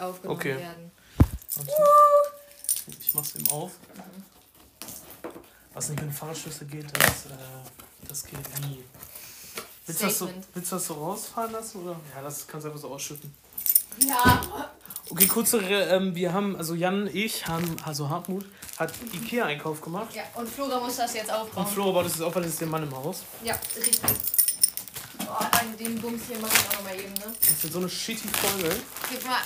aufgenommen Okay. werden. Warte. Ich mach's eben auf. Was nicht mit dem Fahrradschlüssel geht, das, äh, das geht nie. Willst du, das so, willst du das so rausfahren lassen? Oder? Ja, das kannst du einfach so ausschütten. Ja, Okay, kurze, ähm, wir haben, also Jan, ich, haben, also Hartmut, hat Ikea-Einkauf gemacht. ja, und Flora muss das jetzt Und aufbauen. Flora baut das jetzt auf, weil das ist der Mann im Haus. Ja, richtig. Oh, den Bums hier mach ich auch nochmal eben, ne? Das ist jetzt so eine shitty Folge. Gib mal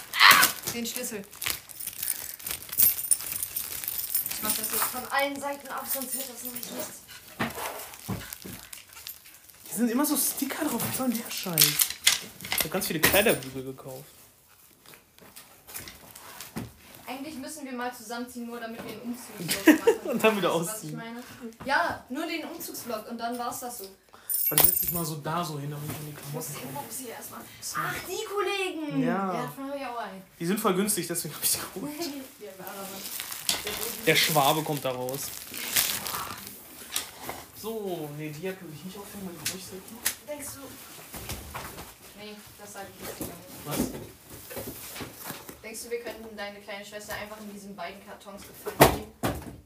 den Schlüssel. Ich mach das jetzt von allen Seiten ab, sonst wird das nämlich nichts. Hier sind immer so Sticker drauf. Was soll denn der Scheiß? Ich habe ganz viele Kleiderbügel gekauft. Eigentlich müssen wir mal zusammenziehen, nur damit wir den Umzugsblock machen. Und dann wieder ausziehen. Ja, nur den Umzugsblock und dann war's das so. Dann setz dich mal so da so hin, damit ich in die Ich muss Klamotten komme. Bums hier erstmal. Ach, die Kollegen! Ja. Ja, ich. Die sind voll günstig, deswegen habe ich die geholt. Der Schwabe kommt da raus. So, nee, die Jacke will ich nicht aufhängen, weil die durchsetzen. Denkst du. Nee, das sage ich nicht. Was? Denkst du, wir könnten deine kleine Schwester einfach in diesen beiden Kartons gefallen geben?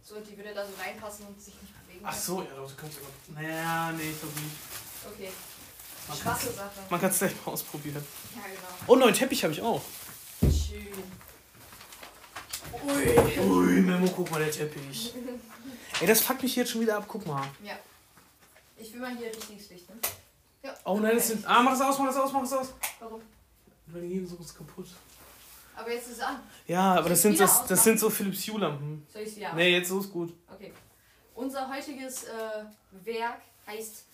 So, die würde da so reinpassen und sich nicht. Ach so, ja, könnte ich aber. Naja, nee, ich glaube nicht. Okay. Man kann Schwache Sache. man kann's gleich mal ausprobieren. Ja, genau. Oh, neuen Teppich habe ich auch. Schön. Ui, Memo, guck mal, der Teppich. Ey, das fuckt mich jetzt schon wieder ab, guck mal. Ja. Ich will mal hier richtiges Licht, ne? Ja. Oh nein, das sind. Ah, mach das aus, mach das aus, mach das aus. Warum? Weil die gehen so ist kaputt. Aber jetzt ist es an. Ja, aber das sind, das, das sind so Philips Hue Lampen. Soll ich es wieder Nee, jetzt so ist gut. Okay. Unser heutiges äh, Werk heißt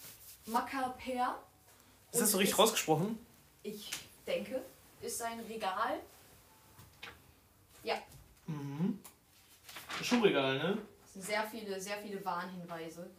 Macaper. Ist das so richtig rausgesprochen? Ich denke, ist ein Regal. Ja, Mhm. Schuhregal, ne? es sind sehr viele, sehr viele Warnhinweise.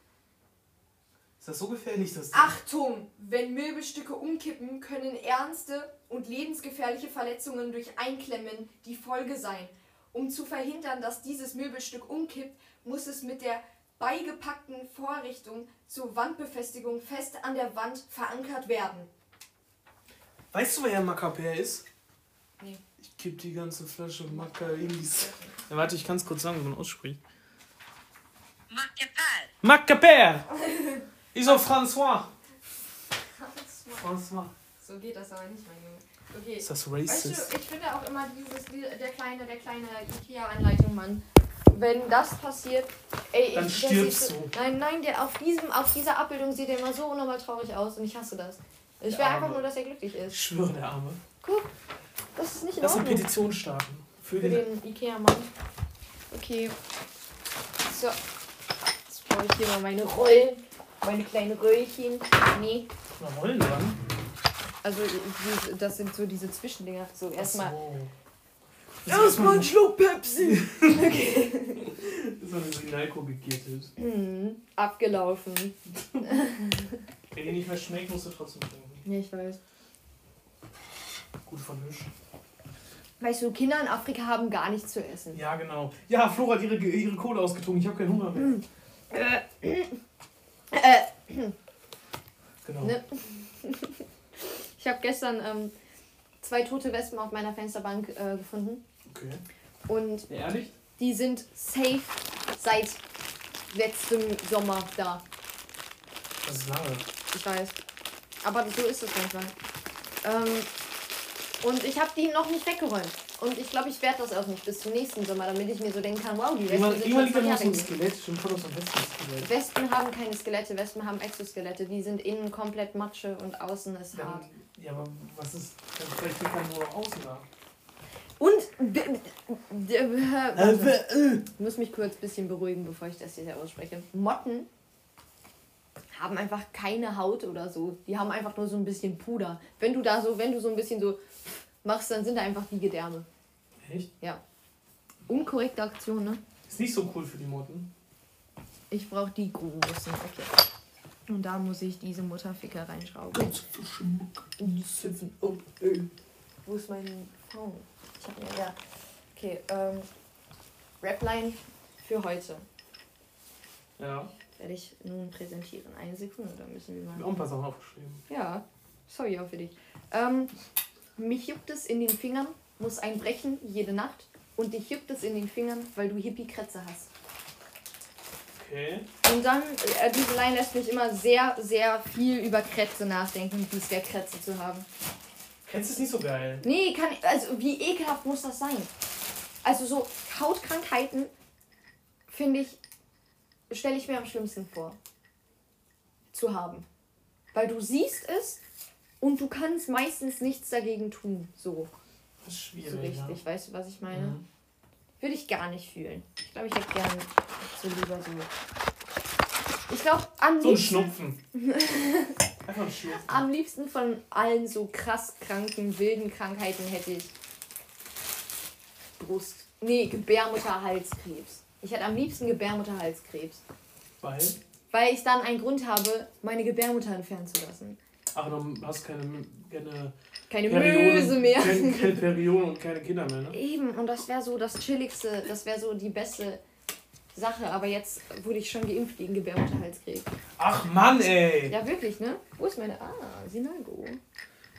Ist das so gefährlich, das Ding? Achtung! Wenn Möbelstücke umkippen, können ernste und lebensgefährliche Verletzungen durch Einklemmen die Folge sein. Um zu verhindern, dass dieses Möbelstück umkippt, muss es mit der beigepackten Vorrichtung zur Wandbefestigung fest an der Wand verankert werden. Weißt du, wer Macaper ist? Nee. Ich kipp die ganze Flasche Maca in die. Ja, warte, ich kann es kurz sagen, wie man ausspricht. Macapal. Macaper! Ich so François. François. So geht das aber nicht, mein Junge. Okay. Ist das Weißt racist? du, ich finde auch immer dieses, die- der kleine, der kleine Ikea-Anleitung, Mann. Wenn das passiert, ey, Dann ich, stirbst sieht, du. Nein, nein, der auf diesem, auf dieser Abbildung sieht er immer so unnormal traurig aus und ich hasse das. Ich will einfach nur, dass er glücklich Ich ist. schwöre, der Arme. Guck, das ist nicht in Lass eine Ordnung. Petition starten. Für Für den. den Ikea-Mann. Okay. So. Jetzt brauche ich hier mal meine Rollen. Meine kleinen Röllchen. Nee. Na, Rollen dran. Also, das sind so diese Zwischendinger. So, erstmal. So. Erstmal ein Schluck Pepsi. okay. So eine Signalkurve gegittet. Hm, abgelaufen. Wenn die nicht mehr schmeckt, musst du trotzdem trinken. Ja, ich weiß. Gut vermischt. Weißt du, Kinder in Afrika haben gar nichts zu essen. Ja, genau. Ja, Flora hat ihre, ihre Kohle ausgetrunken. Ich habe keinen Hunger mehr. Äh, Genau. ne? Ich habe gestern ähm, zwei tote Wespen auf meiner Fensterbank äh, gefunden. Okay. Und Ehrlich? die sind safe seit letztem Sommer da. Das ist lange. Ich weiß. Aber so ist es manchmal. Ähm, und ich habe die noch nicht weggeräumt. Und ich glaube, ich werde das auch nicht bis zum nächsten Sommer, damit ich mir so denken kann, wow, die Wespen sind schon so ein. Skelett. Stimmt, voll aus dem Westen Skelett. Wespen haben keine Skelette, Wespen haben Exoskelette. Die sind innen komplett Matsche und außen ist hart. Ja, aber was ist. Vielleicht liegt dann nur außen da. Und. Äh, warte. Ich muss mich kurz ein bisschen beruhigen, bevor ich das hier ausspreche. Motten haben einfach keine Haut oder so. Die haben einfach nur so ein bisschen Puder. Wenn du da so, wenn du so ein bisschen so machst, dann sind da einfach die Gedärme. Echt? Ja. Unkorrekte Aktion, ne? Ist nicht so cool für die Motten. Ich brauche die großen. Okay. Und da muss ich diese Mutterficker reinschrauben. Oh, äh. Wo ist mein Phone? Ich hab mir ja. Okay, ähm. Rapline für heute Ja. werde ich nun präsentieren. Eine Sekunde, da müssen wir mal. auch ein paar Sachen aufgeschrieben. Ja, sorry auch für dich. Ähm, mich juckt es in den Fingern muss einbrechen jede Nacht und dich juckt es in den Fingern, weil du Hippie-Krätze hast. Okay. Und dann, äh, diese Line lässt mich immer sehr, sehr viel über Krätze nachdenken, wie es wäre, Krätze zu haben. Krätze ist nicht so geil. Nee, kann also wie ekelhaft muss das sein? Also so Hautkrankheiten finde ich, stelle ich mir am schlimmsten vor. Zu haben. Weil du siehst es und du kannst meistens nichts dagegen tun. So, Das ist so schwierig. richtig. Weißt du, was ich meine? Mhm. Würde ich gar nicht fühlen. Ich glaube, ich hätte gern so lieber so. Ich glaube, am So ein liebsten. Schnupfen. Einfach ein Schnupfen. Am liebsten von allen so krass kranken, wilden Krankheiten hätte ich Brust. Nee, Gebärmutterhalskrebs. Ich hätte am liebsten Gebärmutterhalskrebs. Weil? Weil ich dann einen Grund habe, meine Gebärmutter entfernen zu lassen. Ach, du hast keine, keine Keine Perioden, Möse mehr. Keine, keine Perioden und keine Kinder mehr, ne? Eben, und das wäre so das Chilligste, das wäre so die beste Sache. Aber jetzt wurde ich schon geimpft gegen Gebärmutterhalskrebs. Ach Mann, ey! Ja, wirklich, ne? Wo ist meine. Ah, Sinalgo.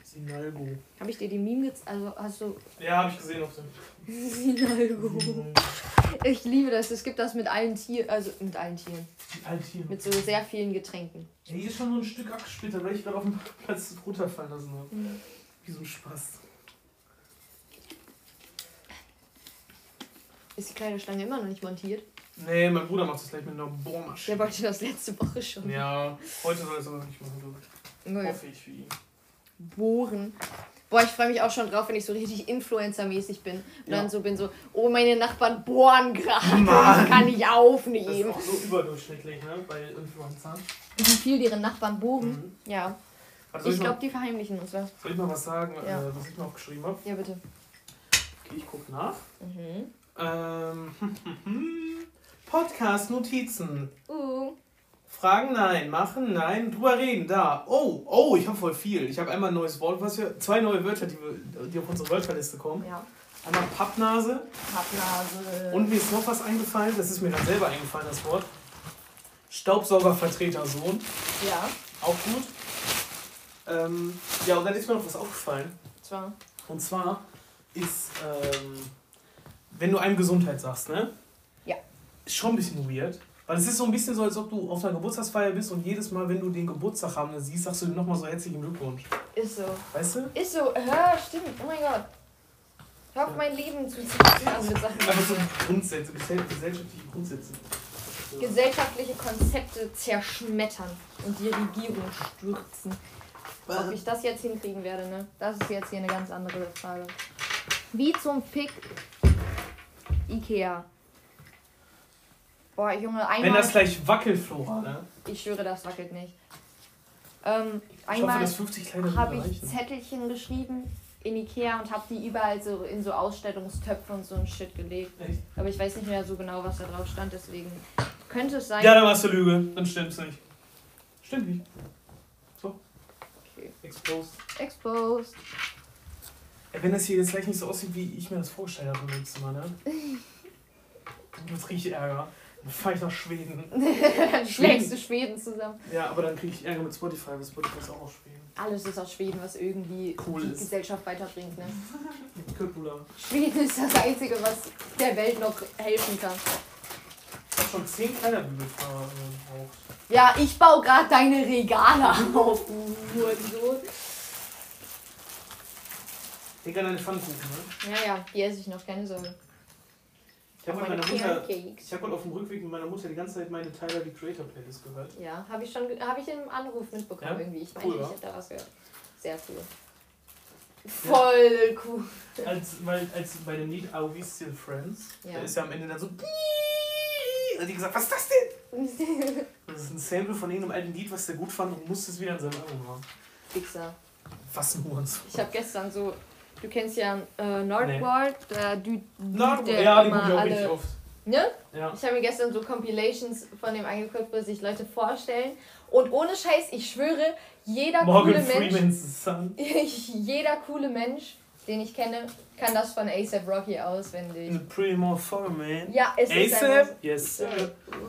Sinalgo. Habe ich dir die Meme gezeigt? Also hast du. Ja, hab ich gesehen auf dem. Sinalgo. Ich liebe das. Es gibt das mit allen Tieren, also mit allen Tieren. Die Altiere. Mit so sehr vielen Getränken. Ja, hier ist schon so ein Stück abgesplittert, weil ich gerade auf dem Platz runterfallen lassen habe. Mhm. Wie so ein Spaß. Ist die kleine Stange immer noch nicht montiert? Nee, mein Bruder macht das gleich mit einer Bohrmaschine. Der wollte das letzte Woche schon. Ja, heute soll er es aber nicht machen, glaube ich. Hoffe ich für ihn. Bohren. Boah, ich freue mich auch schon drauf, wenn ich so richtig Influencer-mäßig bin. Und Ja. dann so bin so, oh, meine Nachbarn bohren gerade. Mann. Kann ich Das ist aufnehmen. auch so überdurchschnittlich, ne? Bei Influencern. Wie viel deren Nachbarn bohren. Mhm. Ja. Also Ich glaube, die verheimlichen uns was. soll ich mal was sagen, Ja. äh, was ich mir aufgeschrieben habe? Ja, bitte. Okay, ich gucke nach. Mhm. Ähm, Podcast-Notizen. Uh. Fragen nein, machen nein, drüber reden, da. Oh, oh, ich habe voll viel. Ich habe einmal ein neues Wort, was wir, zwei neue Wörter, die, wir, die auf unsere Wörterliste kommen. Ja. Einmal Pappnase Pappnase. und mir ist noch was eingefallen, das ist mir gerade selber eingefallen, das Wort. Staubsaugervertretersohn, Ja. auch gut. Ähm, ja, und dann ist mir noch was aufgefallen. Zwar. Und zwar ist, ähm, wenn du einem Gesundheit sagst, ne? Ja. Ist schon ein bisschen weird. Weil es ist so ein bisschen so, als ob du auf einer Geburtstagsfeier bist und jedes Mal, wenn du den Geburtstag haben siehst, sagst du ihm nochmal so herzlichen Glückwunsch. Ist so. Weißt du? Ist so. Hör, stimmt. Oh mein Gott. Hör auf mein Leben zu zerstören mit Sachen. Einfach so Grundsätze, gesell- gesellschaftliche Grundsätze. So. gesellschaftliche Konzepte zerschmettern und die Regierung stürzen. Ob ich das jetzt hinkriegen werde, ne? Das ist jetzt hier eine ganz andere Frage. Wie zum Fick Ikea. Boah, Junge, Wenn einmal. das gleich Wackelflora, ne? Ich schwöre, das wackelt nicht. Ähm, Ich einmal dass 50 kleine habe ich. Zettelchen geschrieben in Ikea und habe die überall so in so Ausstellungstöpfe und so ein Shit gelegt. Echt? Aber ich weiß nicht mehr so genau, was da drauf stand, deswegen könnte es sein. Ja, dann warst du Lüge. Dann stimmt's nicht. Stimmt nicht. So. Okay. Exposed. Exposed. Wenn das hier jetzt gleich nicht so aussieht, wie ich mir das vorgestellt habe im letzten Mal, ne? Dann gibt's richtig Ärger. Dann fahr ich nach Schweden. Dann schlägst du Schweden zusammen. Ja, aber dann kriege ich Ärger mit Spotify, weil Spotify ist auch aus Schweden. Alles ist aus Schweden, was irgendwie Cool die ist. Gesellschaft weiterbringt. Ne? Köpula. Schweden ist das Einzige, was der Welt noch helfen kann. Ich hab schon 10 Kleiderbügel verbraucht. Ja, ich baue gerade deine Regale auf, du Hurensohn. Digga, deine Pfannkuchen, ne? Ja, ja, die esse ich noch, keine Sorge. Ich habe Auch mit meine meiner Mutter. Pancakes. Ich habe heute auf dem Rückweg mit meiner Mutter die ganze Zeit meine Tyler die Creator Playlist gehört. Ja, habe ich schon, habe ich im Anruf mitbekommen Ja? irgendwie. Ich Cool, meine, ich hätte da was gehört. Sehr cool. Voll cool. Als, weil, als bei dem Lied Are We Still Friends, Ja. da ist ja am Ende dann so. Und die gesagt, was ist das denn? Das ist ein Sample von irgendeinem alten Lied, was der gut fand und musste es wieder in seinem Album haben. Fixer. Was ein Hurensohn. Ich habe gestern so, du kennst ja äh, Nordward, der Dude, Na, der ja, die immer gucke ich auch alle- richtig oft. ne? Ja. Ich habe mir gestern so Compilations von dem angeguckt, wo sich Leute vorstellen. Und ohne Scheiß, ich schwöre, jeder Morgan coole Mensch, Freeman's Son. jeder coole Mensch, den ich kenne, kann das von ASAP Rocky auswendig. A pretty more for man. Ja, es ist ASAP? Yes, sir.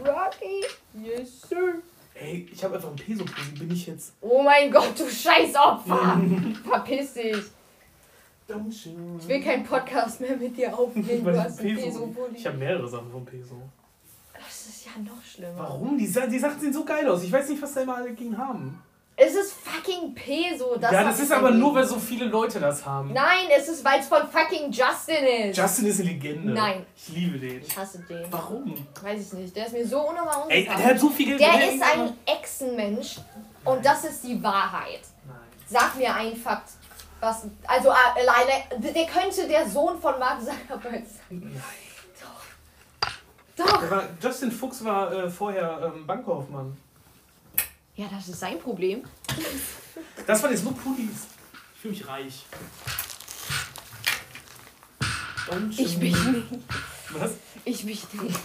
Rocky, yes sir. Ey, ich habe einfach ein Peso-Pussy. Bin ich jetzt. Oh mein Gott, du scheiß Opfer! Verpiss dich! Ich will keinen Podcast mehr mit dir aufnehmen. Du hast einen Peso-Pulli. Ich habe mehrere Sachen vom Peso. Das ist ja noch schlimmer. Warum? Die, die Sachen sehen so geil aus. Ich weiß nicht, was da immer alle gegen haben. Es ist fucking Peso. Das ja, das ist aber nur, weil so viele Leute das haben. Nein, es ist, weil es von fucking Justin ist. Justin ist eine Legende. Nein. Ich liebe den. Ich hasse den. Warum? Weiß ich nicht. Der ist mir so unnormal Ey, der hat so viel Geld. Der ist ein Echsenmensch und das ist die Wahrheit. Nein. Sag mir ein Fakt. Was, also alleine, der könnte der Sohn von Mark Zuckerberg sein. Nein. Doch. Doch. War, Justin Fuchs war äh, vorher ähm, Bankkaufmann. Ja, das ist sein Problem. Das waren jetzt nur Pullis. Ich fühle mich reich. ich mich nicht. Was? Ich mich nicht.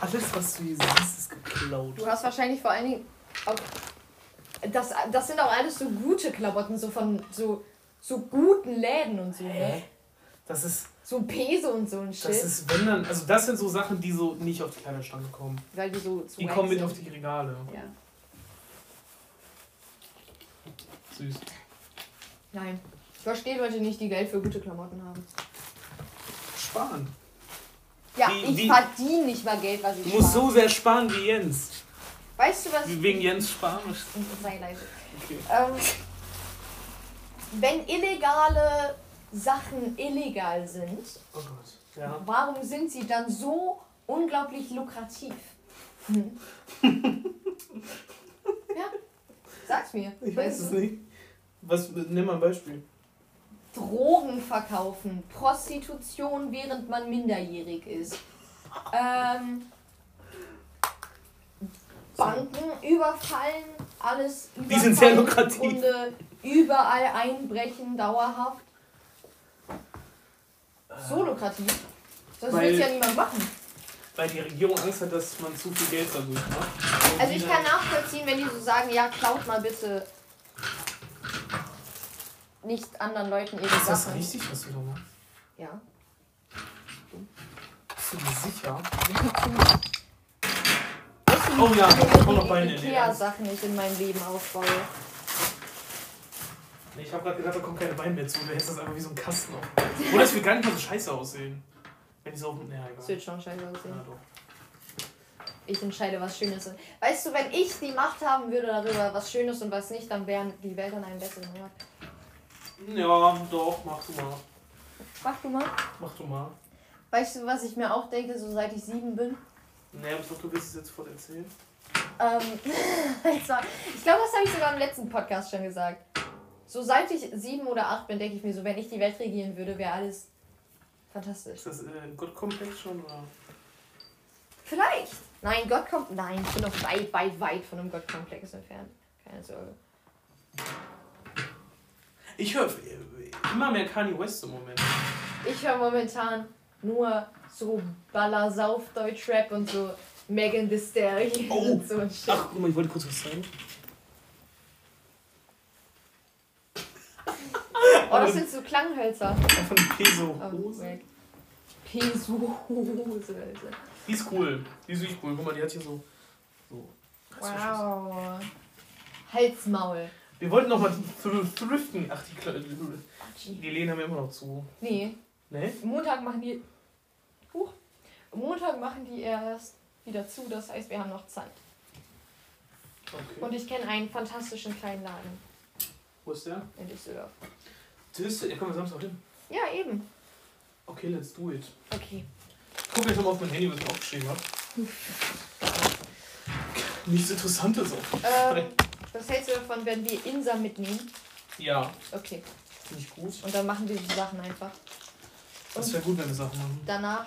Alles, was du hier siehst, ist geklaut. Du hast wahrscheinlich vor allen Dingen auch. Das, das sind auch alles so gute Klamotten, so von so, so guten Läden und so, ne? Das ist. So Peso und so ein Shit. Das ist, wenn dann, also das sind so Sachen, die so nicht auf die Kleiderstange kommen. Weil die so Die kommen mit auf die Regale. Ja. Süß. Nein. Ich verstehe Leute nicht, die Geld für gute Klamotten haben. Sparen. Ja, wie, ich verdiene nicht mal Geld, was ich Du musst spare. so sehr sparen wie Jens. Weißt du was? Wie wegen Jens sparen. Sei leise. Okay. Ähm, wenn illegale Sachen illegal sind, oh Gott. Ja. warum sind sie dann so unglaublich lukrativ? Hm. ja, sag's mir. Ich weiß es nicht. Was, nimm mal ein Beispiel. Drogen verkaufen, Prostitution, während man minderjährig ist. Ähm, Banken überfallen, alles überfallen, Die sind sehr lukrativ. Runde, überall einbrechen, dauerhaft. So lukrativ. Das will ja niemand machen. Weil die Regierung Angst hat, dass man zu viel Geld dadurch macht. Also ich kann nachvollziehen, wenn die so sagen, ja, klaut mal bitte nicht anderen Leuten ihre Ist das richtig, was du da machst? Ja. Bist du dir sicher? oh ja, ich komme noch Beine in Ikea-Sachen ich in meinem Leben aufbaue. Ich habe gerade gedacht, da kommt keine Beine mehr zu. Da ist das einfach wie so ein Kasten auf. Oder es wird gar nicht mal so scheiße aussehen. Wenn ich so auf. Ja, egal. Es wird schon scheiße aussehen. Ja, doch. Ich entscheide, was Schönes ist. Weißt du, wenn ich die Macht haben würde darüber, was Schönes und was nicht, dann wären die Welt an einem besseren Ort. Ja, doch, mach du mal. Mach du mal. Mach du mal. Weißt du, was ich mir auch denke, so seit ich sieben bin? Nee, aber ich glaube, du willst es jetzt voll erzählen. Ähm, ich glaube, das habe ich sogar im letzten Podcast schon gesagt. So seit ich sieben oder acht bin, denke ich mir so, wenn ich die Welt regieren würde, wäre alles fantastisch. Ist das äh, Gottkomplex schon, oder? Vielleicht. Nein, Gott kommt. Nein, ich bin noch weit, weit, weit von einem Gottkomplex entfernt. Keine Sorge. Ich höre immer mehr Kanye West im Moment. Ich höre momentan nur so Ballersauf Deutschrap und so Megan Thee Stallion oh. und so ein Shit. Ach, guck mal, ich wollte kurz was sagen. Oh, das sind so Klanghölzer. Von Peso-Hose. Oh, Peso-Hose, Alter. Die ist cool. Die ist wirklich cool. Guck mal, die hat hier so. so. Wow. Halsmaul. Wir wollten noch mal thriften. Ach, die, die Läden haben wir immer noch zu. Nee. Nee? Montag machen die. Huch. Montag machen die erst wieder zu. Das heißt, wir haben noch Zeit. Okay. Und ich kenne einen fantastischen kleinen Laden. Wo ist der? In Düsseldorf. Düsseldorf? Ja, kommen wir Samstag hin. Ja, eben. Okay, let's do it. Okay. Guck jetzt mal auf mein Handy, was ich aufgeschrieben habe. Nichts Interessantes auf. Ähm, was hältst du davon, wenn wir Insa mitnehmen? Ja. Okay. Finde ich gut. Und dann machen wir die Sachen einfach. Und das wäre gut, wenn wir Sachen machen. Danach.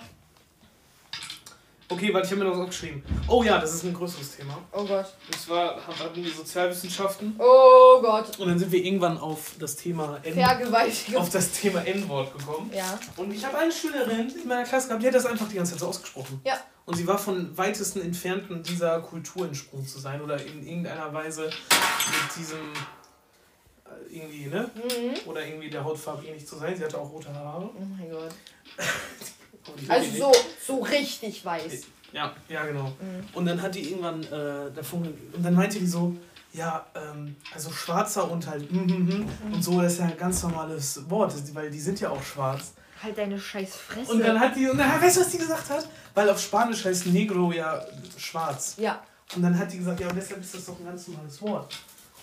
Okay, warte, ich habe mir noch was aufgeschrieben. Oh ja, das ist ein größeres Thema. Oh Gott. Und zwar hatten wir Sozialwissenschaften. Oh Gott. Und dann sind wir irgendwann auf das Thema N Vergewaltigung. Auf das Thema N-Wort gekommen. Ja. Und ich habe eine Schülerin in meiner Klasse gehabt, die hat das einfach die ganze Zeit so ausgesprochen. Ja. Und sie war von weitesten Entfernten dieser Kultur entsprungen zu sein oder in irgendeiner Weise mit diesem äh, irgendwie, ne? Mhm. Oder irgendwie der Hautfarbe ähnlich zu sein. Sie hatte auch rote Haare. Oh mein Gott. also so, so richtig weiß. Ja, ja, genau. Mhm. Und dann hat die irgendwann äh, davon, und dann meinte die so, ja, ähm, also schwarzer und halt mm, mm, mm, und so, das ist ja ein ganz normales Wort, weil die sind ja auch schwarz. Halt deine scheiß Fresse. Und dann hat die, und dann, weißt du, was die gesagt hat? Weil auf Spanisch heißt Negro ja schwarz. Ja. Und dann hat die gesagt, ja, und deshalb ist das doch ein ganz normales Wort.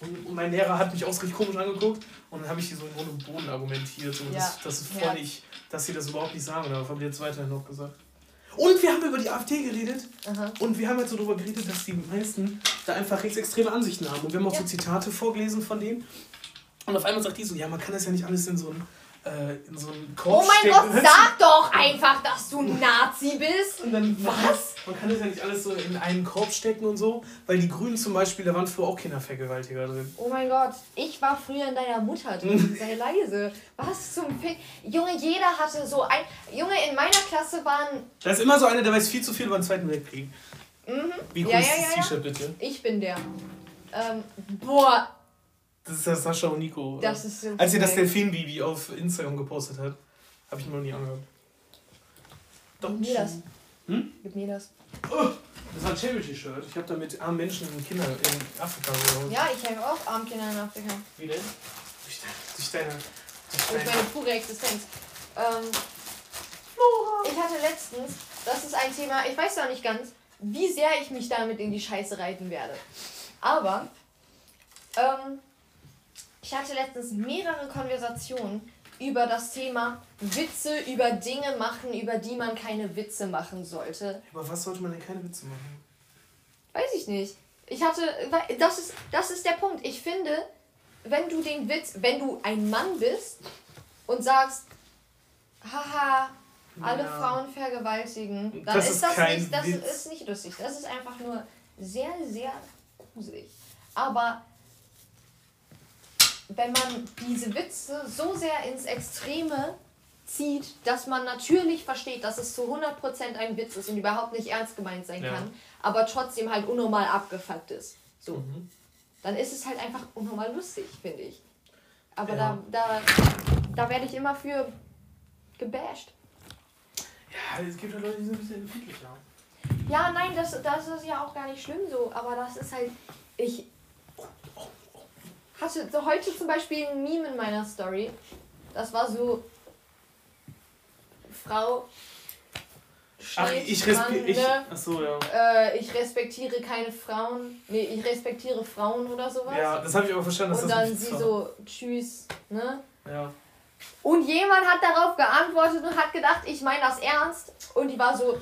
Und, und mein Lehrer hat mich auch richtig komisch angeguckt und dann habe ich die so in Grund und Boden argumentiert. So, Ja. das, das ist voll Ja. nicht, dass sie das überhaupt nicht sagen darf, haben die jetzt weiterhin noch gesagt. Und wir haben über die AfD geredet Aha. und wir haben jetzt so darüber geredet, dass die meisten da einfach rechtsextreme Ansichten haben. Und wir haben auch Ja. so Zitate vorgelesen von denen. Und auf einmal sagt die so, ja, man kann das ja nicht alles in so einen, äh, in so einen Korb Oh mein. Gott, sag doch einfach, dass du Nazi bist. Und dann, Was? Man kann das ja nicht alles so in einen Korb stecken und so, weil die Grünen zum Beispiel, da waren früher auch Kindervergewaltiger drin. Oh mein Gott, ich war früher in deiner Mutter drin. Sei leise. Was zum Fick? Junge, jeder hatte so ein. Junge, in meiner Klasse waren. Da ist immer so einer, der weiß viel zu viel über den Zweiten Weltkrieg. Mhm. Wie cool Ja, ist ja, das ja, ja. T-Shirt bitte? Ich bin der. Ähm, boah, Das ist ja Sascha und Nico. oder? das ist. Als ihr das geil. Delfin-Bibi auf Instagram gepostet hat, habe ich noch nie angehört. Gib mir das. Hm? Gib mir das. Oh, das war ein Charity-Shirt. Ich habe da mit armen Menschen und Kindern in Afrika gehauen. Ja, ich habe auch Armkinder in Afrika. Wie denn? Durch, durch deine. Durch Durch deine meine pure Existenz. Ähm, ich hatte letztens, das ist ein Thema, ich weiß noch nicht ganz, wie sehr ich mich damit in die Scheiße reiten werde. Aber ähm, ich hatte letztens mehrere Konversationen über das Thema Witze über Dinge machen, über die man keine Witze machen sollte. Aber was sollte man denn keine Witze machen? Weiß ich nicht. Ich hatte, das ist, das ist der Punkt. Ich finde, wenn du den Witz, wenn du ein Mann bist und sagst, haha, alle Ja. Frauen vergewaltigen, dann Das ist, ist das nicht, das Witz. ist nicht lustig. Das ist einfach nur sehr, sehr gruselig. Aber wenn man diese Witze so sehr ins Extreme zieht, dass man natürlich versteht, dass es zu 100% ein Witz ist und überhaupt nicht ernst gemeint sein Ja. kann, aber trotzdem halt unnormal abgefuckt ist. So. Mhm. Dann ist es halt einfach unnormal lustig, finde ich. Aber Ja. da, da, da werde ich immer für gebasht. Ja, es gibt ja Leute, die sind ein bisschen empfindlicher. Ja, nein, das, das ist ja auch gar nicht schlimm so, aber das ist halt. Ich hatte so heute zum Beispiel ein Meme in meiner Story. Das war so. Frau. Ach, ich respektiere. Ich, ne? achso, ja. äh, ich respektiere keine Frauen. Nee, ich respektiere Frauen oder sowas. Ja, das habe ich aber verstanden, dass Und das dann sie war. so, tschüss, ne? Ja. Und jemand hat darauf geantwortet und hat gedacht, ich meine das ernst. Und die war so,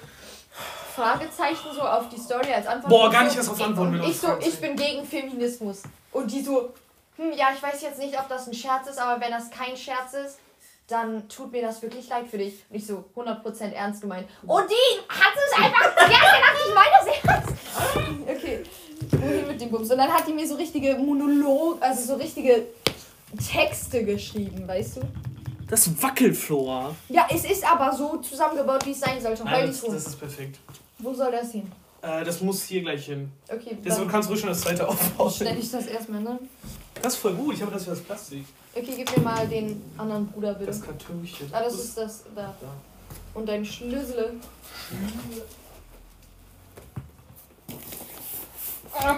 Fragezeichen so auf die Story als Antwort. Boah, gar nicht erst auf Antworten, ich so, ich bin gegen Feminismus. Und die so, hm, ja, ich weiß jetzt nicht, ob das ein Scherz ist, aber wenn das kein Scherz ist, dann tut mir das wirklich leid für dich. Und ich so, 100% ernst gemeint. Und die hat es einfach gern gedacht, ich meine das ernst. Okay, wohin mit dem Bums. Und dann hat die mir so richtige Monolog, also so richtige Texte geschrieben, weißt du? Das Wackelflora. Ja, es ist aber so zusammengebaut, wie es sein sollte. Nein, nicht das, das ist perfekt. Wo soll das hin? Äh, das muss hier gleich hin. Okay, Deswegen dann kannst du ruhig schon das zweite aufbauen. stelle ich das erstmal, ne? Das ist voll gut. Ich habe das für das Plastik. Okay, gib mir mal den anderen Bruder bitte. Das Kartönchen. ah, das ist das da. da. Und dein Schlüssel.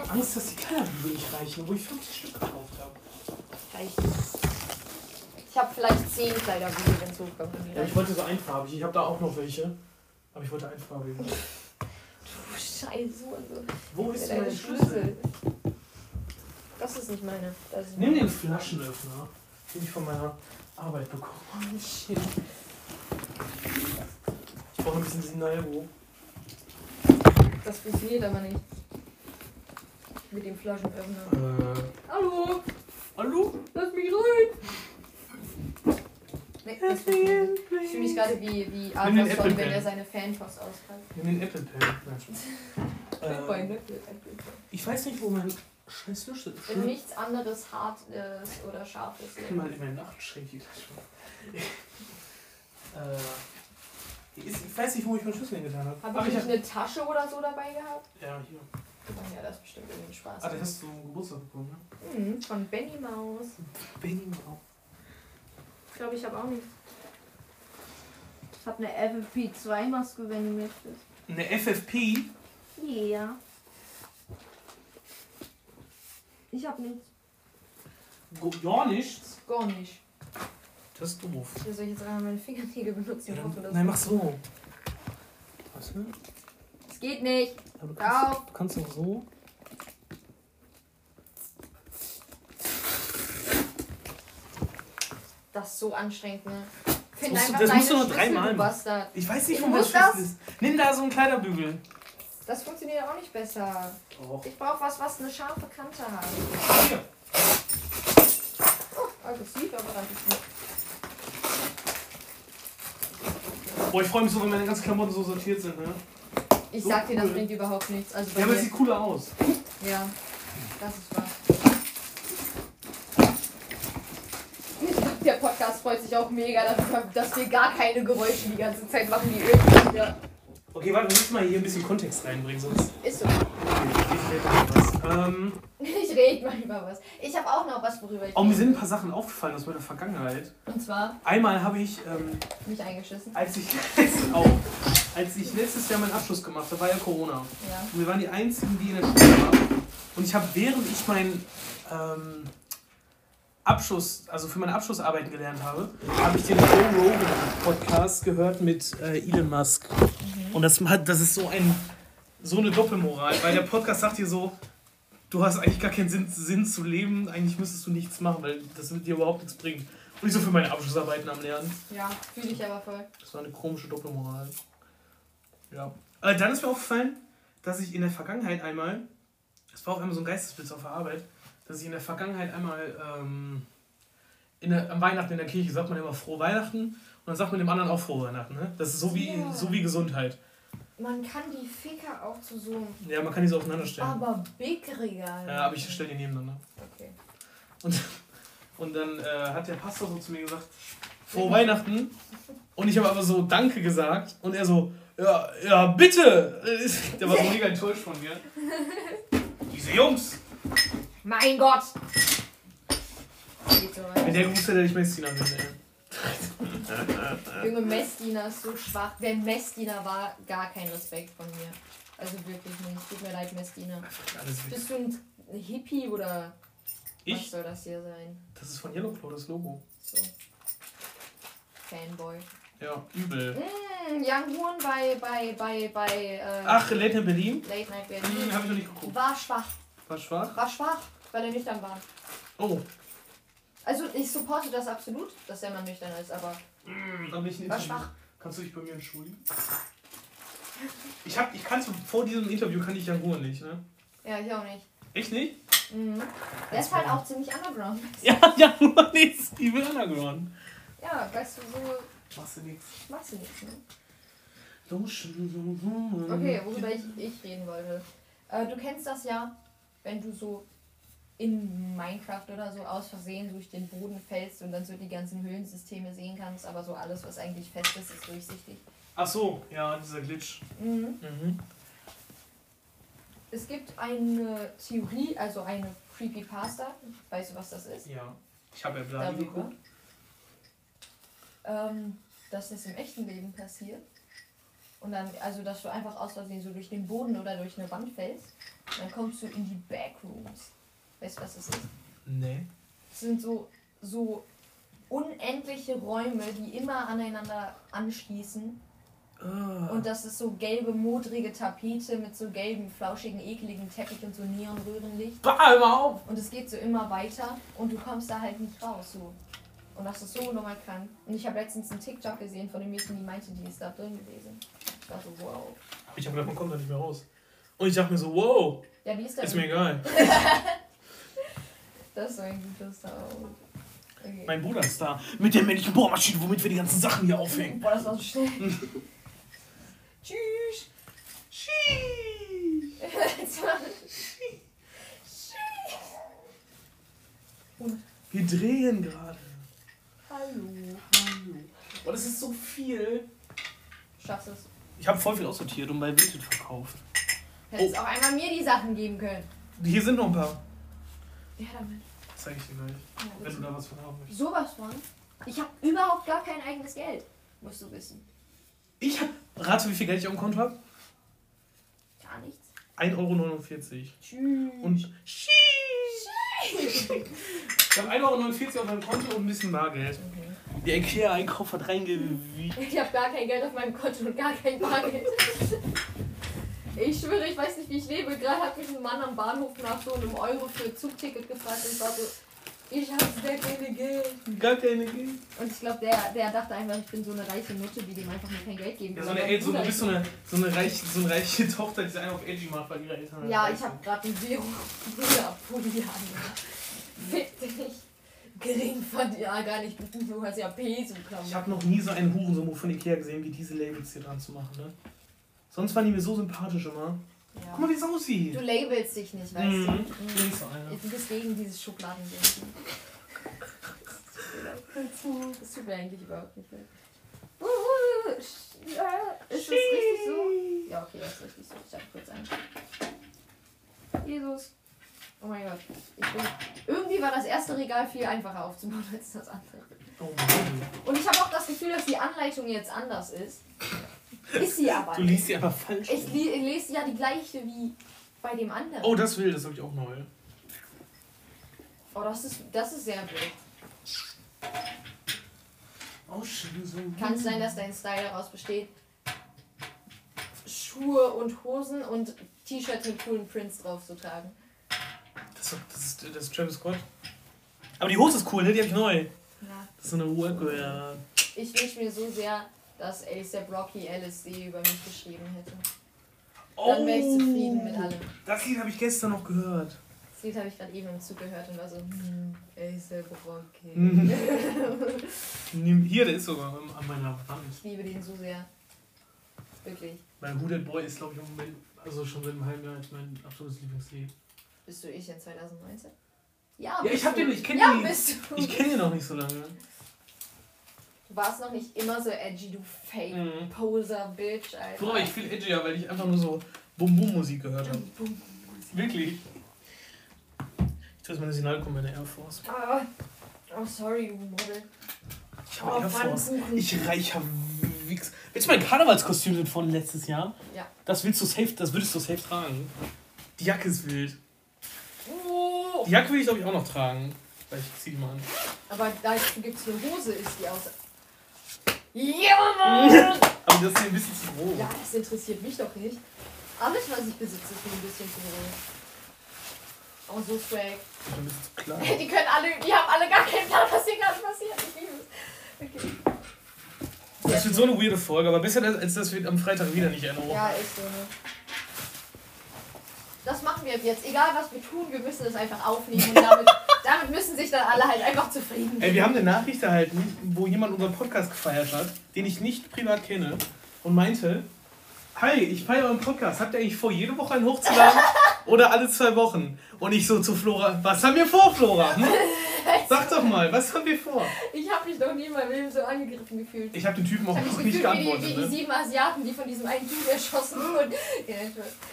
Angst, dass die Kleiderbügel nicht reichen, obwohl ich 50 Stück gekauft habe. Reicht. Ich habe vielleicht 10 Kleiderbügel, wenn es hochkommt. Ja, ich wollte so einfarbig. Ich habe da auch noch welche. Aber ich wollte einfarbig. Du Scheiße. Also. Wo ist denn Dein mein Schlüssel? Schlüssel. Das ist nicht meine. Das ist Nimm meine. den Flaschenöffner, den ich von meiner Arbeit bekommen habe. Shit. Ich brauche ein bisschen Sinalgo. Das funktioniert aber nicht. Mit dem Flaschenöffner. Äh, Hallo, hallo? lass mich rein. Nee, das funktioniert. Ich fühle mich gerade wie, wie Arthur Apple wenn er seine Fanpost auspackt. Nimm den Apple Pen. Nein, äh? Apple Pen. ich weiß nicht, wo mein scheiß ist. Wenn nichts anderes hart ist oder scharf ist. Ich kann mal in mein Nachtschränkchen gleich mal. äh, ich ich weiß nicht, wo ich meinen Schlüssel hingetan habe. Habe ich ich nicht eine Tasche oder so dabei gehabt? Ja, hier. Ja, das ist bestimmt irgendwie Spaß. Ah, den hast du Geburtstag bekommen, ne? Mhm, von Benny Maus. Benny Mau. Ich glaube, ich habe auch nicht. Ich habe eine FFP2-Maske, wenn du möchtest. Eine FFP? Ja. Ich hab nichts. Go- Gar nichts. Gar nicht. Das ist doof. Soll ich jetzt einmal meine Fingernägel benutzen? Ja, dann, das- nein, mach so. Was, ne? Es geht nicht. Ja, du kannst, du kannst auch so. Das ist so anstrengend, ne? Find musst du- das musst du nur dreimal. Ich weiß nicht, wo mein Schlüssel das- ist. Nimm da so einen Kleiderbügel. Das funktioniert auch nicht besser. Doch. Ich brauche was, was eine scharfe Kante hat. Hier. Oh, aggressiv, aber ist nicht. Boah, ich freue mich so, wenn meine ganzen Klamotten so sortiert sind, ne? Ich So sag dir, das bringt überhaupt nichts. Also Ja, aber es sieht cooler aus. Ja, das ist wahr. Der Podcast freut sich auch mega dass wir gar keine Geräusche die ganze Zeit machen, die irgendwie. Okay, warte, wir müssen mal hier ein bisschen Kontext reinbringen, sonst. Ist so. Ich rede was. Ähm, Ich rede mal über was. Ich habe auch noch was, worüber ich. oh, mir sind ein paar Sachen aufgefallen aus meiner Vergangenheit. Und zwar Einmal habe ich, ähm, mich eingeschissen. als ich auch, als ich letztes Jahr meinen Abschluss gemacht habe, war ja Corona. Ja. Und wir waren die einzigen, die in der Schule waren. Und ich habe, während ich meinen ähm, Abschluss, also für meine Abschlussarbeiten gelernt habe, habe ich den Joe Rogan Podcast gehört mit äh, Elon Musk. Und das, hat, das ist so, ein, so eine Doppelmoral, weil der Podcast sagt dir so, du hast eigentlich gar keinen Sinn, Sinn zu leben, eigentlich müsstest du nichts machen, weil das wird dir überhaupt nichts bringen. Und ich so für meine Abschlussarbeiten am Lernen. Ja, fühle ich aber voll. Das war eine komische Doppelmoral. Ja. Äh, dann ist mir aufgefallen, dass ich in der Vergangenheit einmal, das war auf einmal so ein Geistesblitz auf der Arbeit, dass ich in der Vergangenheit einmal ähm, in der, am Weihnachten in der Kirche sagt man immer frohe Weihnachten dann sagt man dem anderen auch frohe Weihnachten. Ne? Das ist so wie, Ja. so wie Gesundheit. Man kann die Ficker auch zu so Ja, man kann die so aufeinander stellen. aber big Regal. Ja, aber ich stelle die nebeneinander. Okay. Und, und dann äh, hat der Pastor so zu mir gesagt, frohe Weihnachten. Und ich habe aber so Danke gesagt. Und er so, ja, ja, bitte. Der war so mega enttäuscht von mir. Diese Jungs. Mein Gott! Wenn der gewusst hätte, ich bin, ey. Junge, Messdiener ist so schwach. Wer Messdiener war, gar kein Respekt von mir. Also wirklich nicht. Tut mir leid, Messdiener. Bist du ein Hippie oder was Ich? soll das hier sein? Das ist von Yellowclaw, das Logo. So. Fanboy. Ja, übel. Mm, Young Horn bei, bei, bei, bei äh, Ach, Late Night Berlin? Late Night Hm, Berlin. hab ich noch nicht geguckt. War schwach. War schwach? War schwach, weil er nüchtern war. Oh. Also ich supporte das absolut, dass der Mann nüchtern ist, aber Hm, dann bin ich ein war Interview. schwach. Kannst du dich bei mir entschuldigen? Ich hab, ich kannte vor diesem Interview kannte ich Jan Ruhr nicht, ne? Ja, ich auch nicht. Echt nicht? Mhm. Der ist halt auch ziemlich underground. Ja, Jan Ruhr ist übel underground. Ja, weißt du, so Machst du nichts. machst du nichts, ne? Okay, Okay, worüber ich, ich reden wollte. Äh, du kennst das ja, wenn du so in Minecraft oder so aus Versehen durch den Boden fällst und dann so die ganzen Höhlensysteme sehen kannst, aber so alles, was eigentlich fest ist, ist durchsichtig. Ach so, ja, dieser Glitch. Mhm. Mhm. Es gibt eine Theorie, also eine Creepypasta. Weißt du, was das ist? Ja. Ich habe ja Bladi geguckt. Ähm, dass das im echten Leben passiert. Und dann, also dass du einfach aus Versehen so durch den Boden oder durch eine Wand fällst. Und dann kommst du in die Backrooms. Weißt du, was das ist? Nee. Das sind so, so unendliche Räume, die immer aneinander anschließen. Ah. Und das ist so gelbe, modrige Tapete mit so gelben, flauschigen, ekligen Teppich und so Neonröhrenlicht. Bah, immer auf! Und es geht so immer weiter und du kommst da halt nicht raus. So. Und das ist so normal krank. Und ich habe letztens einen TikTok gesehen von dem Mädchen, die meinte, die ist da drin gewesen. Ich so, wow. Ich habe gedacht, man kommt da nicht mehr raus. Und ich dachte mir so, wow, Ja, die ist da ist mir egal. Das ist ein guter Sound. Okay. Mein Bruder ist da. Mit der männlichen Bohrmaschine, womit wir die ganzen Sachen hier aufhängen. Boah, das war so schnell. Tschüss. War- Wir drehen gerade. Hallo. Hallo. Oh, das ist so viel. Schaffst es. Ich habe voll viel aussortiert und bei Vinted verkauft. Hättest auch einmal mir die Sachen geben können. Hier sind noch ein paar. Ja, damit. Zeig ich dir gleich. Ja, Wenn du da was von haben möchtest. Sowas von. Ich habe überhaupt gar kein eigenes Geld. Musst du wissen. Ich hab. Rate, wie viel Geld ich auf dem Konto habe? Gar nichts. 1,49 Euro. Tschüss. Und. Sheesh. Ich habe 1,49 Euro auf meinem Konto und ein bisschen Bargeld. Der Ikea-Einkauf hat reingewiegt. Ich habe gar kein Geld auf meinem Konto und gar kein Bargeld. Ich schwöre, ich weiß nicht, wie ich lebe. Gerade hat mich ein Mann am Bahnhof nach so einem Euro für Zugticket gefragt und war so, ich habe sehr keine Geld. Gar keine Geld. Und ich glaube, der, der dachte einfach, ich bin so eine reiche Mutter, die dem einfach nur kein Geld geben Ja, will. so eine, ey, so, du Bruder, bist so eine, so eine, reiche, so eine reiche Tochter, die sich einen auf Edgy macht, weil ihre Eltern halt Ja, ich habe gerade einen Zero Bruder Pulli an. Fick dich. Gering von ja gar nicht. Du hast ja Peso Ich habe noch nie so einen Hurensohn von Ikea gesehen, wie diese Labels hier dran zu machen, ne? Sonst waren die mir so sympathisch immer. Guck ja. mal, wie es aussieht. Du labelst dich nicht, weißt Mhm. du. Ich bin nicht so einer. Du bist gegen dieses Schubladendenken. Das tut mir eigentlich überhaupt nicht. Uh, ja, Ist das richtig so? Ja, okay, das ist richtig so. Ich sag kurz ein. Jesus. Oh mein Gott. Ich bin, irgendwie war das erste Regal viel einfacher aufzubauen als das andere. Oh. Und ich habe auch das Gefühl, dass die Anleitung jetzt anders ist. Ist sie aber Du liest die einfach falsch. Ich li lese ja die gleiche wie bei dem anderen. Oh, das will, das habe ich auch neu. Oh, das ist, das ist sehr blöd. Oh, schön so. Kann es sein, dass dein Style daraus besteht, Schuhe und Hosen und T-Shirts mit coolen Prints drauf zu tragen? Das, ist- das, ist, das ist Travis Scott. Aber die Hose ist cool, ne? Die habe ich neu. Ja. Das ist so eine Workwear. Ich wünsche mir so sehr, dass ASAP Rocky LSD über mich geschrieben hätte. Dann wäre ich zufrieden mit allem. Das Lied habe ich gestern noch gehört. Das Lied habe ich gerade eben im Zug gehört und war so, hm, ASAP Rocky. Mhm. Hier, der ist sogar an meiner Wand. Ich liebe den so sehr. Wirklich. Mein That Boy ist, glaube ich, im Moment, also schon seit einem halben Jahr mein absolutes Lieblingslied. Bist du ich in 2019? Ja, Ja, ich hab du. den- ich kenn Ja, den- bist du. Ich kenne ihn noch nicht so lange. Du warst noch nicht immer so edgy, du Mhm. Fake-Poser-Bitch, Alter. Früher war ich viel edgier, weil ich einfach nur so Bum-Bum-Musik gehört habe. Bum. Wirklich. Ich tue jetzt meine Signalkom meine Air Force. Ah, oh, sorry, du Model. Ich Oh, habe Air Force. Ich reicher Wichs. Willst du mein Karnevalskostüm sind von letztes Jahr? Ja. Das willst du safe, das würdest du safe tragen. Die Jacke ist wild. Oh. Die Jacke will ich glaube ich auch noch tragen. Weil ich zieh die mal an. Aber da gibt es eine Hose, ist die aus. Ja, Mann! Aber das ist hier ein bisschen zu groß. ja, das interessiert mich doch nicht. Alles, was ich besitze, ist mir ein bisschen zu groß. Oh, so swag. Das ist ein bisschen zu klein. Die können alle, die haben alle gar keinen Plan, was hier gerade passiert. Ich liebe es. Okay. Das wird so eine weirde Folge, aber besser als das wird am Freitag wieder nicht eine Ja, ist so, ne? Das machen wir jetzt. Egal was wir tun, wir müssen es einfach aufnehmen und damit, damit müssen sich dann alle halt einfach zufrieden Ey, wir haben eine Nachricht erhalten, wo jemand unseren Podcast gefeiert hat, den ich nicht privat kenne und meinte, Hi, ich feiere euren Podcast. Habt ihr eigentlich vor, jede Woche einen hochzuladen? Oder alle zwei Wochen? Und ich so zu Flora, was haben wir vor, Flora? Hm? Sag doch mal, was haben wir vor? Ich habe mich doch nie in meinem Leben so angegriffen gefühlt. Ich habe den Typen auch noch nicht gefühlt wie, die- geantwortet. wie die Ne? sieben Asiaten, die von diesem einen Typ erschossen wurden.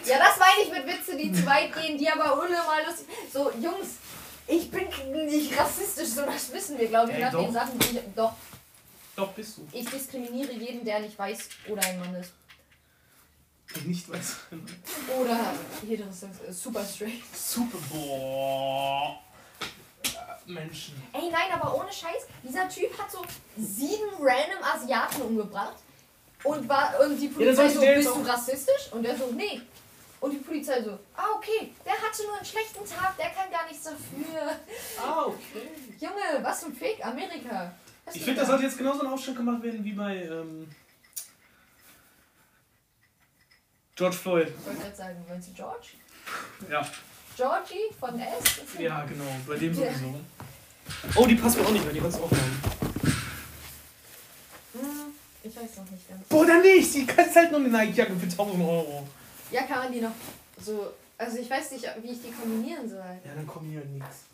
Ja, das meine ich mit Witze, die zu weit gehen, die aber unnormal lustig So, Jungs, ich bin nicht rassistisch, so das wissen wir, glaube ich, Ey, nach doch. den Sachen, die ich. Doch, Doch, bist du. ich diskriminiere jeden, der nicht weiß oder ein Mann ist. Ich nicht weiß. Oder heterosexuell, äh, super straight. Super. Boah. Äh, Menschen. Ey, nein, aber ohne Scheiß, dieser Typ hat so sieben random Asiaten umgebracht. Und, war, und die Ja, Polizei dann so, der bist du rassistisch? Und der so, nee. Und die Polizei so, ah, okay, der hatte nur einen schlechten Tag, der kann gar nichts dafür. Ah, okay. Junge, was zum Fick, Amerika. Was Ich finde, das da? sollte jetzt genauso ein Aufstand gemacht werden wie bei ähm, George Floyd. Ich wollte gerade sagen, meinst du George? Ja. Georgie von S? Ja, genau, bei dem sowieso. Oh, die passt mir auch nicht mehr, die kannst du auch haben. Hm, ich weiß noch nicht ganz. Boah, dann nicht! Die kannst halt nur eine Nike-Jacke für 1000 Euro. Ja, kann man die noch so. Also ich weiß nicht, wie ich die kombinieren soll. Ja, dann kommen hier halt nichts.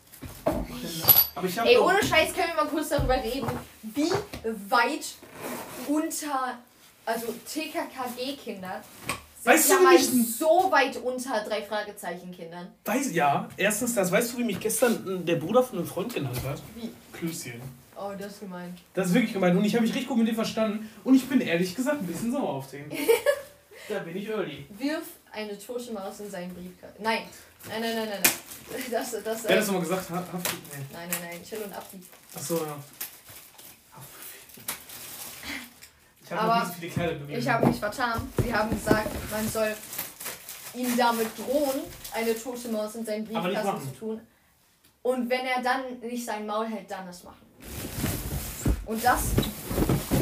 Aber ich Ey, habe ohne Scheiß können wir mal kurz darüber reden, wie weit unter, also TKKG-Kinder sind Weißt ja du, wie mal so weit unter drei Fragezeichen-Kindern. Weiß, ja, erstens das. Weißt du, wie mich gestern der Bruder von einem Freund genannt hat? Wie? Klößchen. Oh, das ist gemein. Das ist wirklich gemeint und ich habe mich richtig gut mit dem verstanden und ich bin ehrlich gesagt ein bisschen sauer auf den. Da bin ich early. Wirf eine tote Maus in seinen Briefkasten. Nein. Nein, nein, nein, nein, nein. Das, das, Wer hat äh, das nochmal gesagt? Ha- Haft? Nee. nein, nein, nein. Chill und Abdi. Achso, ja. Ich habe Aber viele Kerle bewegt. Ich habe mich vertan. Sie haben gesagt, man soll ihm damit drohen, eine tote Maus in seinen Briefkasten zu tun. Und wenn er dann nicht sein Maul hält, dann es machen. Und das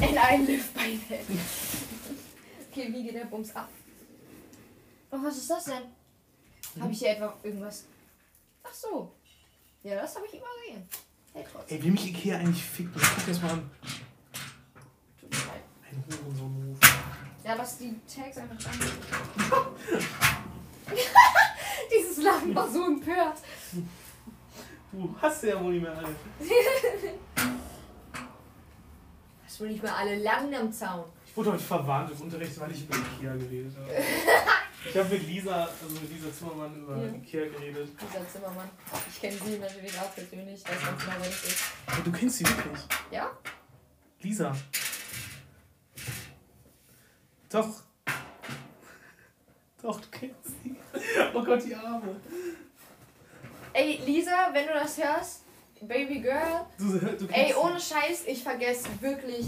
in einen Liftbein hält. Okay, wie geht der Bums ab? Oh, was ist das denn? Habe ich hier etwa irgendwas? Ach so. Ja, das habe ich übersehen. Hey, trotzdem. Ey, will mich Ikea eigentlich ficken? Guck das mal an. Tut mir leid. Ein Hurensohn-Move. Ja, lass die Tags einfach dran. Dieses Lachen war so empört. Du hast ja wohl nicht mehr alle. Hast wohl nicht mehr alle Langen am Zaun. Ich wurde heute verwarnt im Unterricht, weil ich über Ikea geredet habe. Ich habe mit Lisa, also mit Lisa Zimmermann über Ja. Ikea geredet. Dieser Zimmermann. Ich kenne sie natürlich auch persönlich. Ich weiß ganz genau, wer das ist. Du kennst sie wirklich. Ja? Lisa. Doch. Doch, du kennst sie. Oh Gott, die Arme. Ey, Lisa, wenn du das hörst, Baby Girl. Du, du kennst Ey, ohne Scheiß, ich vergesse wirklich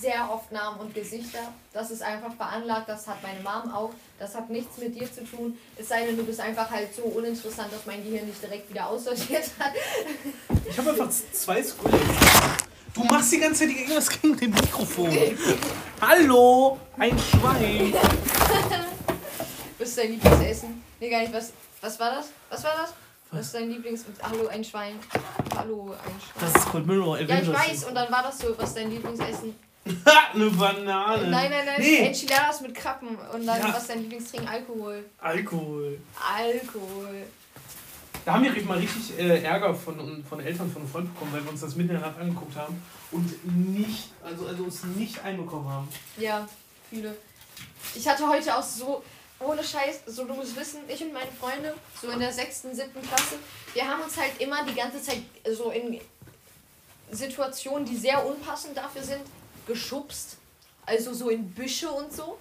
sehr oft Namen und Gesichter. Das ist einfach veranlagt, das hat meine Mom auch. Das hat nichts mit dir zu tun. Es sei denn, du bist einfach halt so uninteressant, dass mein Gehirn nicht direkt wieder aussortiert hat. Ich habe einfach zwei Squirrels. Du machst die ganze Zeit irgendwas gegen den Mikrofon. Hallo, ein Schwein. Was ist dein Lieblingsessen? Nee, gar nicht. Was, was war das? Was war das? Was ist dein Lieblings... Hallo, ein Schwein. Hallo, ein Schwein. Das ist Cold Mirror Ja, ich weiß. Und dann war das so, was ist dein Lieblingsessen? Ha, eine Banane. Nein, nein, nein. Nee. Enchiladas mit Krabben. Und dann, Ja. was ist dein Lieblingstrinken? Alkohol. Alkohol. Alkohol. Da haben wir mal richtig äh, Ärger von, von Eltern von einem Freund bekommen, weil wir uns das mitten in der Nacht angeguckt haben und nicht, also, also uns nicht einbekommen haben. Ja, viele. Ich hatte heute auch so, ohne Scheiß, so du musst wissen, ich und meine Freunde, so in der sechsten, siebten Klasse, wir haben uns halt immer die ganze Zeit so in Situationen, die sehr unpassend dafür sind, geschubst. Also so in Büsche und so.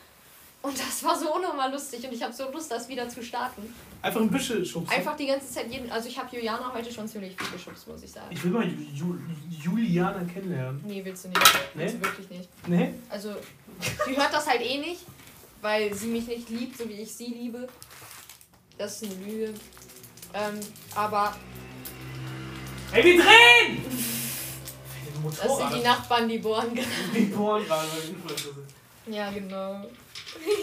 Und das war so unnormal lustig und ich habe so Lust, das wieder zu starten. Einfach ein bisschen schubsen. Einfach die ganze Zeit jeden. Also ich habe Juliana heute schon ziemlich viel geschubst, muss ich sagen. Ich will mal Ju Ju Juliana kennenlernen. Nee, willst du nicht. Willst Nee? du wirklich nicht. Ne? Also, sie hört das halt eh nicht, weil sie mich nicht liebt, so wie ich sie liebe. Das ist eine Lüge. Ähm, aber Ey, wir drehen! Ein das sind Motorrad. die Nachbarn, die bohren gerade. Die bohren gerade, weil wir Influencer sind. Ja, genau.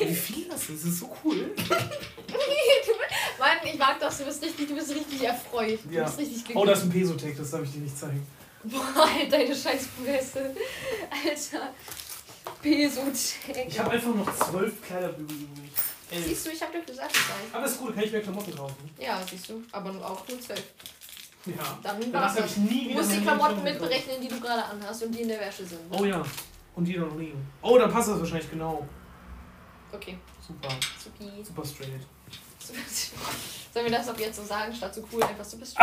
Wie viel das ist, das ist so cool. Mann, ich mag das, du bist richtig, du bist richtig erfreut. Du Ja. bist richtig glücklich. Oh, das ist ein Pesotech, das darf ich dir nicht zeigen. Boah, halt deine scheiß Fresse. Alter. Peso Ich habe einfach noch zwölf Kleiderbügel übrig. Siehst du, ich hab dir gesagt. Aber ist gut, kann ich mehr Klamotten kaufen. Ja, siehst du. Aber auch nur zwölf. Ja. Dann war's das. ich nie Du wieder musst die Klamotten mitberechnen, die du gerade anhast und die in der Wäsche sind. Oh ja. Und die noch liegen. Oh, dann passt das wahrscheinlich genau. Okay, Super. supi. Super straight. Sollen wir das ab jetzt so sagen, statt so cool einfach so bist?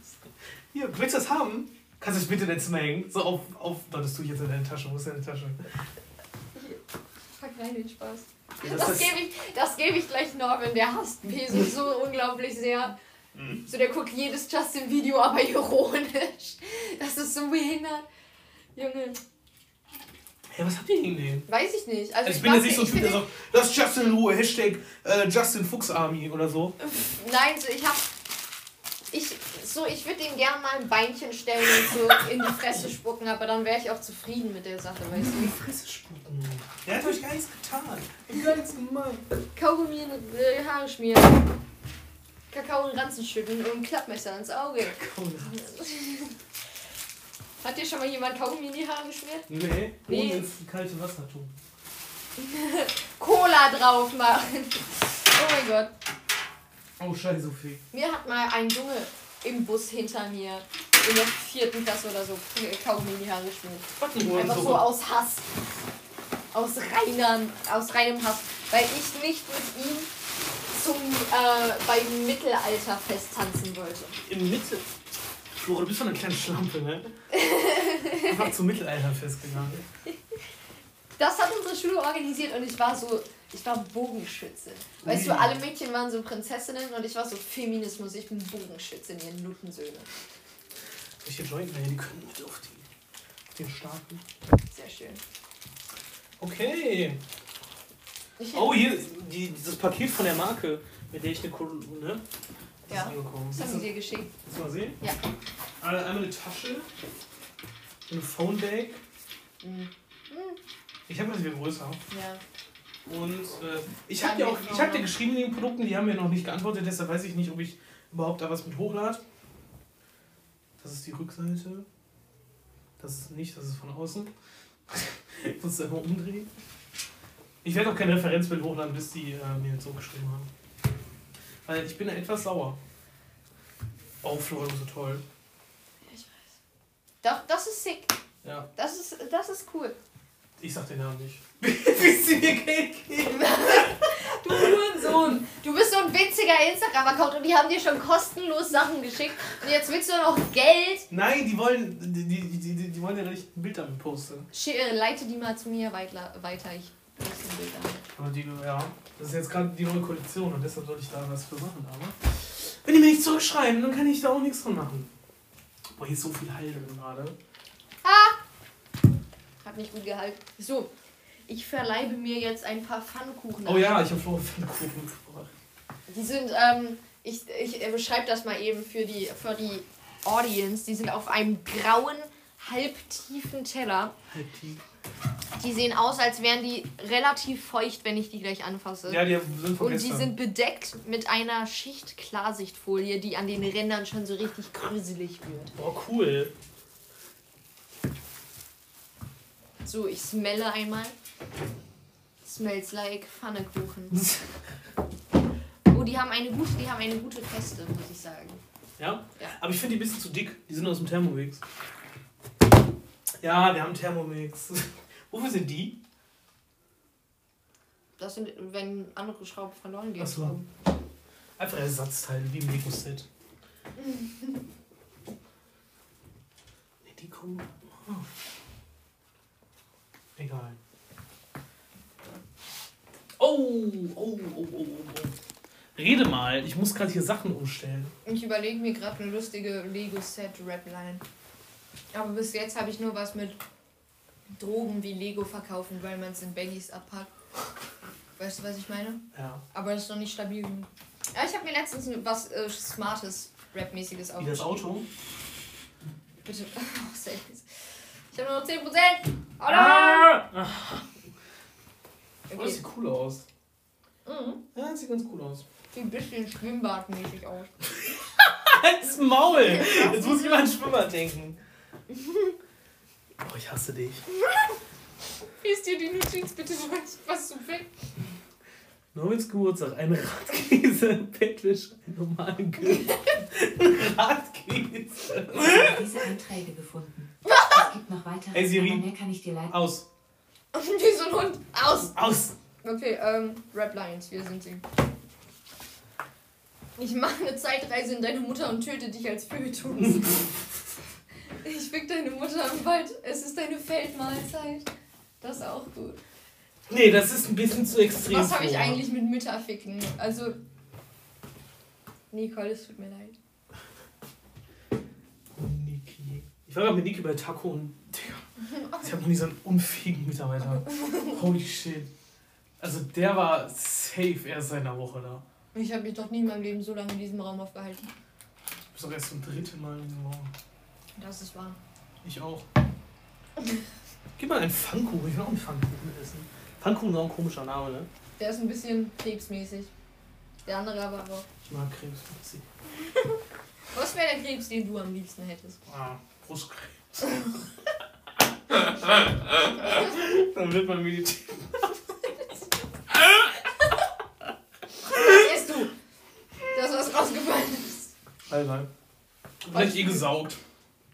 Hier, willst du das haben? Kannst du es bitte in dein Zimmer hängen? So auf, auf. Das tue ich jetzt in deine Tasche. Wo ist deine Tasche? Pack rein den Spaß. Das, das ist- gebe ich, das gebe ich gleich Norman, der hasst Peso so unglaublich sehr. Mhm. So, der guckt jedes Justin-Video, aber ironisch. Das ist so behindert. Junge, Hey, was habt ihr gegen den? weiß ich nicht. Also, Also ich bin jetzt nicht so ein ich Typ, der sagt, lass Justin in Ruhe, Hashtag äh, Justin Fuchs Army oder so. Nein, so, ich hab. Ich, so, ich würde ihm gern mal ein Beinchen stellen und so in die Fresse spucken, aber dann wäre ich auch zufrieden mit der Sache, weißt In die du. Fresse spucken. Der hat euch gar nichts getan. Ich gar nichts gemacht. Kaugummi in die Haare schmieren. Kakao in Ranzen schütten und Klappmesser ins Auge. Komm, Hat dir schon mal jemand Kaugummi in die Haare geschmiert? Nee, Nee. ohne ins kalte Wasser tun. Cola drauf machen. Oh mein Gott. Oh, scheiße, Sophie. Mir hat mal ein Junge im Bus hinter mir in der vierten Klasse oder so Kaugummi in die Haare geschmiert. Einfach so aus Hass. Aus, reiner, aus reinem Hass. Weil ich nicht mit ihm zum äh, beim Mittelalterfest tanzen wollte. In Mitte. Flora, du bist doch eine kleine Schlampe, ne? Einfach zum Mittelalter festgegangen. Das hat unsere Schule organisiert und ich war so, ich war Bogenschütze. Weißt du, Ui. alle Mädchen waren so Prinzessinnen und ich war so Feminismus, ich bin Bogenschütze, ihr Nuttensöhne. Welche Joint, die können mit auf, die, auf den starten. Sehr schön. Okay. Oh, hier, die, dieses Paket von der Marke, mit der ich eine Kolonne. Ne? Das Ja. ist angekommen. Was haben sie dir geschickt? Du mal sehen? Ja. Einmal eine Tasche, eine Phonebag. Mhm. Ich habe das wieder größer. Ja. Und äh, ich habe dir auch, geht's ich habe dir geschrieben in den Produkten, die haben mir noch nicht geantwortet, deshalb weiß ich nicht, ob ich überhaupt da was mit hochlade. Das ist die Rückseite. Das ist nicht, das ist von außen. ich muss es einmal umdrehen. Ich werde auch kein Referenzbild hochladen, bis die äh, mir so geschrieben haben. Weil ich bin etwas sauer. Oh, Florian, so toll. Ich weiß. Doch, das ist sick. Ja, Das ist, das ist cool. ich sag den Namen nicht. Bis sie mir Geld geben. Du Hurensohn. Du bist so ein witziger Instagram-Account und die haben dir schon kostenlos Sachen geschickt. Und jetzt willst du noch Geld. Nein, die wollen, die, die, die, die, wollen ja nicht ein Bild damit posten. Äh, Leite die mal zu mir weiter. weiter. Ich Bild an. Aber die, ja, das ist jetzt gerade die neue Kollektion und deshalb sollte ich da was für machen. Aber wenn die mir nicht zurückschreiben, dann kann ich da auch nichts von machen. Boah, hier ist so viel Heil drin gerade. Hat nicht gut gehalten. So, ich verleibe mir jetzt ein paar Pfannkuchen. Oh ja, ich habe Florian Pfannkuchen mitgebracht. Die sind, ähm, ich, ich äh, beschreibe das mal eben für die, für die Audience. Die sind auf einem grauen, halbtiefen Teller. Halt die. Die sehen aus, als wären die relativ feucht, wenn ich die gleich anfasse. Ja, die sind von Und die gestern. sind bedeckt mit einer Schicht Klarsichtfolie, die an den Rändern schon so richtig gruselig wird. Boah, cool. So, ich smelle einmal. Smells like Pfannekuchen. Oh, die haben eine gute, die haben eine gute Feste, muss ich sagen. Ja? Ja. Aber ich finde die ein bisschen zu dick. Die sind aus dem Thermomix. Ja, wir haben Thermomix. Wofür sind die? Das sind, wenn andere Schrauben verloren gehen. Ach so. Einfach Ersatzteile, wie im Lego-Set. nee, die kommen. Oh. Egal. Oh, oh, oh, oh, oh, oh. Rede mal, ich muss gerade hier Sachen umstellen. Ich überlege mir gerade eine lustige Lego-Set-Rapline. Aber bis jetzt habe ich nur was mit Drogen wie Lego verkaufen, weil man es in Baggies abpackt. Weißt du, was ich meine? Ja. Aber das ist noch nicht stabil genug. Ja, ich habe mir letztens was äh, Smartes, Rap-mäßiges Wie das Auto. Bitte. Oh. Ich habe nur noch 10%. Oh! Ah! Oh, das Okay. sieht cool aus. Mhm. Ja, das sieht ganz cool aus. Sieht ein bisschen schwimmbadmäßig aus. Halt's Maul! Jetzt muss ich mal an Schwimmer denken. Oh, ich hasse dich. Lies dir die Notiz bitte durch, was du willst. Norwins Geburtstag, ein Radkäse, Bettwäsche, ein normalen Gürtel. Radkäse. diese Einträge gefunden. Es gibt noch weitere, Hey, Siri. aber mehr kann ich dir leider Aus. Wie so ein Hund. Aus! Aus. Okay, ähm, Rap Lions, wir sind sie. Ich mache eine Zeitreise in deine Mutter und töte dich als Fötus. fick deine Mutter im Wald. Es ist deine Feldmahlzeit. Das ist auch gut. Nee, das ist ein bisschen zu extrem. Was habe ich eigentlich mit Mütterficken? Also. Nicole, es tut mir leid. Niki. Ich war gerade mit Niki bei Taco und. Digga, ich habe noch nie so einen unfähigen Mitarbeiter. Holy shit. Also der war safe erst seit einer Woche da. Ich habe mich doch nie in meinem Leben so lange in diesem Raum aufgehalten. Du bist doch erst zum dritten Mal in diesem Raum. Das ist wahr. Ich auch. Gib mal einen Pfannkuchen. Ich will auch einen Pfannkuchen essen. Pfannkuchen ist auch ein komischer Name, ne? Der ist ein bisschen krebsmäßig. Der andere aber auch. Ich mag Krebs. Was wäre der Krebs, den du am liebsten hättest? Ah, Brustkrebs. Dann wird man meditieren. Was isst du? Das, was rausgefallen ist. Alter. Vielleicht eh gesaugt.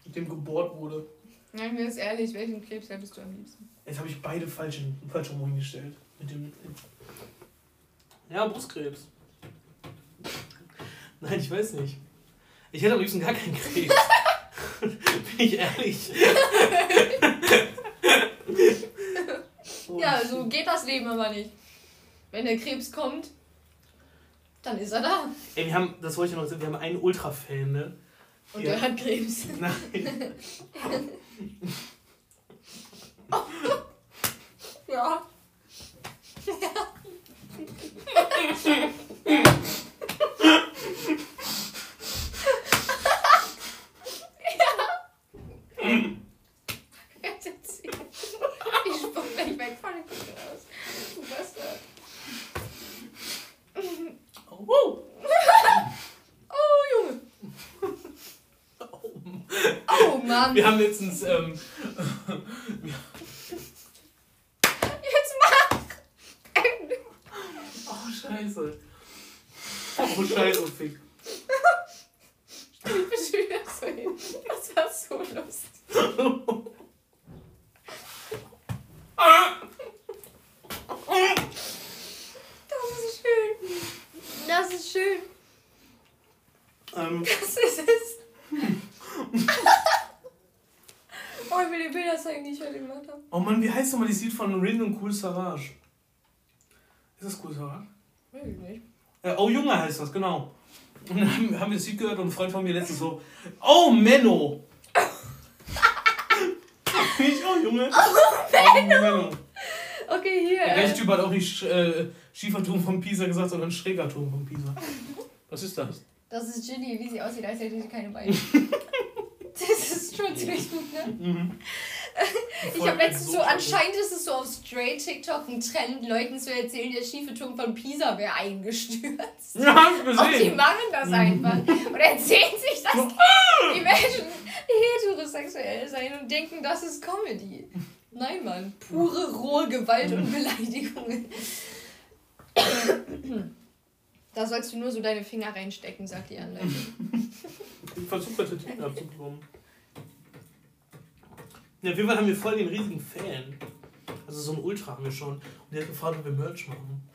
Mit dem gebohrt wurde. Nein, mir ist ehrlich, welchen Krebs hättest du am liebsten? Jetzt habe ich beide falsch, falsch rum hingestellt. Mit dem. Ja, Brustkrebs. Nein, ich weiß nicht. Ich hätte am liebsten gar keinen Krebs. Bin ich ehrlich. Oh, Ja, so geht das Leben aber nicht. Wenn der Krebs kommt, dann ist er da. Ey, wir haben, das wollte ich noch sagen, wir haben einen Ultra-Fan, ne? Und Ja. er hat Krebs. Nein. Ja. Jetzt erzähl. Ich spuck gleich weg von dem Kuchen aus. Du Bastard. Oh. Oh, Junge. Oh, Mann. Wir haben letztens, ähm, Jetzt mach. oh scheiße. Oh scheiße, Fick. Ich bin schon wieder so hin. Das war so lustig. Das ist schön. Das ist schön. ähm, Das ist es. oh, ich will dir Bilder zeigen, die ich heute gemacht habe. oh Mann, wie heißt nochmal das Lied von Rin und Cool Savage? Ist das Cool Savage? Weiß ich nicht. Äh, oh Junge heißt das, genau. Und dann haben, haben wir das Lied gehört und ein Freund von mir letztens so, oh Menno! ich, oh Junge! Oh Menno! Okay, hier. Der Äh, gleiche Typ hat auch nicht äh, Schieferturm von Pisa gesagt, sondern Schrägerturm von Pisa. Was ist das? das ist Ginny, wie sie aussieht, als hätte sie keine Beine. das ist schon ziemlich gut, ne? Mhm. Ich habe letztens so, anscheinend ist es so auf Straight TikTok ein Trend, Leuten zu erzählen, der schiefe Turm von Pisa wäre eingestürzt. Ja, hab ich Und die gesehen. machen das einfach. Und erzählen sich das. Die Menschen heterosexuell sein und denken, das ist Comedy. Nein, Mann. Pure, rohe Gewalt und Beleidigungen. Da sollst du nur so deine Finger reinstecken, sagt die Anleitung. Ich versuche heute Titel abzubekommen. Ja, auf jeden Fall haben wir voll den riesigen Fan. Also so ein Ultra haben wir schon. Und der hat gefragt, ob wir Merch machen.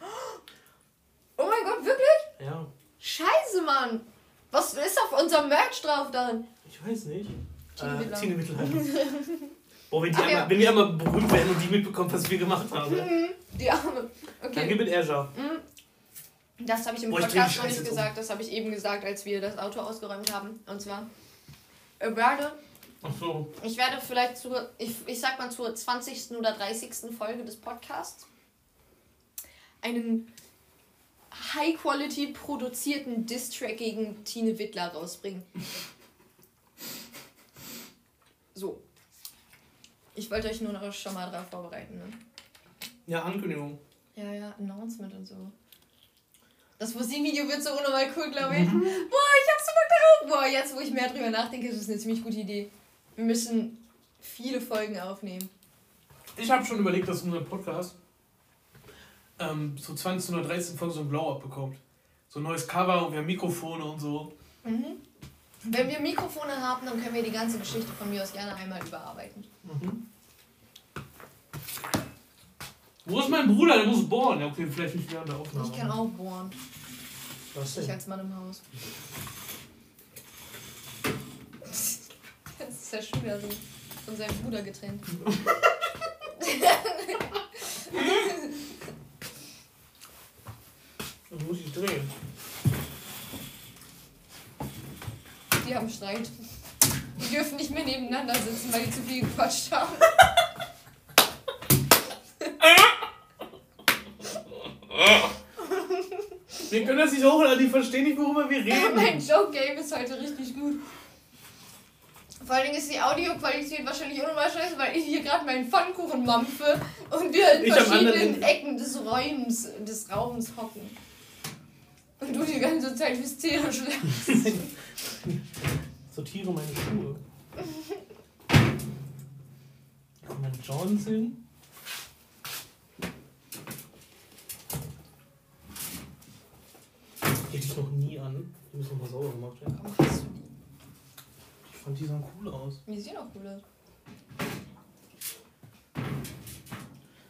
Oh mein Gott, wirklich? Ja, Scheiße, Mann. Was ist auf unserem Merch drauf dann? ich weiß nicht. Tine Äh, Mittelalter. Boah, wenn, die Ach einmal, ja. wenn wir einmal berühmt werden und die mitbekommen, was wir gemacht haben, Die Arme. dann Okay. gib it Azure. Das habe ich im Boah, die Podcast noch nicht jetzt um. gesagt. Das habe ich eben gesagt, als wir das Auto ausgeräumt haben. Und zwar, werde, Ach so. ich werde vielleicht zur, ich, ich sag mal zur 20. oder 30. Folge des Podcasts einen High-Quality produzierten Diss-Track gegen Tine Wittler rausbringen. So. Ich wollte euch nur noch schon mal darauf vorbereiten. Ne? Ja, Ankündigung. Ja, ja, Announcement und so. Das Musikvideo wird so unnormal cool, glaube ich. Boah, ich hab so Bock darauf. Boah, jetzt, wo ich mehr drüber nachdenke, ist das eine ziemlich gute Idee. Wir müssen viele Folgen aufnehmen. Ich habe schon überlegt, dass unser Podcast ähm, so 20 oder 13 Folgen so ein Blow-Up bekommt. So ein neues Cover und wir haben Mikrofone und so. Mhm. Wenn wir Mikrofone haben, dann können wir die ganze Geschichte von mir aus gerne einmal überarbeiten. Mhm. Wo ist mein Bruder? Der muss bohren. Ja, okay, vielleicht nicht während der Aufnahme. Ich kann auch bohren. Was Ich denn? als Mann im Haus. Das ist ja schon wieder so von seinem Bruder getrennt. Das muss ich drehen. Die haben Streit. Die dürfen nicht mehr nebeneinander sitzen, weil die zu viel gequatscht haben. Wir können das nicht hochladen, die verstehen nicht, worüber wir reden. mein Joke-Game ist heute richtig gut. Vor allen Dingen ist die Audioqualität wahrscheinlich unnormal scheiße, weil ich hier gerade meinen Pfannkuchen mampfe und wir in Ich verschiedenen Ecken des Räums, des Raums hocken. Und du die ganze Zeit hysterisch lachst. Sortiere meine Schuhe. Kommt mein Johns hin? Die hätte ich noch nie an. Die müssen noch mal sauber gemacht werden. Warum fand die sahen cool aus. Die sehen auch cool aus.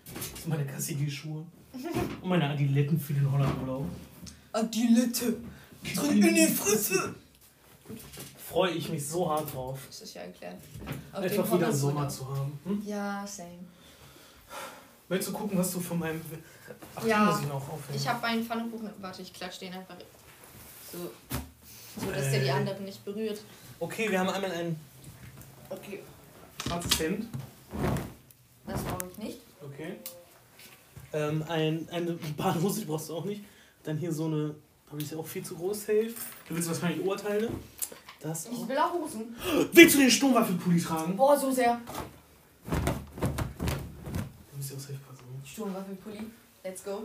Das sind meine Cassidy-Schuhe. Und meine Adiletten für den Hollandurlaub. Adilette. in die Fresse! Freue ich mich so hart drauf. Das ist ja erklärt. Auf Einfach wieder Sommer zu haben. Hm? Ja, same. Möchtest du gucken, was du von meinem. Ach, Ja. muss ich noch aufhängen. Ich habe einen Pfannkuchen. Warte, ich klatsche den einfach so. So, dass der die Äh. anderen nicht berührt. Okay, wir haben einmal ein Okay. Hemd. Das brauche ich nicht. Okay. Ähm, ein, eine Badehose, die brauchst du auch nicht. Dann hier so eine. Aber die ist ja auch viel zu groß, safe. Du willst wahrscheinlich Oberteile. Das Ich will auch Hosen. Willst du den Sturmwaffelpulli tragen? Boah, so sehr. Du müsst ja auch safe passen. ne? Sturmwaffelpulli. Let's go.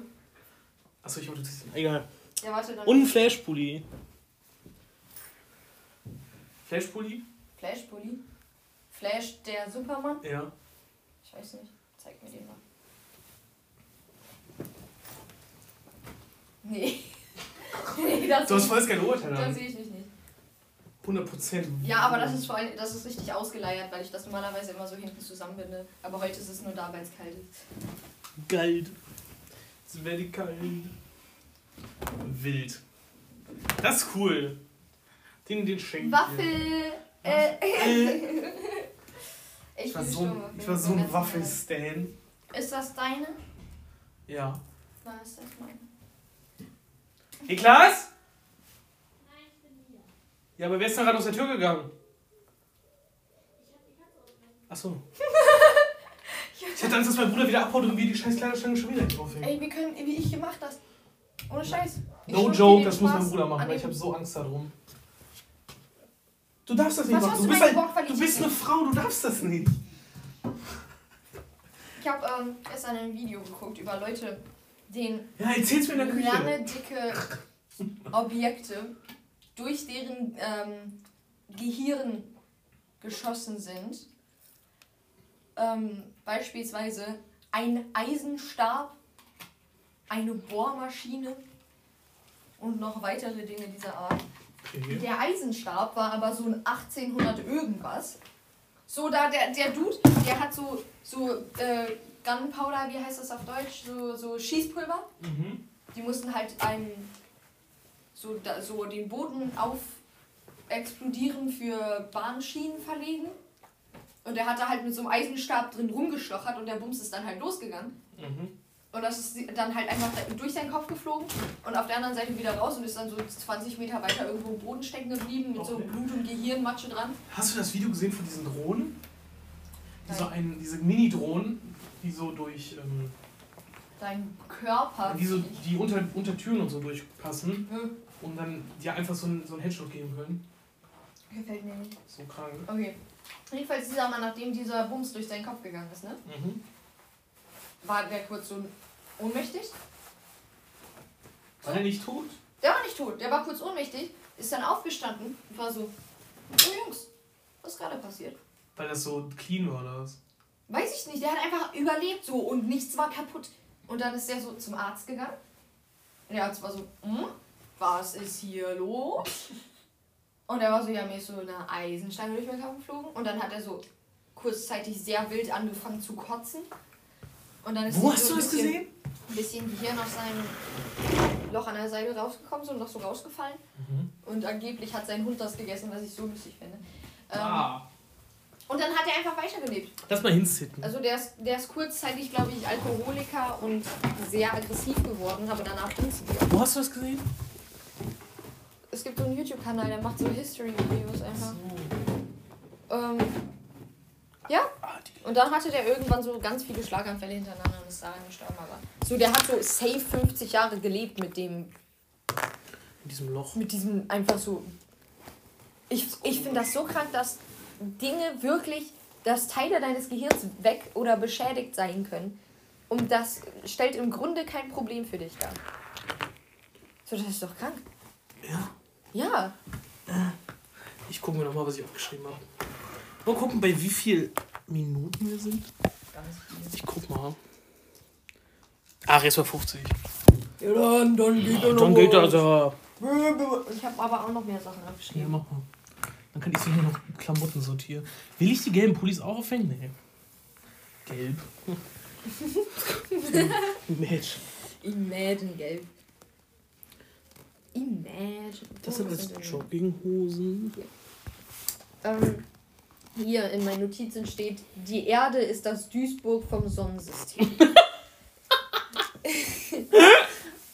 Achso, ich wollte ziehst den. Egal. Ja, warte, dann. Und ein Flashpulli. Flashpulli? Flashpulli. Flash, der Superman. Ja. Ich weiß nicht. Zeig mir den mal. Nee. nee, das, Du hast voll keine Oberteile das sehe ich nicht. nicht. 100 Prozent. Ja, aber das ist vor allem, das ist richtig ausgeleiert, weil ich das normalerweise immer so hinten zusammenbinde. Aber heute ist es nur da, weil es kalt ist. Geil. Es very kalt. Wild. Das ist cool. Den, den schenk ich dir. Waffel. Äh. Ich, Ich war so, ein- Sturmwaffeln. ich war so ein Waffelstan. Ist das deine? Ja. Nein, ist das meine. Niklas? Ja, aber wer ist denn gerade aus der Tür gegangen? Achso. Ich hatte Angst, dass mein Bruder wieder abhaut und wir die scheiß Kleiderstange schon wieder nicht aufhängen. Ey, wir können, wie ich gemacht das. Ohne Scheiß. Ich No joke, das muss mein Spaß Bruder machen, weil ich habe so Angst darum. Du darfst das nicht machen. Du bist, ein, weil du bist eine Frau, du darfst das nicht. Ich habe ähm, gestern ein Video geguckt über Leute, denen Ja, lange, dicke Objekte durch deren ähm, Gehirn geschossen sind. Ähm, beispielsweise ein Eisenstab, eine Bohrmaschine und noch weitere Dinge dieser Art. Okay. Der Eisenstab war aber so ein 1800 irgendwas. So, da der, der Dude, der hat so, so äh, Gunpowder, wie heißt das auf Deutsch? So, so Schießpulver. Mhm. Die mussten halt einen, so, da, so den Boden auf explodieren für Bahnschienen verlegen. Und er hat da halt mit so einem Eisenstab drin rumgestochert und der Bums ist dann halt losgegangen. Mhm. Und das ist dann halt einfach durch seinen Kopf geflogen und auf der anderen Seite wieder raus und ist dann so 20 Meter weiter irgendwo im Boden stecken geblieben mit so Okay. Blut und Gehirnmatsche dran. Hast du das Video gesehen von diesen Drohnen? Diese, Nein. ein, diese Mini-Drohnen, die so durch. Ähm, Dein Körper. die, so, die unter, unter Türen und so durchpassen Hm, und dann dir einfach so einen, so einen Headshot geben können. gefällt mir nicht. So krank. Okay. Jedenfalls dieser Mann, nachdem dieser Bums durch seinen Kopf gegangen ist, ne? Mhm. War der kurz so ohnmächtig. War der nicht tot? Der war nicht tot, der war kurz ohnmächtig, ist dann aufgestanden und war so, oh Jungs, was ist gerade passiert? Weil das so clean war oder was? Weiß ich nicht, der hat einfach überlebt so und nichts war kaputt. Und dann ist der so zum Arzt gegangen. Und der Arzt war so, hm, was ist hier los? Und er war so, ja, mir ist so eine Eisenstange durch meinen Kopf geflogen. Und dann hat er so kurzzeitig sehr wild angefangen zu kotzen. Und dann ist Wo hast so du ein das bisschen- gesehen? Ein bisschen Gehirn aus seinem Loch an der Seite rausgekommen, so noch so rausgefallen. Mhm. Und angeblich hat sein Hund das gegessen, was ich so lustig finde. Ähm, Ah. Und dann hat er einfach weitergelebt. Lass mal hinsitten. Also der ist, der ist kurzzeitig, glaube ich, Alkoholiker und sehr aggressiv geworden, aber danach ging es wieder. Wo hast du das gesehen? Es gibt so einen YouTube-Kanal, der macht so History-Videos einfach. Ähm, ja, Ah, die. Und dann hatte der irgendwann so ganz viele Schlaganfälle hintereinander und ist daran gestorben. Aber so, der hat so safe 50 Jahre gelebt mit dem, In diesem Loch. mit diesem einfach so. Ich, ich finde das so krank, dass Dinge wirklich, dass Teile deines Gehirns weg oder beschädigt sein können. Und das stellt im Grunde kein Problem für dich dar. So, das ist doch krank. Ja. Ja. Ich gucke mir noch mal, was ich aufgeschrieben habe. Mal gucken, bei wie viel Minuten wir sind. Ganz viel. Ich guck mal. Ach, jetzt war 50. Ja, dann, dann geht er Dann geht das. Ich habe aber auch noch mehr Sachen Ja, abgeschrieben. mach mal. Dann kann ich so hier noch Klamotten sortieren. Will ich die gelben Pullis auch aufhängen? Nee. Gelb. Match. Imagine gelb. Imagine. Das sind denn- Jogginghosen. Ähm, hier in meinen Notizen steht, die Erde ist das Duisburg vom Sonnensystem.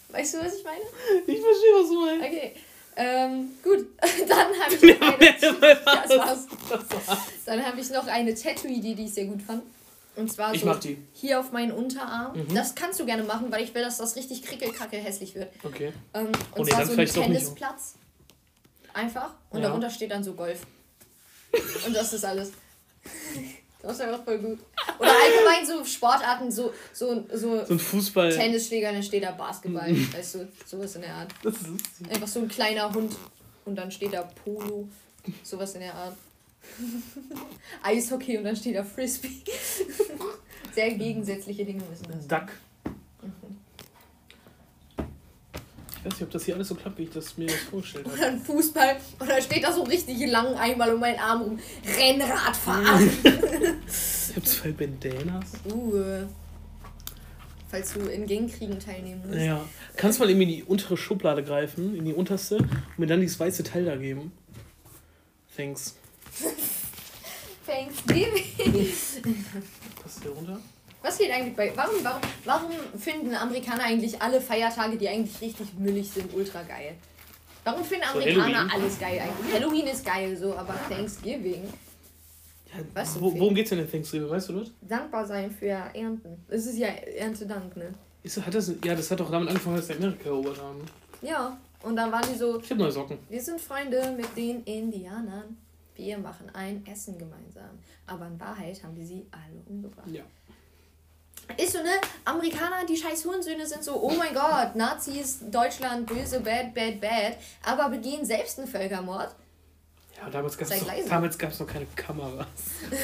weißt du, was ich meine? Ich verstehe, was du meinst. Okay. Ähm, gut, dann habe ich, noch eine hab ich noch eine Tattoo-Idee, die ich sehr gut fand. Und zwar ich so mach die. hier auf meinen Unterarm. Mhm. Das kannst du gerne machen, weil ich will, dass das richtig krickelkacke hässlich wird. Okay. Ähm, und oh nee, zwar so ein Tennisplatz. Einfach. Und ja. darunter steht dann so Golf. Und das ist alles. Das ist einfach voll gut. Oder allgemein so Sportarten, so, so, so, So ein Fußball. Tennisschläger, dann steht da Basketball. Weißt du, sowas in der Art. Das ist lustig. Einfach so ein kleiner Hund und dann steht da Polo. Sowas in der Art. Eishockey und dann steht da Frisbee. Sehr gegensätzliche Dinge müssen das. Duck. Ich weiß nicht, ob das hier alles so klappt, wie ich das mir vorgestellt habe. Oder ein Fußball und dann steht da so richtig lang einmal um meinen Arm rum. Rennradfahren. Ich habe zwei Bandanas. Uh. Falls du in Gangkriegen teilnehmen musst. Ja. Kannst du mal eben in die untere Schublade greifen, in die unterste, und mir dann dieses weiße Teil da geben? Thanks. Thanksgiving. Was ist hier runter? Was geht eigentlich bei. Warum, warum, warum finden Amerikaner eigentlich alle Feiertage, die eigentlich richtig müllig sind, ultra geil? Warum finden So Amerikaner Halloween? alles geil eigentlich? Halloween ist geil so, aber Thanksgiving. Was wo, denn? worum geht's denn in Thanksgiving, weißt du das? Dankbar sein für Ernten. Es ist ja Erntedank, ne? Ist, hat das? Ja, das hat doch damit angefangen, als die Amerika erobert haben. Ja. Und dann waren die so, Ich habe neue Socken. wir sind Freunde mit den Indianern. Wir machen ein Essen gemeinsam. Aber in Wahrheit haben die sie alle umgebracht. Ja. Ist so, ne? Amerikaner, die scheiß Hurensöhne sind so, oh mein Gott, Nazis, Deutschland, böse, bad, bad, bad, aber begehen selbst einen Völkermord. Ja, damals gab es gab's noch keine Kameras.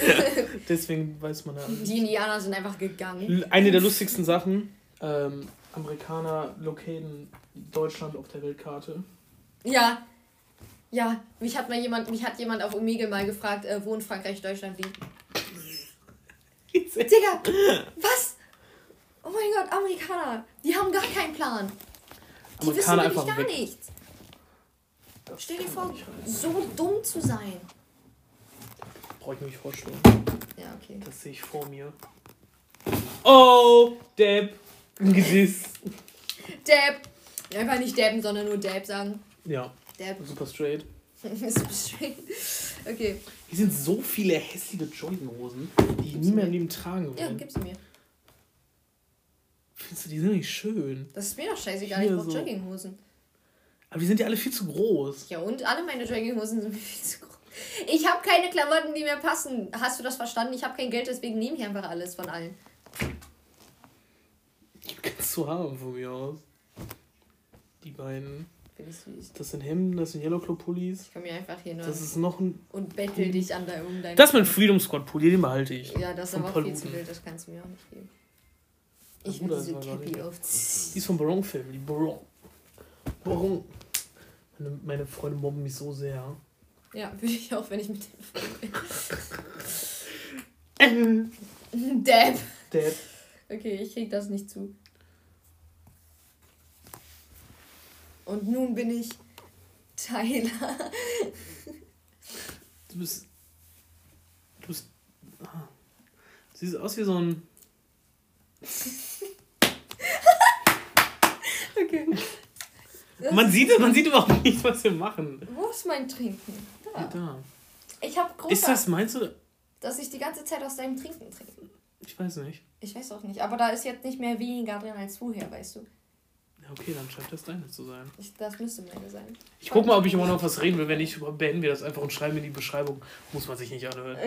Deswegen weiß man ja. Die Indianer sind einfach gegangen. Eine der lustigsten Sachen, ähm, Amerikaner locaten Deutschland auf der Weltkarte. Ja. Ja, mich hat mal jemand, mich hat jemand auf Omegle mal gefragt, äh, wo in Frankreich Deutschland liegt. Digga, was? Oh mein Gott, Amerikaner, die haben gar keinen Plan. Die Amerikaner wissen wirklich gar weg. nichts. Das Stell dir vor, so dumm zu sein. Brauche ich mir nicht vorstellen. Ja, okay. Das sehe ich vor mir. Oh, Depp. Gediss. Dab. Einfach nicht dabben, sondern nur Dab sagen. Ja, Dab. super straight. Ist straight. Okay. Hier sind so viele hässliche Jogginghosen, die ich nie mehr im Leben tragen Ja, will. gib sie mir. Findest du, die sind nicht schön. Das ist mir doch scheißegal, Hier ich brauch so. Jogginghosen. Aber die sind ja alle viel zu groß. Ja, und alle meine Jogginghosen sind mir viel zu groß. Ich habe keine Klamotten, die mir passen. Hast du das verstanden? Ich habe kein Geld, deswegen nehme ich einfach alles von allen. Die kannst du haben von mir aus. Die beiden. Finde ich süß. Das sind Hemden, das sind Yellow Club Pullis. Ich komme hier einfach hin Das ist noch ein. und bettel dich an da um dein. Das ist mein Freedom Squad Pulli, den behalte ich. Ja, das ist aber viel zu wild, das kannst du mir auch nicht geben. Ich will diese Cappy aufziehen. Die ist von Barong Family. Barong. Barong. Meine, meine Freunde mobben mich so sehr. Ja, würde ich auch, wenn ich mit Ähm. bin. Dab. Dad. Okay, ich krieg das nicht zu. Und nun bin ich Tyler. Du bist. Du bist. Ah. Siehst aus wie so ein. Okay. Das- Man sieht, man sieht überhaupt nicht, was wir machen. Wo ist mein Trinken? Da. Da. Ich habe große Ist das, meinst du? dass ich die ganze Zeit aus deinem Trinken trinke. Ich weiß nicht. Ich weiß auch nicht, aber da ist jetzt nicht mehr weniger drin als vorher, weißt du. Ja, okay, dann scheint das deine zu sein. Ich, das müsste meine sein. Ich guck mal, ob ich immer noch was reden will. Wenn nicht, beenden wir das einfach und schreiben in die Beschreibung. Muss man sich nicht anhören.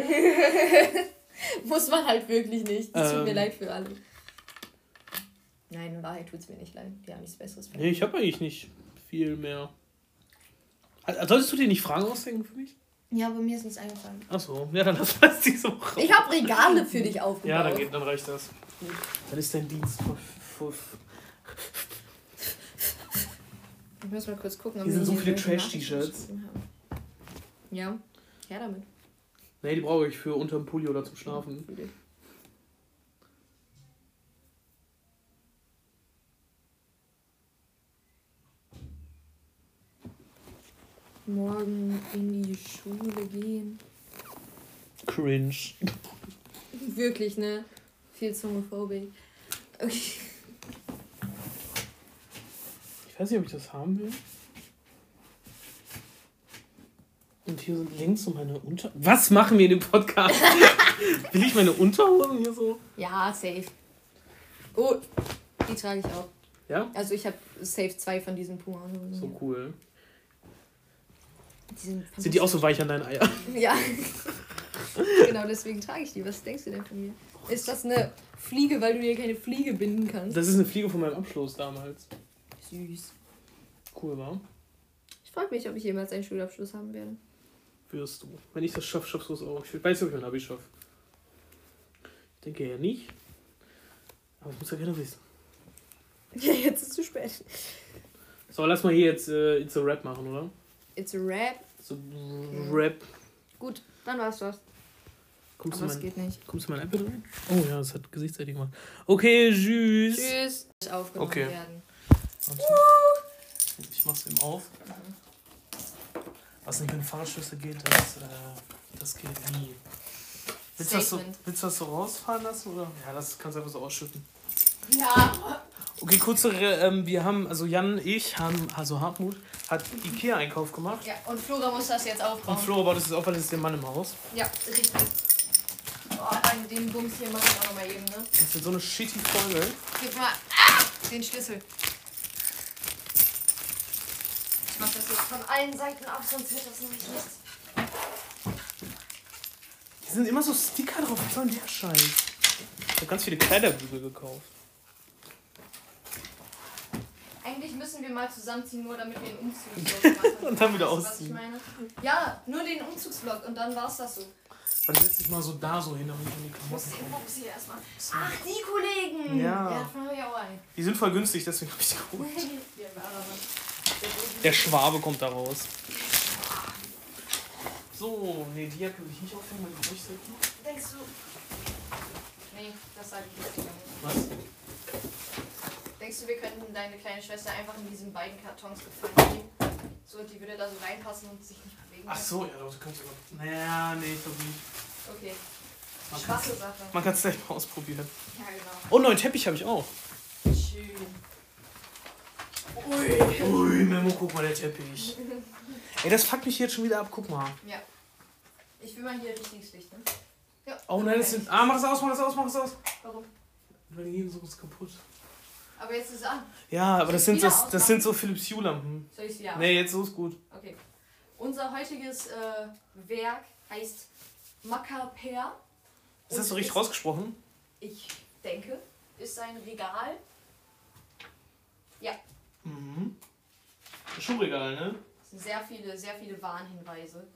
Muss man halt wirklich nicht. Es tut mir Ähm. leid für alle. Nein, in Wahrheit tut es mir nicht leid. Die haben nichts Besseres Nee, ich habe eigentlich nicht viel mehr. Also, Solltest du dir nicht Fragen ausdenken für mich? Ja, aber mir ist nichts eingefallen. Achso, ja, dann lass das diese Woche. Ich habe Regale für dich aufgebaut. Ja, dann, geht, dann reicht das. Dann ist dein Dienst. Für, für, Ich muss mal kurz gucken, ob Hier sind wir so viele Trash-T-Shirts. Ja, her damit. nee, die brauche ich für unterm Pulli oder zum Schlafen. Morgen in die Schule gehen. Cringe. Wirklich, ne? Viel Zomophobic. Okay. weiß nicht, ob ich das haben will. Und hier sind Links zu meine Unter... Was machen wir in dem Podcast? will ich meine Unterhosen hier so? Ja, safe. Oh, die trage ich auch. Ja? Also ich habe safe zwei von diesen Puma. So cool. Die sind, Sind die auch so weich an deinen Eiern? Ja. genau deswegen trage ich die. Was denkst du denn von mir? Ist das eine Fliege, weil du dir keine Fliege binden kannst? Das ist eine Fliege von meinem Abschluss damals. Süß. Cool, war? Ich frage mich, ob ich jemals einen Schulabschluss haben werde. Wirst du. Wenn ich das schaffe, schaffst du es auch. Ich weiß nicht, ob ich mein Abi schaffe. Ich denke ja nicht. Aber das muss ja keiner wissen. Ja, jetzt ist es zu spät. So, lass mal hier jetzt äh, It's a Rap machen, oder? It's a rap. So Rap. Gut, dann war's das. Kommst du, Aber es mein, geht nicht. kommst du mein iPad rein? Oh ja, das hat Gesichtszeitig gemacht. Okay, tschüss. Tschüss. Aufgenommen Okay. werden. Ich mach's eben auf. Was nicht mit Fahrradschlüssel geht, das, äh, das geht nie. Willst du, das so, willst du das so rausfahren lassen? Oder? Ja, das kannst du einfach so ausschütten. Ja. Okay, kurze, ähm, wir haben, also Jan, ich, haben, also Hartmut, hat Ikea-Einkauf gemacht. Ja, und Flora muss das jetzt Und aufbauen. Flo baut es jetzt auf, weil es ist der Mann im Haus. Ja, richtig. Oh, dann den Bums hier mache ich auch nochmal eben, ne? Das wird so eine shitty Folge. Gib mal ah, den Schlüssel. Ich mach das jetzt von allen Seiten ab, sonst wird das nämlich nichts. Hier sind immer so Sticker drauf. Was soll denn der Scheiß? Ich habe ganz viele Kleiderbügel gekauft. Eigentlich müssen wir mal zusammenziehen, nur damit wir einen Umzugsblock machen. Und dann wieder Weißt du, was ausziehen. ich meine? Ja, nur den Umzugsblock und dann war's das so. Dann setz dich mal so da so hin, damit ich in die Ich muss Klamotten den. Bums hier erstmal. Ach, die Kollegen! Ja. Ja. Die sind voll günstig, deswegen habe ich die geholt. Der Schwabe kommt da raus. So, nee, die Jacke will ich nicht aufhängen, weil die durchsetzen. Denkst du. Nee, das sage ich nicht. Was? Denkst du, wir könnten deine kleine Schwester einfach in diesen beiden Kartons gefallen geben? So, die würde da so reinpassen und sich nicht bewegen. Ach so, ja, du kannst ja noch. Naja, nee, ich glaube nicht. Okay. Man Schwache Sache. Man kann es gleich mal ausprobieren. Ja, genau. Oh, neuen Teppich habe ich auch. Schön. Ui. Ui, Memo, guck mal, der Teppich. Ey, das fuckt mich jetzt schon wieder ab, guck mal. Ja. Ich will mal hier richtiges Licht, ne? Ja. Oh nein, das sind. Ah, mach es aus, mach es aus, mach es aus. Warum? Weil die gehen so ist kaputt. Aber jetzt ist es an. Ja, aber das sind, das, das sind so Philips Hue Lampen. Soll ich es wieder Nee, jetzt so ist gut. Okay. Unser heutiges äh, Werk heißt Macaper. Ist das so richtig rausgesprochen? Ich denke, ist ein Regal. Ja, Mhm. Schuhregal, ne? es sind sehr viele, sehr viele Warnhinweise.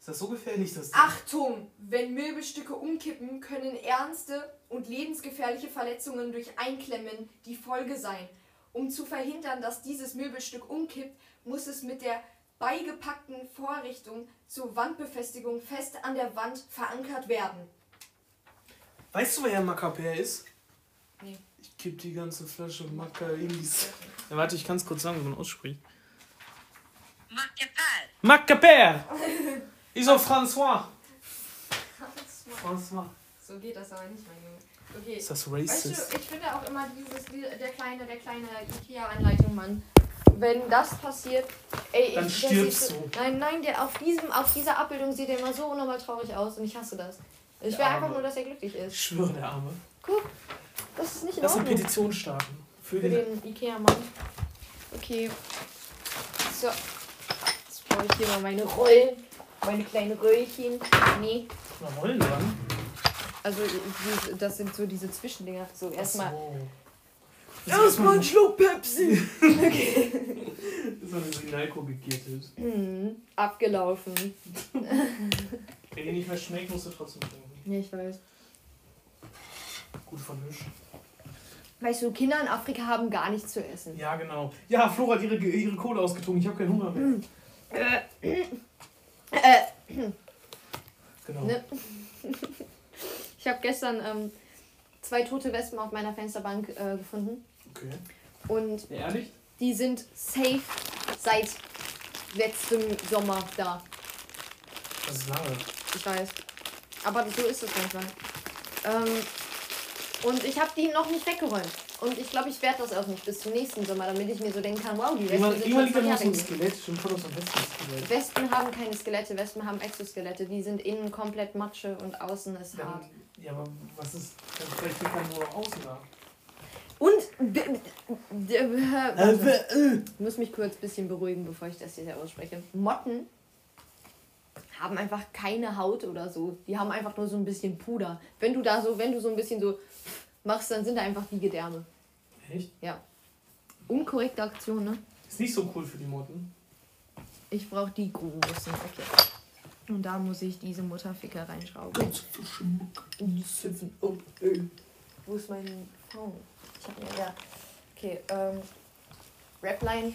Ist das so gefährlich, dass. Achtung! Wenn Möbelstücke umkippen, können ernste und lebensgefährliche Verletzungen durch Einklemmen die Folge sein. Um zu verhindern, dass dieses Möbelstück umkippt, muss es mit der beigepackten Vorrichtung zur Wandbefestigung fest an der Wand verankert werden. Weißt du, wer Macaper ist? Nee. Ich kipp die ganze Flasche Maca in die. Ja, warte, ich kann es kurz sagen, wie man ausspricht. Macaper! Ich so François. François. So geht das aber nicht, mein Junge. Okay. Ist das Weißt du, racist? ich finde auch immer dieses, die- der kleine, der kleine Ikea-Anleitung, Mann. Wenn das passiert, ey, Dann ich, stirbst sieht so, du. Nein, nein, der auf diesem, auf dieser Abbildung sieht er immer so unnormal traurig aus und ich hasse das. Ich will einfach nur, dass er glücklich Ich ist. schwöre, der Arme. Guck, das ist nicht in Lass eine Ordnung. Petition starten. Für Für den. den Ikea-Mann. Okay. So. Jetzt brauche ich hier mal meine Rollen. Meine kleinen Röllchen. Nee. Na, Rollen dran. Also, das sind so diese Zwischendinger. So, erstmal. So. Erstmal ein Schluck Pepsi. okay. So eine Signalko gegittet. Hm, abgelaufen. Wenn die nicht mehr schmeckt, musst du trotzdem trinken. Ja, ich weiß. Gut vermischt. Weißt du, Kinder in Afrika haben gar nichts zu essen. Ja, genau. Ja, Flora hat ihre, ihre Kohle ausgetrunken. Ich habe keinen Hunger mehr. Äh, Genau. ne? Ich habe gestern ähm, zwei tote Wespen auf meiner Fensterbank äh, gefunden. Okay. Und Ehrlich? die sind safe seit letztem Sommer da. Das ist lange. Ich weiß. Aber so ist es manchmal. Ähm, und ich habe die noch nicht weggeräumt. Und ich glaube, ich werde das auch nicht bis zum nächsten Sommer, damit ich mir so denken kann, wow, die Wespen sind irgendwann schon liegt da noch so ein. Skelett. Kommt noch so ein Wespen-Skelett. Wespen haben keine Skelette, Wespen haben Exoskelette. Die sind innen komplett Matsche und außen ist hart. Dann, ja, aber was ist. Dann vielleicht liegt dann nur außen da. Und. Äh. Ich muss mich kurz ein bisschen beruhigen, bevor ich das hier ausspreche. Motten haben einfach keine Haut oder so. Die haben einfach nur so ein bisschen Puder. Wenn du da so, wenn du so ein bisschen so machst, dann sind da einfach wie Gedärme. Echt? Ja. Unkorrekte Aktion, ne? Ist nicht so cool für die Motten. Ich brauche die großen. Okay. Und da muss ich diese Mutterficker reinschrauben. Wo ist mein Phone? Ich hab mir ja. Okay, ähm. Rapline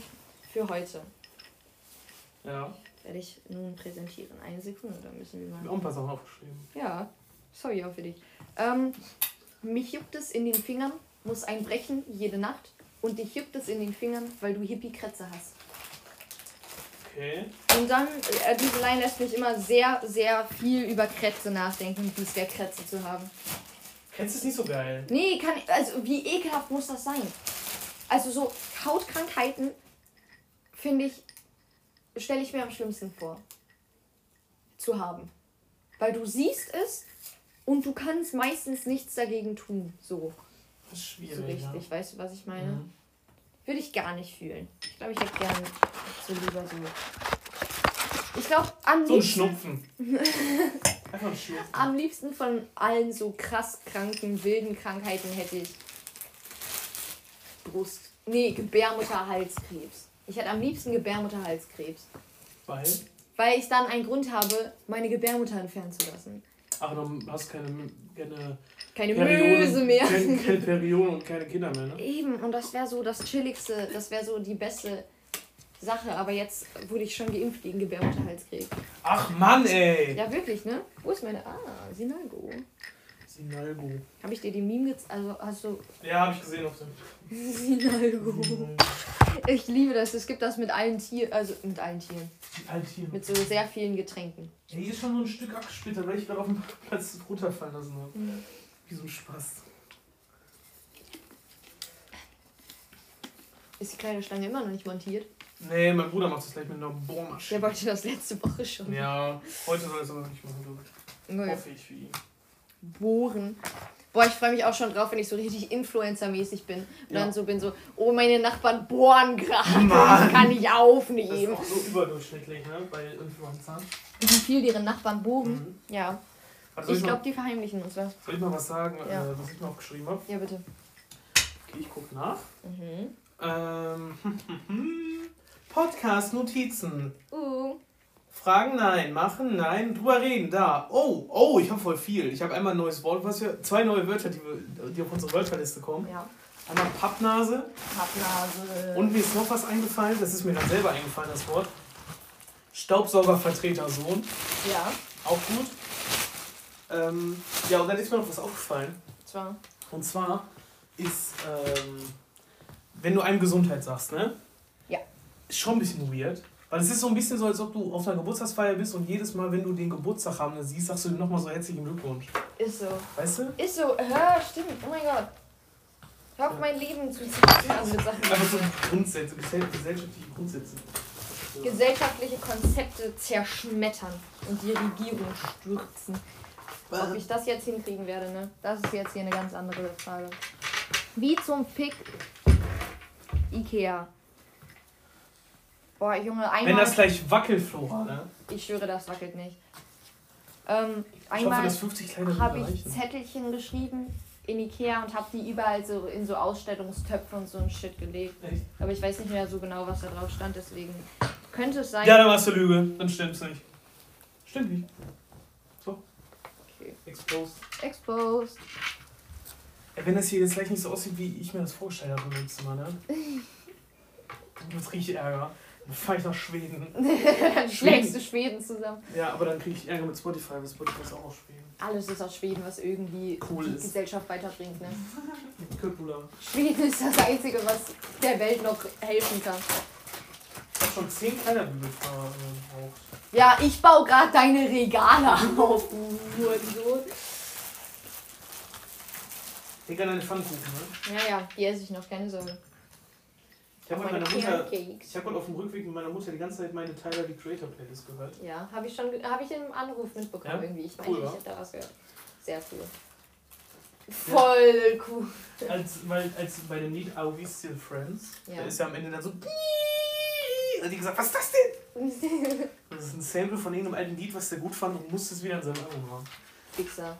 für heute Ja. werde ich nun präsentieren. Eine Sekunde, da müssen wir Ich habe mal. auch ein paar Sachen aufgeschrieben. Ja, sorry auch für dich. Ähm, mich juckt es in den Fingern, muss einbrechen jede Nacht. Und dich juckt es in den Fingern, weil du Hippie-Krätze hast. Okay. Und dann, äh, diese Line lässt mich immer sehr, sehr viel über Krätze nachdenken, wie es wäre, Krätze zu haben. Du es nicht so geil? Nee, kann also wie ekelhaft muss das sein? Also so Hautkrankheiten, finde ich, stelle ich mir am schlimmsten vor. Zu haben. Weil du siehst es und du kannst meistens nichts dagegen tun. So, Das ist so schwierig. richtig. Weißt du, was ich Ja. meine? Mhm. Würde ich gar nicht fühlen. Ich glaube, ich hätte gern so lieber so. Ich glaube, am So ein liebsten. Schnupfen. Einfach ein Schnupfen. Am liebsten von allen so krass kranken, wilden Krankheiten hätte ich Brust. Nee, Gebärmutterhalskrebs. Ich hätte am liebsten Gebärmutterhalskrebs. Weil. Weil ich dann einen Grund habe, meine Gebärmutter entfernen zu lassen. Ach, dann hast du keine, keine Keine Möse mehr. Keine, keine Perioden und keine Kinder mehr, ne? Eben, und das wäre so das Chilligste, das wäre so die beste Sache. Aber jetzt wurde ich schon geimpft gegen Gebärmutterhalskrebs. Ach Mann, ey! Ja, wirklich, ne? Wo ist meine. Ah, Sinalgo. Sinalgo. Habe ich dir die Meme gezeigt? Also hast du. Ja, hab ich gesehen auf dem. Sinalgo. Ich liebe das. Es gibt das mit allen Tieren, also mit allen Tieren. Halt hier. Mit so sehr vielen Getränken. Ja, hier ist schon so ein Stück abgesplittert, weil ich gerade auf dem Platz runterfallen lassen habe. Mhm. Wie so ein Spaß. Ist die kleine Stange immer noch nicht montiert? Nee, mein Bruder macht das gleich mit einer Bohrmaschine. Der wollte das letzte Woche schon. Ja, heute soll er es aber nicht machen, glaube ich. Hoffe ich für ihn. Bohren. Boah, ich freue mich auch schon drauf, wenn ich so richtig Influencer-mäßig bin. Und Ja. dann so bin so, oh, meine Nachbarn bohren gerade. Das kann ich Das ist aufnehmen. auch so überdurchschnittlich, ne? Bei Influencern. Wie viel ihre Nachbarn bohren? Mhm. Ja. Also Ich glaube, die verheimlichen uns was. soll ich mal was sagen, Ja. äh, was ich mir aufgeschrieben habe? Ja, bitte. Okay, ich gucke nach. Mhm. Ähm, Podcast-Notizen. Uh. Fragen nein, machen nein, drüber reden, da. Oh, oh, ich habe voll viel. Ich habe einmal ein neues Wort, was wir, zwei neue Wörter, die, die auf unsere Wörterliste kommen. Ja. Einmal Pappnase Pappnase. und mir ist noch was eingefallen, das ist mir gerade selber eingefallen, das Wort. Staubsaugervertreter-Sohn, Ja. auch gut. Ähm, ja, und dann ist mir noch was aufgefallen. Zwar. Und zwar ist, ähm, wenn du einem Gesundheit sagst, ne? Ja. Ist schon ein bisschen weird. Weil es ist so ein bisschen so, als ob du auf einer Geburtstagsfeier bist und jedes Mal, wenn du den Geburtstag haben siehst, sagst du ihm nochmal so herzlichen Glückwunsch. Ist so. Weißt du? Ist so. Hör, stimmt. Oh mein Gott. Hör auf mein Leben zu zerstören mit Sachen. Einfach so Grundsätze, gesell- gesellschaftliche Grundsätze. So. gesellschaftliche Konzepte zerschmettern und die Regierung stürzen. Ob ich das jetzt hinkriegen werde, ne? Das ist jetzt hier eine ganz andere Frage. Wie zum Fick Ikea. Boah, Junge, Wenn einmal. das gleich Wackelflora, ne? ich schwöre, das wackelt nicht. Ähm, einmal dass 50 kleine habe ich. Zettelchen geschrieben in Ikea und habe die überall so in so Ausstellungstöpfe und so ein Shit gelegt. Echt? Aber ich weiß nicht mehr so genau, was da drauf stand, deswegen könnte es sein. Ja, dann warst du Lüge. Dann stimmt's nicht. Stimmt nicht. So. Okay. Exposed. Exposed. Ja, wenn das hier jetzt gleich nicht so aussieht, wie ich mir das vorgestellt habe im Zimmer, ne? Dann gibt's richtig Ärger. Dann fahr ich nach Schweden. Dann schlägst du Schweden zusammen. Ja, aber dann kriege ich Ärger mit Spotify, weil Spotify ist auch aus Schweden. Alles ist aus Schweden, was irgendwie Cool die ist. Gesellschaft weiterbringt. Ne? Köpula. Schweden ist das Einzige, was der Welt noch helfen kann. Ich hab schon 10 Kleiderbügel verbraucht. Ja, ich baue gerade deine Regale auf, du Hurensohn. An deine Pfannkuchen, ne? Ja, ja, die esse ich noch, keine Sorge. Ich habe meine. Ich habe mal auf dem Rückweg mit meiner Mutter die ganze Zeit meine Tyler the Creator Playlist gehört. Ja, habe ich schon, habe ich im Anruf mitbekommen Ja? irgendwie. Ich meine, Cool, ich wa? hätte da was gehört. Sehr cool. Voll cool. Als, weil, als bei dem Lied Are We Still Friends, Ja. da ist ja am Ende dann so. Hat die gesagt, was ist das denn? Das ist ein Sample von irgendeinem alten Lied, was der gut fand und musste es wieder in seinem Album haben. Fixer.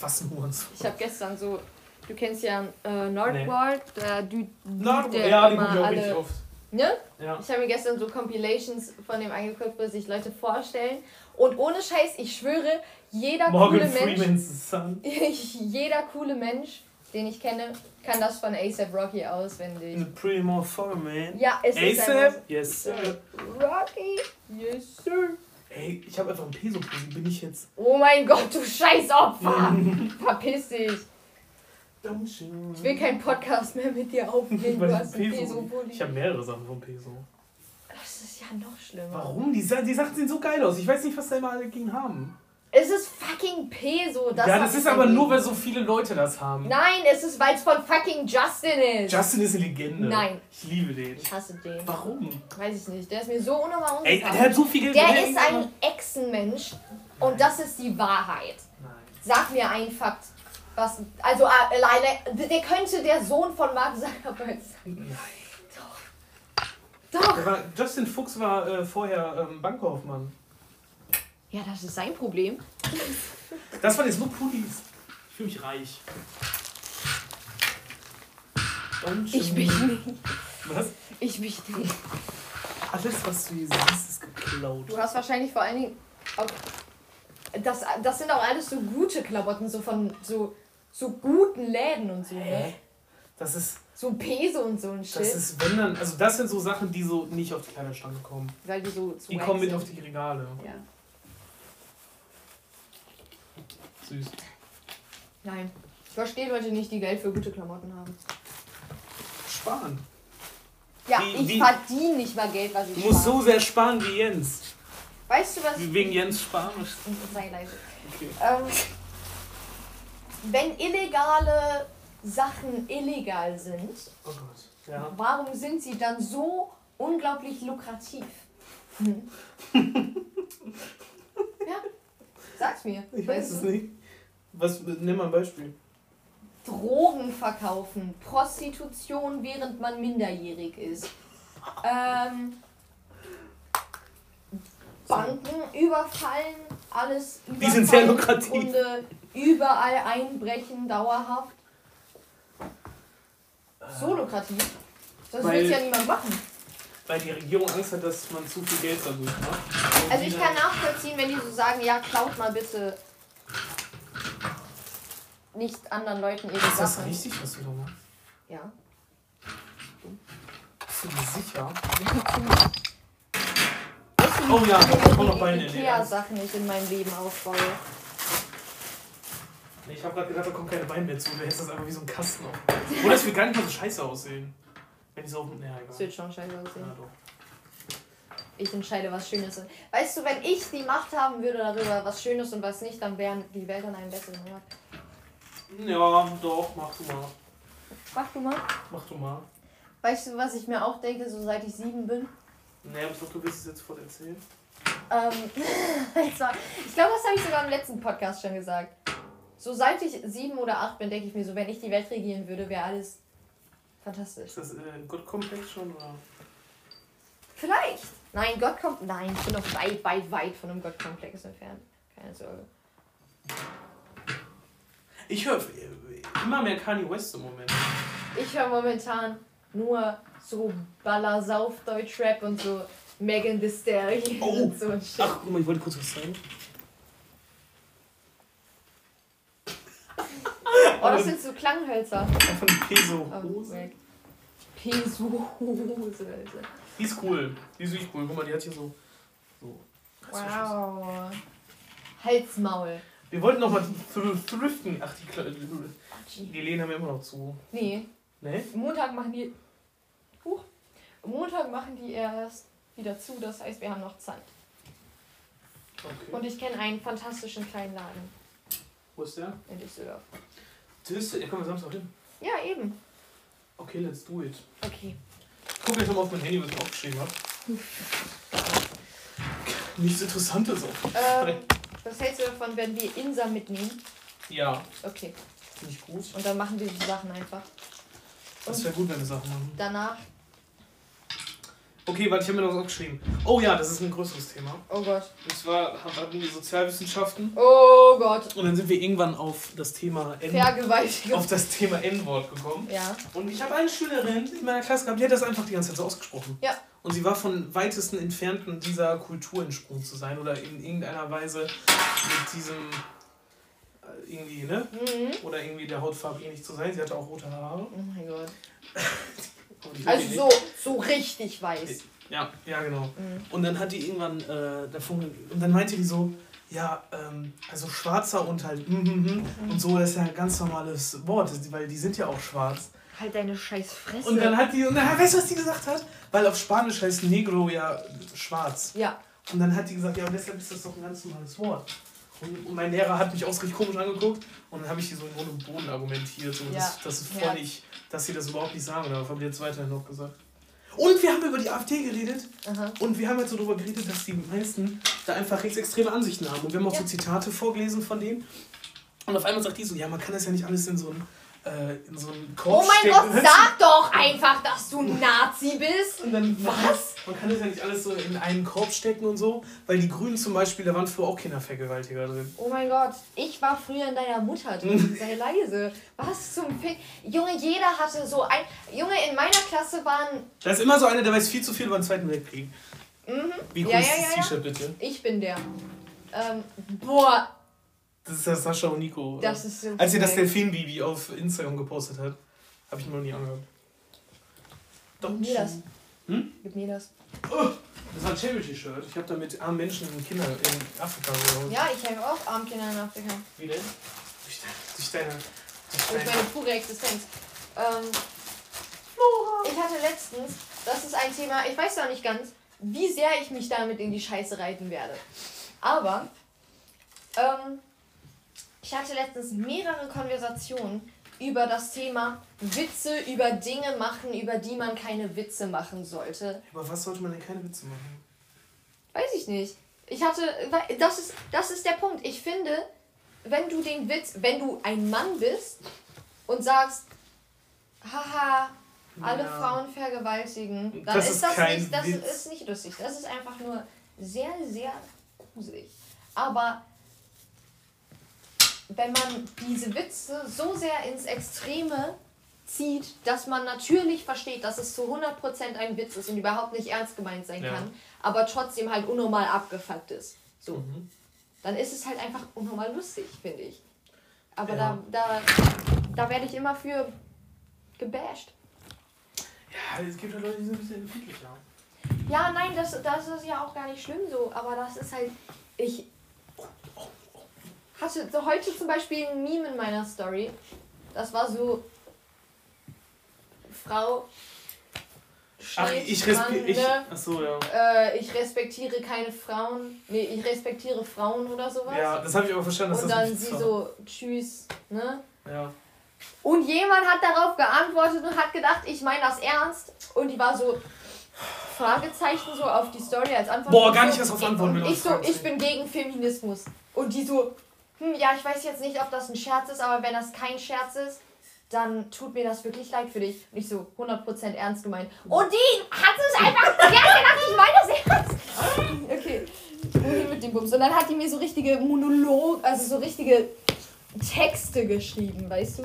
Was ein Hurensohn. Ich habe gestern so, du kennst ja äh, Nordward, der Dude, Na, der ja, die gucke ich auch alle- oft. ne? Ja. Ich habe mir gestern so Compilations von dem angeguckt, wo sich Leute vorstellen. Und ohne Scheiß, ich schwöre, jeder Morgan coole Mensch, Freeman's Son. jeder coole Mensch, den ich kenne, kann das von ASAP Rocky auswendig. The Pretty More For Man. Ja, es ist ASAP? Yes, sir. Rocky, yes sir. Ey, ich habe einfach ein Peso-Pulli. Bin ich jetzt. Oh mein Gott, du scheiß Opfer! Verpiss dich! Ich will keinen Podcast mehr mit dir aufnehmen. Du ich hast einen Peso-. Ich habe mehrere Sachen vom Peso. Das ist ja noch schlimmer. Warum? Die, die Sachen sehen so geil aus. Ich weiß nicht, was da immer alle gegen haben. Es ist fucking Peso. Das ja, das ist aber dagegen. nur, weil so viele Leute das haben. Nein, es ist, weil es von fucking Justin ist. Justin ist eine Legende. Nein. Ich liebe den. ich hasse den. Warum? Weiß ich nicht. Der ist mir so unnormal Ey, der hat so viel Geld. Der ist ein Echsenmensch und das ist die Wahrheit. Nein. Sag mir ein Fakt. Was, also äh, alleine, der könnte der Sohn von Mark Zuckerberg sein. Nein. Doch. Der war, Justin Fuchs war äh, vorher ähm, Bankkaufmann. Ja, das ist sein Problem. Das waren jetzt nur Pullis. Ich fühle mich reich. Und Ich mich nicht. Was? Ich mich nicht. Alles, was du hier siehst, ist geklaut. Du hast wahrscheinlich vor allen Dingen. Auch, das, das sind auch alles so gute Klamotten, so von so, so guten Läden und so, ne? Hä? Das ist, So Peso und so ein Shit. das ist, wenn dann, also das sind so Sachen, die so nicht auf die Kleiderstange kommen. weil die so Die swag kommen mit sind. auf die Regale. Ja. Süß. Nein. Ich verstehe Leute nicht, die Geld für gute Klamotten haben. Sparen. Ja, Wie- ich wie- verdiene nicht mal Geld, was ich Du musst spare. so sehr sparen wie Jens. Weißt du was? Wegen Jens sparen. Sei leise. Okay. Ähm, wenn illegale Sachen illegal sind, Oh. Ja. warum sind sie dann so unglaublich lukrativ? Hm? ja, sag's mir. Ich weiß es nicht. Was, nimm mal ein Beispiel. Drogen verkaufen, Prostitution, während man minderjährig ist. Ähm, Banken überfallen, alles Die sind sehr lukrativ. im Grunde überall einbrechen, dauerhaft. So lukrativ. Das will ja niemand machen. Weil die Regierung Angst hat, dass man zu viel Geld dadurch macht. Und Also ich kann nachvollziehen, wenn die so sagen, ja, klaut mal bitte nicht anderen Leuten ihre Ist das Sachen. richtig, was du da machst? Ja. Bist du dir sicher? Oh ja, ich komm noch Beine in Ikea-Sachen ich in meinem Leben aufbaue? Nee, Ich habe gerade gedacht, da kommt keine Beine mehr zu. Du hättest das einfach wie so ein Kasten auf. Oder das wird gar nicht mal so scheiße aussehen. Wenn ich so auf dem. Ja, egal. wird schon scheiße aussehen. Ja, doch. Ich entscheide, was Schönes ist. Weißt du, wenn ich die Macht haben würde darüber, was Schönes und was nicht, dann wären die Welt an einem besseren Ort. Ja, doch, mach du mal. Mach du mal. Mach du mal. Weißt du, was ich mir auch denke, so seit ich sieben bin? Nee, aber ich glaube, du willst es jetzt voll erzählen. Ähm, also, ich glaube, das habe ich sogar im letzten Podcast schon gesagt. So seit ich sieben oder acht bin, denke ich mir so, wenn ich die Welt regieren würde, wäre alles fantastisch. Ist das äh, Gottkomplex schon? Oder? Vielleicht. Nein, Gott kommt. Nein, ich bin noch weit, weit, weit von einem Gottkomplex entfernt. Keine Sorge. Ich höre immer mehr Kanye West im Moment. Ich höre momentan nur so Ballersauf Deutschrap und so Megan Thee Stallion Oh. und so ein Shit. Ach, guck mal, ich wollte kurz was sagen. oh, das sind so Klanghölzer. Einfach eine Peso Oh. Peso-Hose, Alter. Die ist cool. Die ist wirklich cool. Guck mal, die hat hier so. so. Wow. Halsmaul. Wir wollten noch mal thr- thriften. Ach, die, Kle- die Läden haben wir immer noch zu. Nee, Ne? Montag machen die. Huch. Montag machen die erst wieder zu, das heißt, wir haben noch Zeit. Okay. Und ich kenne einen fantastischen kleinen Laden Wo ist der? in Düsseldorf. Das, ja, kommen wir Samstag hin. Ja, eben. Okay, let's do it. Okay. Guck jetzt nochmal auf mein Handy, was ich aufgeschrieben habe. Nichts Interessantes auch. Ähm, was hältst du davon, wenn wir Insa mitnehmen? Ja, Okay. finde ich gut. Und dann machen wir die Sachen einfach. Das wäre gut, wenn wir Sachen machen. Danach. Okay, warte, ich habe mir noch was aufgeschrieben. Oh ja, das ist ein größeres Thema. Oh Gott. Und zwar hatten wir Sozialwissenschaften. Oh Gott. Und dann sind wir irgendwann auf das Thema N Vergewaltigung. auf das Thema N-Wort gekommen. Ja. Und ich habe eine Schülerin in meiner Klasse gehabt, die hat das einfach die ganze Zeit so ausgesprochen. Ja. Und sie war von weitesten Entfernten dieser Kultur entsprungen zu sein oder in irgendeiner Weise mit diesem äh, irgendwie, ne? Mhm. Oder irgendwie der Hautfarbe ähnlich zu sein. Sie hatte auch rote Haare. Oh mein Gott. Also so, so richtig weiß. Ja, ja, genau. Mhm. Und dann hat die irgendwann äh, davon, und dann meinte die so, ja, ähm, also schwarzer und halt, mm, mm, mm, und so, das ist ja ein ganz normales Wort, weil die sind ja auch schwarz. Halt deine scheiß Fresse. Und dann hat die, und dann, weißt du, was die gesagt hat? Weil auf Spanisch heißt Negro ja schwarz. ja. Und dann hat die gesagt, ja, und deshalb ist das doch ein ganz normales Wort. Und, und mein Lehrer hat mich ausrichtig komisch angeguckt und dann habe ich die so in Grund und Boden argumentiert. So, Ja. das, das ist voll Ja. nicht, dass sie das überhaupt nicht sagen darf, aber die hat weiterhin noch gesagt. Und wir haben über die AfD geredet Aha. und wir haben jetzt so darüber geredet, dass die meisten da einfach rechtsextreme Ansichten haben. Und wir haben auch so Ja. Zitate vorgelesen von denen. Und auf einmal sagt die so, ja, man kann das ja nicht alles in so einen, äh, in so einen Korb Oh mein. Gott, sag doch einfach, dass du Nazi bist. Und dann, Was? Man kann das ja nicht alles so in einen Korb stecken und so, weil die Grünen zum Beispiel, da waren früher auch Kindervergewaltiger drin. Oh mein Gott, ich war früher in deiner Mutter drin. Sei leise. Was zum Fick? Junge, jeder hatte so ein. Junge, in meiner Klasse waren. Da ist immer so einer, der weiß viel zu viel über den Zweiten Weltkrieg. Mhm. Wie cool Ja, ist ja, das ja, ja. T-Shirt bitte? Ich bin der. Ähm, boah, Das ist ja Sascha und Nico. oder? das ist so. Als ihr das cool. Delfin-Bibi auf Instagram gepostet hat, habe ich mir noch nie angehört. Gib mir das. Hm? Gib mir das. Oh, das war ein Charity-Shirt. Ich habe da mit armen Menschen und Kindern in Afrika gehauen. Ja, ich habe auch Armkinder in Afrika. Wie denn? Durch, durch deine. Durch Durch deine meine pure Existenz. Ähm, ich hatte letztens, das ist ein Thema, ich weiß noch nicht ganz, wie sehr ich mich damit in die Scheiße reiten werde. Aber ähm, ich hatte letztens mehrere Konversationen über das Thema Witze über Dinge machen, über die man keine Witze machen sollte. Aber was sollte man denn keine Witze machen? Weiß ich nicht. Ich hatte, das ist, das ist der Punkt. Ich finde, wenn du den Witz, wenn du ein Mann bist und sagst, haha, alle Ja. Frauen vergewaltigen, dann Das ist, das nicht, das Witz. ist nicht lustig. Das ist einfach nur sehr, sehr gruselig. Aber wenn man diese Witze so sehr ins Extreme zieht, dass man natürlich versteht, dass es zu 100% ein Witz ist und überhaupt nicht ernst gemeint sein Ja. kann, aber trotzdem halt unnormal abgefuckt ist. So, Mhm. dann ist es halt einfach unnormal lustig, finde ich. Aber Ja. da, da, da werde ich immer für gebasht. Ja, es gibt ja Leute, die sind ein bisschen empfindlicher. Ja, nein, das, das ist ja auch gar nicht schlimm so, aber das ist halt. Ich hatte so heute zum Beispiel ein Meme in meiner Story. Das war so. Frau. Ach, ich respektiere. Ich, ne? achso, ja. äh, ich respektiere keine Frauen. Nee, ich respektiere Frauen oder sowas. Ja, das habe ich aber verstanden, dass Und das dann sie war. so, tschüss, ne? Ja. Und jemand hat darauf geantwortet und hat gedacht, ich meine das ernst. Und die war so, Fragezeichen so auf die Story als Antwort. Boah, gar nicht erst auf Antworten, Und ich so, ich bin gegen Feminismus. Und die so, hm, ja, ich weiß jetzt nicht, ob das ein Scherz ist, aber wenn das kein Scherz ist, dann tut mir das wirklich leid für dich. Und ich so, 100% ernst gemeint. Und die hat es einfach, hat gedacht, ich meine das ernst. Okay, wohin mit dem Bums. Und dann hat die mir so richtige Monolog, also so richtige Texte geschrieben, weißt du?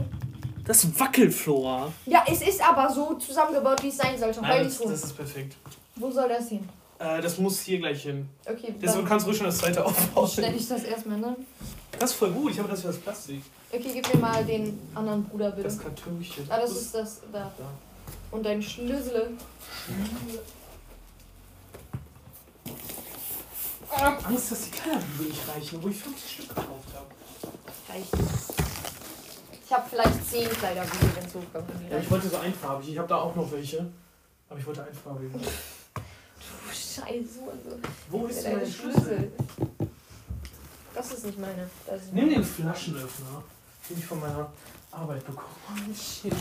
Das Wackelflora. Ja, es ist aber so zusammengebaut, wie es sein sollte. Nein, nicht das, das ist perfekt. Wo soll das hin? Äh, das muss hier gleich hin. Okay, Deswegen kannst du ruhig schon das zweite aufbauen. stelle ich das erstmal, ne? Das ist voll gut. Ich habe das für das Plastik. Okay, gib mir mal den anderen Bruder bitte. Das Kartönchen. ah, das ist das da. da. Und dein Schlüssel. Ich hab Angst, dass die Kleiderbügel nicht reichen, obwohl ich 50 Stück gekauft habe. Reicht. Ich habe vielleicht 10 Kleiderbügel, wenn es hochkommt. Ja, ich wollte so einfarbig. Ich habe da auch noch welche. Aber ich wollte einfarbig. Scheiße. Also. Wo ist mein Schlüssel? Schlüssel. Das ist nicht meine. Ist Nimm den Flaschenöffner, den ich von meiner Arbeit bekommen. Oh, shit.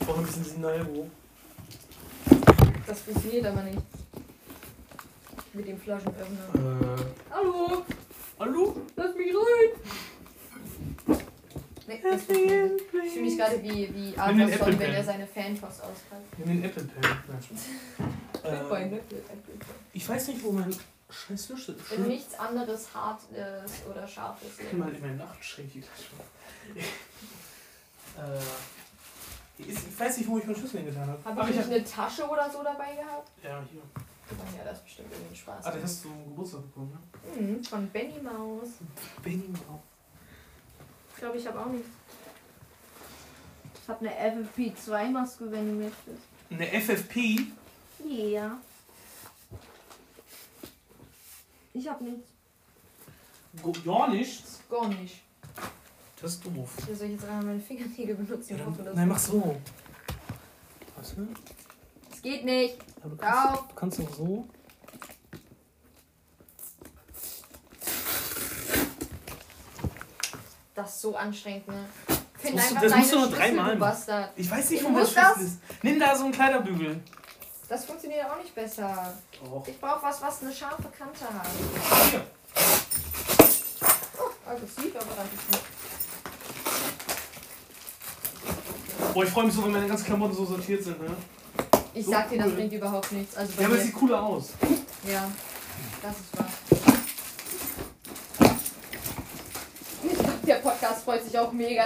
Ich brauche ein bisschen Sinalgo. Das funktioniert aber nicht. Mit dem Flaschenöffner. Äh, Hallo, hallo? lass mich rein! Nee, das funktioniert nicht. Ich fühle mich gerade wie, wie Song, wenn er seine Fanpost auspackt. Nimm den Apple Pen. Äh, Nöppel, Apple Pen. ich weiß nicht, wo mein scheiß Schlüssel ist. Wenn nichts anderes hart ist oder scharf ist. Ich geh mal in mein Nachtschränkchen. äh, ich weiß nicht, wo ich meinen Schlüssel hingetan habe. Habe ich ich nicht eine Tasche oder so dabei gehabt? Ja, hier. Ja, das ist bestimmt irgendwie Spaß. Ah, den hast du zum Geburtstag bekommen, ne? Mhm, von Benny Maus. Benny Mau. Ich glaube, ich habe auch nicht. Ich habe eine FFP2-Maske, wenn du möchtest. Eine FFP? Ja. Ich habe nichts. Go- Gar nichts? Gar nicht. Das ist doof. Hier soll ich jetzt einmal meine Fingernägel benutzen? Ja, dann, das nein, mach so. Was, ne? Es geht nicht. Aber du kannst, du kannst auch so. Das ist so anstrengend, ne? Find musst du- das musst du nur dreimal. Ich weiß nicht, Ich wo mein Schlüssel das. ist. Nimm da so einen Kleiderbügel. Das funktioniert auch nicht besser. Doch. Ich brauche was, was eine scharfe Kante hat. Hier. Oh, aggressiv, aber dann ist nicht. Boah, ich freue mich so, wenn meine ganzen Klamotten so sortiert sind, ne? Ich So sag dir, das bringt überhaupt nichts. Also Ja, aber es sieht cooler aus. ja, das ist wahr. Ich glaub, der Podcast freut sich auch mega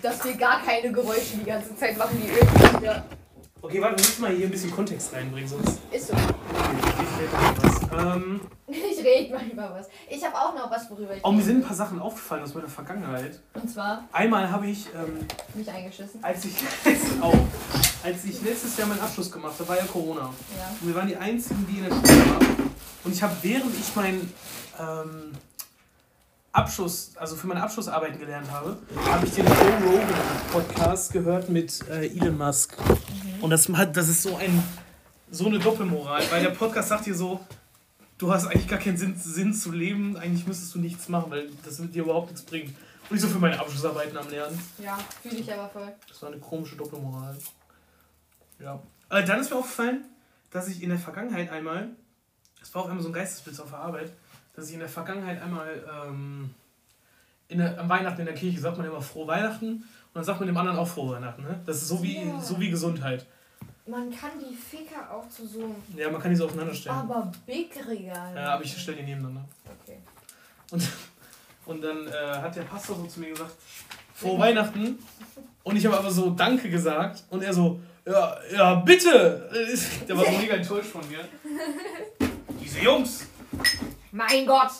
dass wir gar keine Geräusche die ganze Zeit machen, die irgendwie. Okay, warte, wir müssen mal hier ein bisschen Kontext reinbringen, sonst. ist so. Okay, ich rede noch was. Ähm, Ich rede mal über was. Ich habe auch noch was, worüber ich. oh, mir sind ein paar Sachen aufgefallen aus meiner Vergangenheit. Und zwar Einmal habe ich, ähm, mich eingeschissen. als ich auch, als ich letztes Jahr meinen Abschluss gemacht habe, war ja Corona. Ja. Und wir waren die einzigen, die in der Schule waren. Und ich habe, während ich meinen ähm, Abschluss, also für meine Abschlussarbeiten gelernt habe, habe ich den Joe Rogan Podcast gehört mit äh, Elon Musk. Und das, das ist so, ein, so eine Doppelmoral, weil der Podcast sagt dir so, du hast eigentlich gar keinen Sinn, Sinn zu leben, eigentlich müsstest du nichts machen, weil das wird dir überhaupt nichts bringen. Und ich so für meine Abschlussarbeiten am Lernen. Ja, fühle ich aber voll. Das war eine komische Doppelmoral. Ja. Aber dann ist mir aufgefallen, dass ich in der Vergangenheit einmal, das war auf einmal so ein Geistesblitz auf der Arbeit, dass ich in der Vergangenheit einmal ähm, in der, am Weihnachten in der Kirche sagt man immer frohe Weihnachten und dann sagt man dem anderen auch frohe Weihnachten. Ne? Das ist so wie, Ja. so wie Gesundheit. Man kann die Ficker auch zu so Ja, man kann die so aufeinander stellen. aber big Regal. Ja, aber ich stelle die nebeneinander. Okay. Und, und dann äh, hat der Pastor so zu mir gesagt, frohe Weihnachten. Und ich habe aber so Danke gesagt. Und er so, ja, ja, bitte. Der war so mega enttäuscht von mir. Diese Jungs. Mein Gott!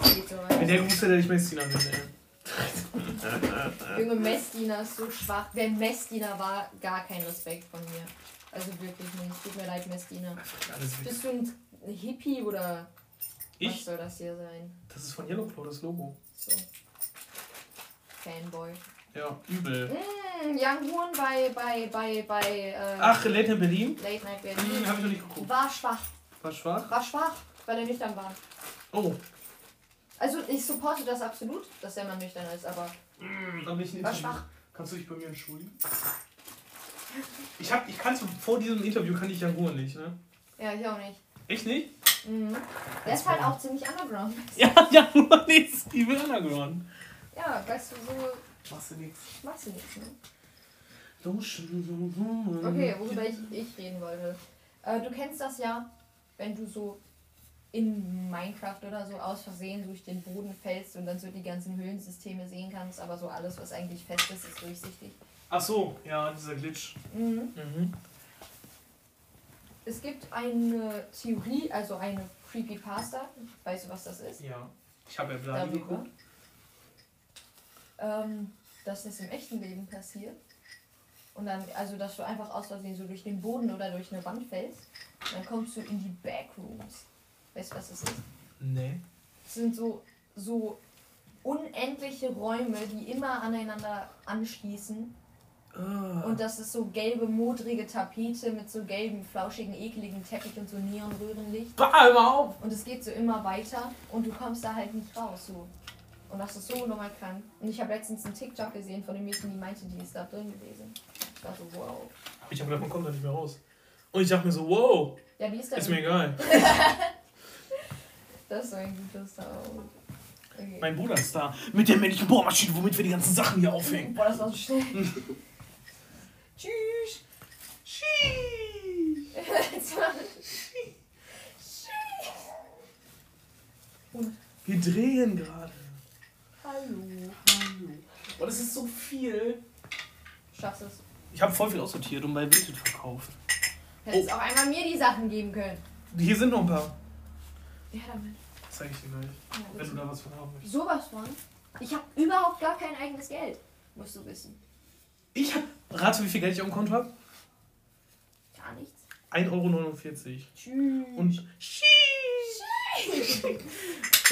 Wenn der hätte, hätte ich Messdiener bin, ey. Junge, Messdiener ist so schwach. Wer Messdiener war, gar kein Respekt von mir. Also wirklich nicht. Tut mir leid, Messdiener. Bist du ein Hippie oder was Ich? soll das hier sein? Das ist von Yellowclaw, das Logo. So. Fanboy. Ja, übel. Mm, Young Horn bei, bei, bei, bei äh, Ach, Late Night Berlin? Late Night Hm, Berlin. hab ich noch nicht geguckt. War schwach. War schwach? War schwach, weil er nüchtern war. Oh. Also ich supporte das absolut, dass der Mann nüchtern ist, aber bin ich ein war schwach. Kannst du dich bei mir entschuldigen? Ich hab, ich kannte, vor diesem Interview kannte ich Jan Ruhr nicht, ne? Ja, ich auch nicht. Echt nicht? Mhm. Der ist halt auch ziemlich underground. Ja, Jan Ruhr ist übel underground. Ja, weißt du, so Machst du nichts. machst du nichts, ne? Okay, worüber ich, ich reden wollte. Äh, du kennst das ja, wenn du so in Minecraft oder so aus Versehen durch den Boden fällst und dann so die ganzen Höhlensysteme sehen kannst, aber so alles, was eigentlich fest ist, ist durchsichtig. Ach so, ja, dieser Glitch. Mhm. Mhm. Es gibt eine Theorie, also eine Creepypasta. Weißt du, was das ist? Ja. Ich habe ja Bladi Darüber. geguckt. Ähm, dass das im echten Leben passiert. Und dann, also dass du einfach aus Versehen so durch den Boden oder durch eine Wand fällst. Dann kommst du in die Backrooms. Weißt du, was das ist? Nee. Das sind so, so unendliche Räume, die immer aneinander anschließen. Ah. Und das ist so gelbe, modrige Tapete mit so gelben, flauschigen, ekligen Teppich und so Neonröhrenlicht. Bah, immer auf! Und es geht so immer weiter und du kommst da halt nicht raus. So. Und das ist so nochmal krank. Und ich habe letztens einen TikTok gesehen von dem Mädchen, die meinte, die ist da drin gewesen. Ich so, wow. Ich habe gedacht, man kommt da nicht mehr raus. Und ich dachte mir so, wow, Ja, die ist da ist mir egal. Das ist so ein guter Sound. Okay. Mein Bruder ist da. Mit der männlichen Bohrmaschine, womit wir die ganzen Sachen hier aufhängen. Boah, das war so schnell. Tschüss. Mal- Wir drehen gerade. Hallo. Boah, das ist so viel. Schaffst es. Ich habe voll viel aussortiert und bei Vinted verkauft. Hättest auch einmal mir die Sachen geben können. Hier sind noch ein paar. Ja, damit. Das zeige ich dir gleich. Ja, Wenn du da was von haben möchtest. Sowas von. Ich habe überhaupt gar kein eigenes Geld. Musst du wissen. Ich habe. Rate, wie viel Geld ich auf dem Konto habe? Gar nichts. 1,49 Euro. Tschüss. Und. Ich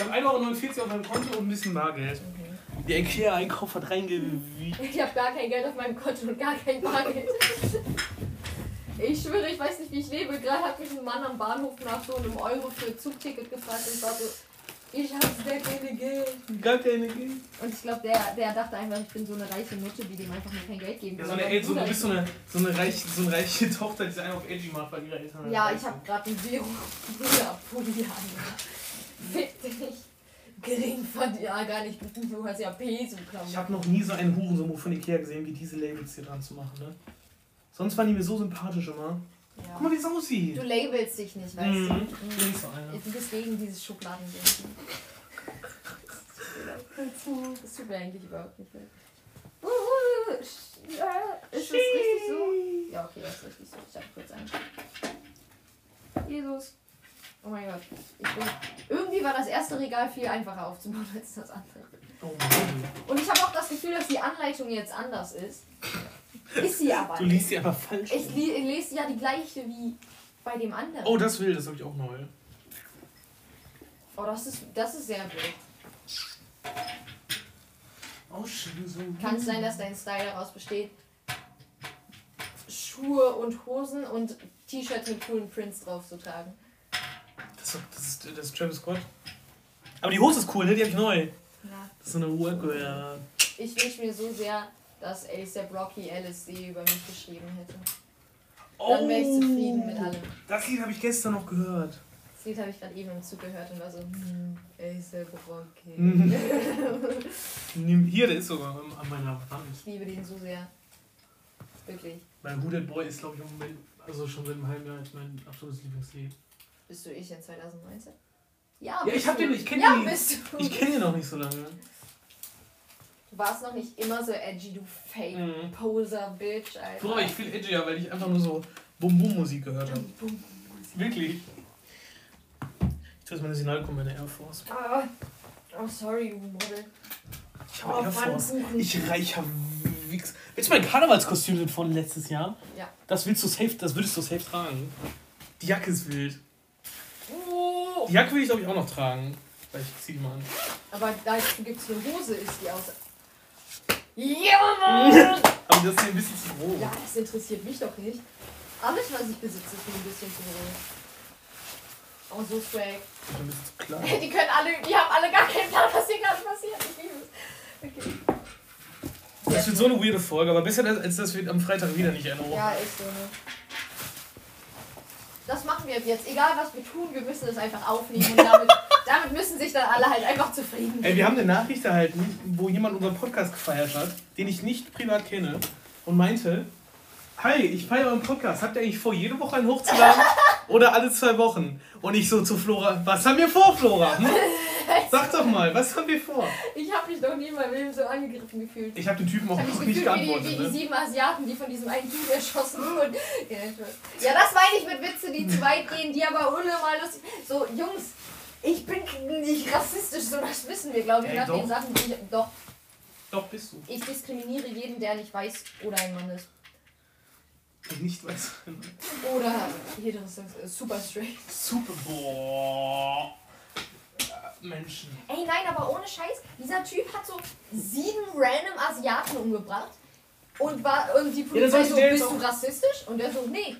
habe 1,49 Euro auf meinem Konto und ein bisschen Bargeld. Der IKEA-Einkauf hat reingewiegt. Ich habe gar kein Geld auf meinem Konto und gar kein Bargeld. Ich schwöre, ich weiß nicht, wie ich lebe. Gerade hat mich ein Mann am Bahnhof nach so einem Euro für Zugticket gefragt und war so, ich habe sehr keine Geld. Gar keine Geld. Und ich glaube, der, der dachte einfach, ich bin so eine reiche Mutter, die dem einfach nur kein Geld geben Ja, will. so eine, so, du bist so eine, so eine, reiche, so eine reiche Tochter, die sich einen auf Edgy macht, weil ihre Eltern. Ja, ich habe gerade einen Zero Bruder. Fick dich. Gering fand ja gar nicht. Du hast ja Peso Klamotten. Ich habe noch nie so einen Hurensohn von Ikea gesehen, wie diese Labels hier dran zu machen, ne? Sonst waren die mir so sympathisch immer. Guck Ja. mal, wie es aussieht. Du labelst dich nicht, weißt Mhm. du. So einer. Du bist gegen dieses Schubladendenken. Das tut mir eigentlich überhaupt nicht leid. Uh, uh, ja, Ist das richtig so? Ja, okay, das ist richtig so. Ich hab kurz an. Jesus. Oh mein Gott. Bin, irgendwie war das erste Regal viel einfacher aufzubauen als das andere. Oh. Und ich habe auch das Gefühl, dass die Anleitung jetzt anders ist. Ist sie aber. Du liest die einfach falsch. Ich li lese ja die gleiche wie bei dem anderen. Oh, das will, das habe ich auch neu. Oh, das ist, das ist sehr blöd. Oh, schön so. Kann es sein, dass dein Style daraus besteht, Schuhe und Hosen und T-Shirts mit coolen Prints drauf zu tragen? Das ist, das, ist, das ist Travis Scott. Aber die Hose ist cool, ne? Die habe ich neu. Ja. Das ist so eine Workwear. Ich wünsche mir so sehr, dass ASAP Rocky LSD über mich geschrieben hätte. Dann wäre ich zufrieden mit allem. Das Lied habe ich gestern noch gehört. Das Lied habe ich gerade eben im Zug gehört und war so, hm, ASAP Rocky. Hier, der ist sogar an meiner Wand. Ich liebe den so sehr. Wirklich. Mein That Boy ist, glaube ich, im Moment, also schon seit einem halben Jahr mein absolutes Lieblingslied. Bist du ich in 2019? Ja, Ja, ich hab den- ich kenn Ja, den- bist du. Ich kenne ihn noch nicht so lange. Du warst noch nicht immer so edgy, du Fake Mhm. Poser Bitch, Alter. Früher war ich viel edgier, weil ich einfach nur so Bum-Bum-Musik gehört habe. Bum. Wirklich. Ich tue jetzt meine Signalkombi in der Air Force. Ah, oh, sorry, Model. Ich Oh, habe Air Force. Ich reicher Wichs. Willst du mein Karnevalskostüm sind von letztes Jahr? Ja. Das willst du safe, das würdest du safe tragen. Die Jacke ist wild. Oh. Die Jacke will ich glaube ich auch noch tragen. Weil ich zieh die mal an. Aber dazu gibt es eine Hose, ist die aus. Ja, Mann! Aber das ist hier ein bisschen zu groß. ja, das interessiert mich doch nicht. Alles, was ich besitze, ist mir ein bisschen zu groß. Oh, so swag. Ein bisschen zu klein. Die können alle, die haben alle gar keinen Plan, was hier gerade passiert. Ich liebe es. Okay. Das wird so eine weirde Folge, aber besser als das am Freitag wieder nicht Erinnerung. Ja, ist so, ne? Das machen wir jetzt. Egal was wir tun, wir müssen es einfach aufnehmen und damit, damit müssen sich dann alle halt einfach zufrieden Ey, wir haben eine Nachricht erhalten, wo jemand unseren Podcast gefeiert hat, den ich nicht privat kenne und meinte, Hi, ich feiere euren Podcast. Habt ihr eigentlich vor, jede Woche einen hochzuladen? Oder alle zwei Wochen? Und ich so zu Flora, was haben wir vor, Flora? Hm? Sag doch mal, was haben wir vor? Ich habe mich doch nie in meinem Leben so angegriffen gefühlt. Ich habe den Typen auch noch nicht gefühlt wie die, wie geantwortet. die Ne? sieben Asiaten, die von diesem einen Typ erschossen wurden. Ja, das meine ich mit Witze, die zu weit gehen, die aber unnormal lustig So, Jungs, ich bin nicht rassistisch, so das wissen wir, glaube ich, Ey, nach doch. den Sachen, die ich... Doch, Doch, bist du. ich diskriminiere jeden, der nicht weiß oder ein Mann ist. Ich nicht weiß. Oder heterosexuell, äh, super straight. Super. Boah. Menschen. Ey, nein, aber ohne Scheiß, dieser Typ hat so sieben random Asiaten umgebracht. Und, war, und die Polizei ich so, bist du rassistisch? Und er so, nee.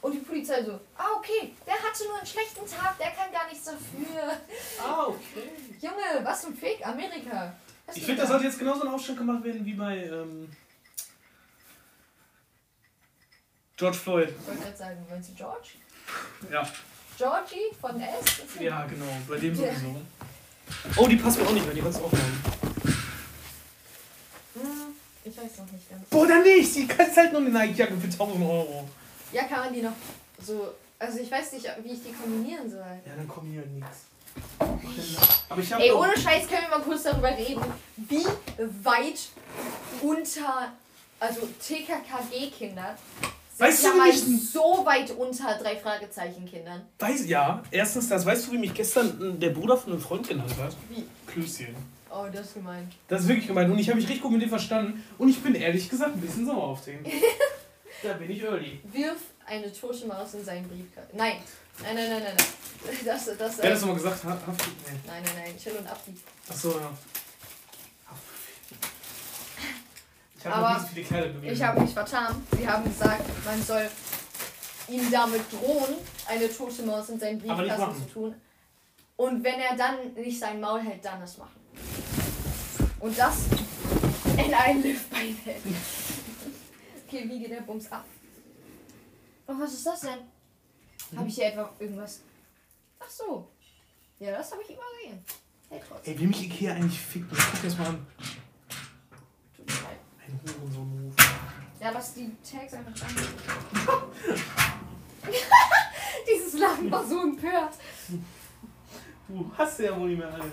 Und die Polizei so, ah okay, der hatte nur einen schlechten Tag, der kann gar nichts dafür. Ah, okay. Junge, was ein Fick, Amerika. Was Ich finde, das da? sollte jetzt genauso ein Aufstand gemacht werden wie bei ähm, George Floyd. Ich wollte gerade sagen, meinst du George? Ja. Georgie von S? Ja, genau, bei dem Ja. sowieso. Oh, die passt mir auch nicht mehr, die kannst du auch haben. Hm, ich weiß noch nicht ganz. Boah, dann nicht! Die kannst halt nur eine Nike-Jacke für 1000 Euro. Ja, kann man die noch so. Also ich weiß nicht, wie ich die kombinieren soll. Ja, dann kommen hier halt nichts. Aber ich habe Ey, ohne Scheiß können wir mal kurz darüber reden, wie weit unter, also TKKG-Kinder Weißt du, ja wie mal mich- so weit unter drei Fragezeichen-Kindern. Weiß, ja, erstens das. Weißt du, wie mich gestern der Bruder von einem Freund genannt hat? Wie? Klößchen. Oh, das ist gemein. Das ist wirklich gemeint. Und ich habe mich richtig gut mit dem verstanden. Und ich bin ehrlich gesagt ein bisschen sauer auf den. da bin ich early. Wirf eine tote Maus in seinen Briefkasten. Nein. Nein, nein, nein, nein, nein. Das, das, Wer hat das nochmal gesagt? Ha- Haft, nee. Nein, nein, nein. Chill und Abdi. Achso, ja. Ich habe Aber viele Kerle bewegt. Ich habe mich vertan. Sie haben gesagt, man soll ihm damit drohen, eine tote Maus in seinen Briefkasten zu tun. Und wenn er dann nicht sein Maul hält, dann das machen. Und das in einen Liftbein hält. Okay, wie geht der Bums ab? Oh, was ist das denn? Habe ich hier etwa irgendwas? Ach so. Ja, das habe ich übersehen. Hey, trotzdem. Ey, will mich Ikea eigentlich ficken? Guck das mal an. Ein Hurensohn-Move. Ja, lass die Tags einfach dran. Dieses Lachen war so empört. Du hast ja wohl nicht mehr alle.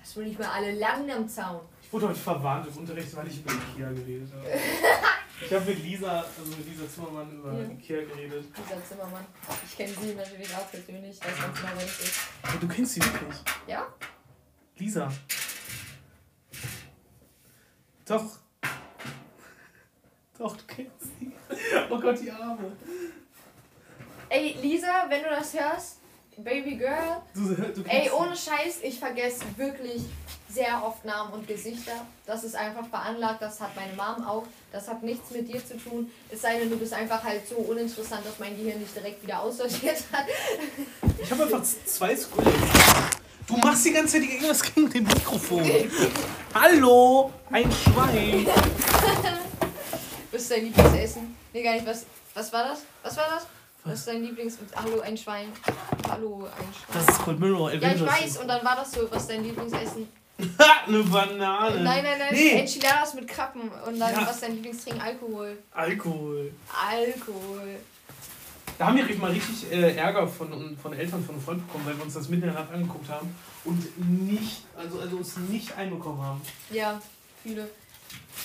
Hast wohl nicht mal alle Langen am Zaun. Ich wurde heute verwarnt im Unterricht, weil ich über Ikea geredet habe. Ich habe mit Lisa, also mit Lisa Zimmermann über Ja. Ikea geredet. Dieser Zimmermann. Ich kenne sie natürlich auch persönlich. Ich weiß ganz genau, wer das ist. Du kennst sie wirklich. Ja? Lisa. Doch. Doch, du kennst sie. Oh Gott, die Arme. Ey, Lisa, wenn du das hörst, Baby Girl. Du, du Ey, ohne Scheiß, ich vergesse wirklich sehr oft Namen und Gesichter. Das ist einfach veranlagt, das hat meine Mom auch. Das hat nichts mit dir zu tun. Es sei denn, du bist einfach halt so uninteressant, dass mein Gehirn nicht direkt wieder aussortiert hat. Ich habe einfach zwei Squills. Du machst die ganze Zeit irgendwas gegen den Mikrofon. Hallo, ein Schwein. Was ist dein Lieblingsessen? Nee, gar nicht. Was, was war das? Was war das? Was ist dein Lieblings... Hallo, ein Schwein. Hallo, ein Schwein. Das ist Cold Mirror Ja, ich weiß. Und dann war das so, was ist dein Lieblingsessen? Ha, eine Banane. Nein, nein, nein. Nee. Enchiladas mit Krabben. Und dann, Ja. was ist dein Lieblingstrinken? Alkohol. Alkohol. Alkohol. Da haben wir mal richtig äh, Ärger von, von Eltern von einem Freund bekommen, weil wir uns das mitten in der Nacht angeguckt haben und nicht, also, also uns nicht einbekommen haben. Ja, viele.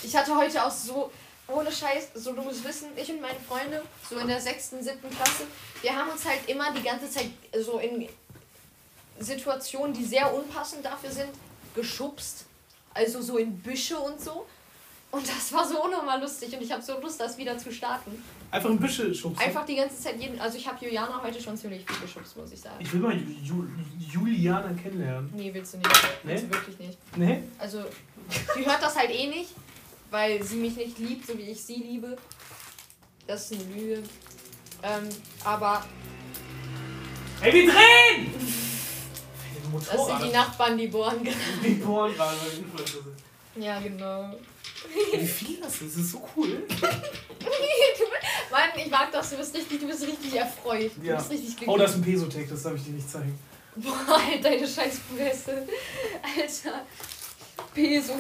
Ich hatte heute auch so, ohne Scheiß, so du musst wissen, ich und meine Freunde, so in der sechsten, siebten Klasse, wir haben uns halt immer die ganze Zeit so in Situationen, die sehr unpassend dafür sind, geschubst. Also so in Büsche und so. Und das war so unnormal lustig und ich habe so Lust, das wieder zu starten. Einfach ein bisschen schubsen. Einfach die ganze Zeit jeden. Also ich habe Juliana heute schon ziemlich viel geschubst, muss ich sagen. Ich will mal Ju Ju Juliana kennenlernen. Nee, willst du nicht. Willst Nee? du wirklich nicht. Ne? Also, sie hört das halt eh nicht, weil sie mich nicht liebt, so wie ich sie liebe. Das ist eine Lüge. Ähm, aber Ey, wir drehen! Das sind die Nachbarn, die bohren gerade. Die bohren gerade, weil Influencer sind. Ja, genau. Wie viel das ist, das ist so cool. Mann, ich mag das, du bist richtig, du bist richtig erfreut. Du Ja. bist richtig glücklich. Oh, das ist ein Pesotech, das darf ich dir nicht zeigen. Boah, halt deine scheiß Fresse. Alter. Peso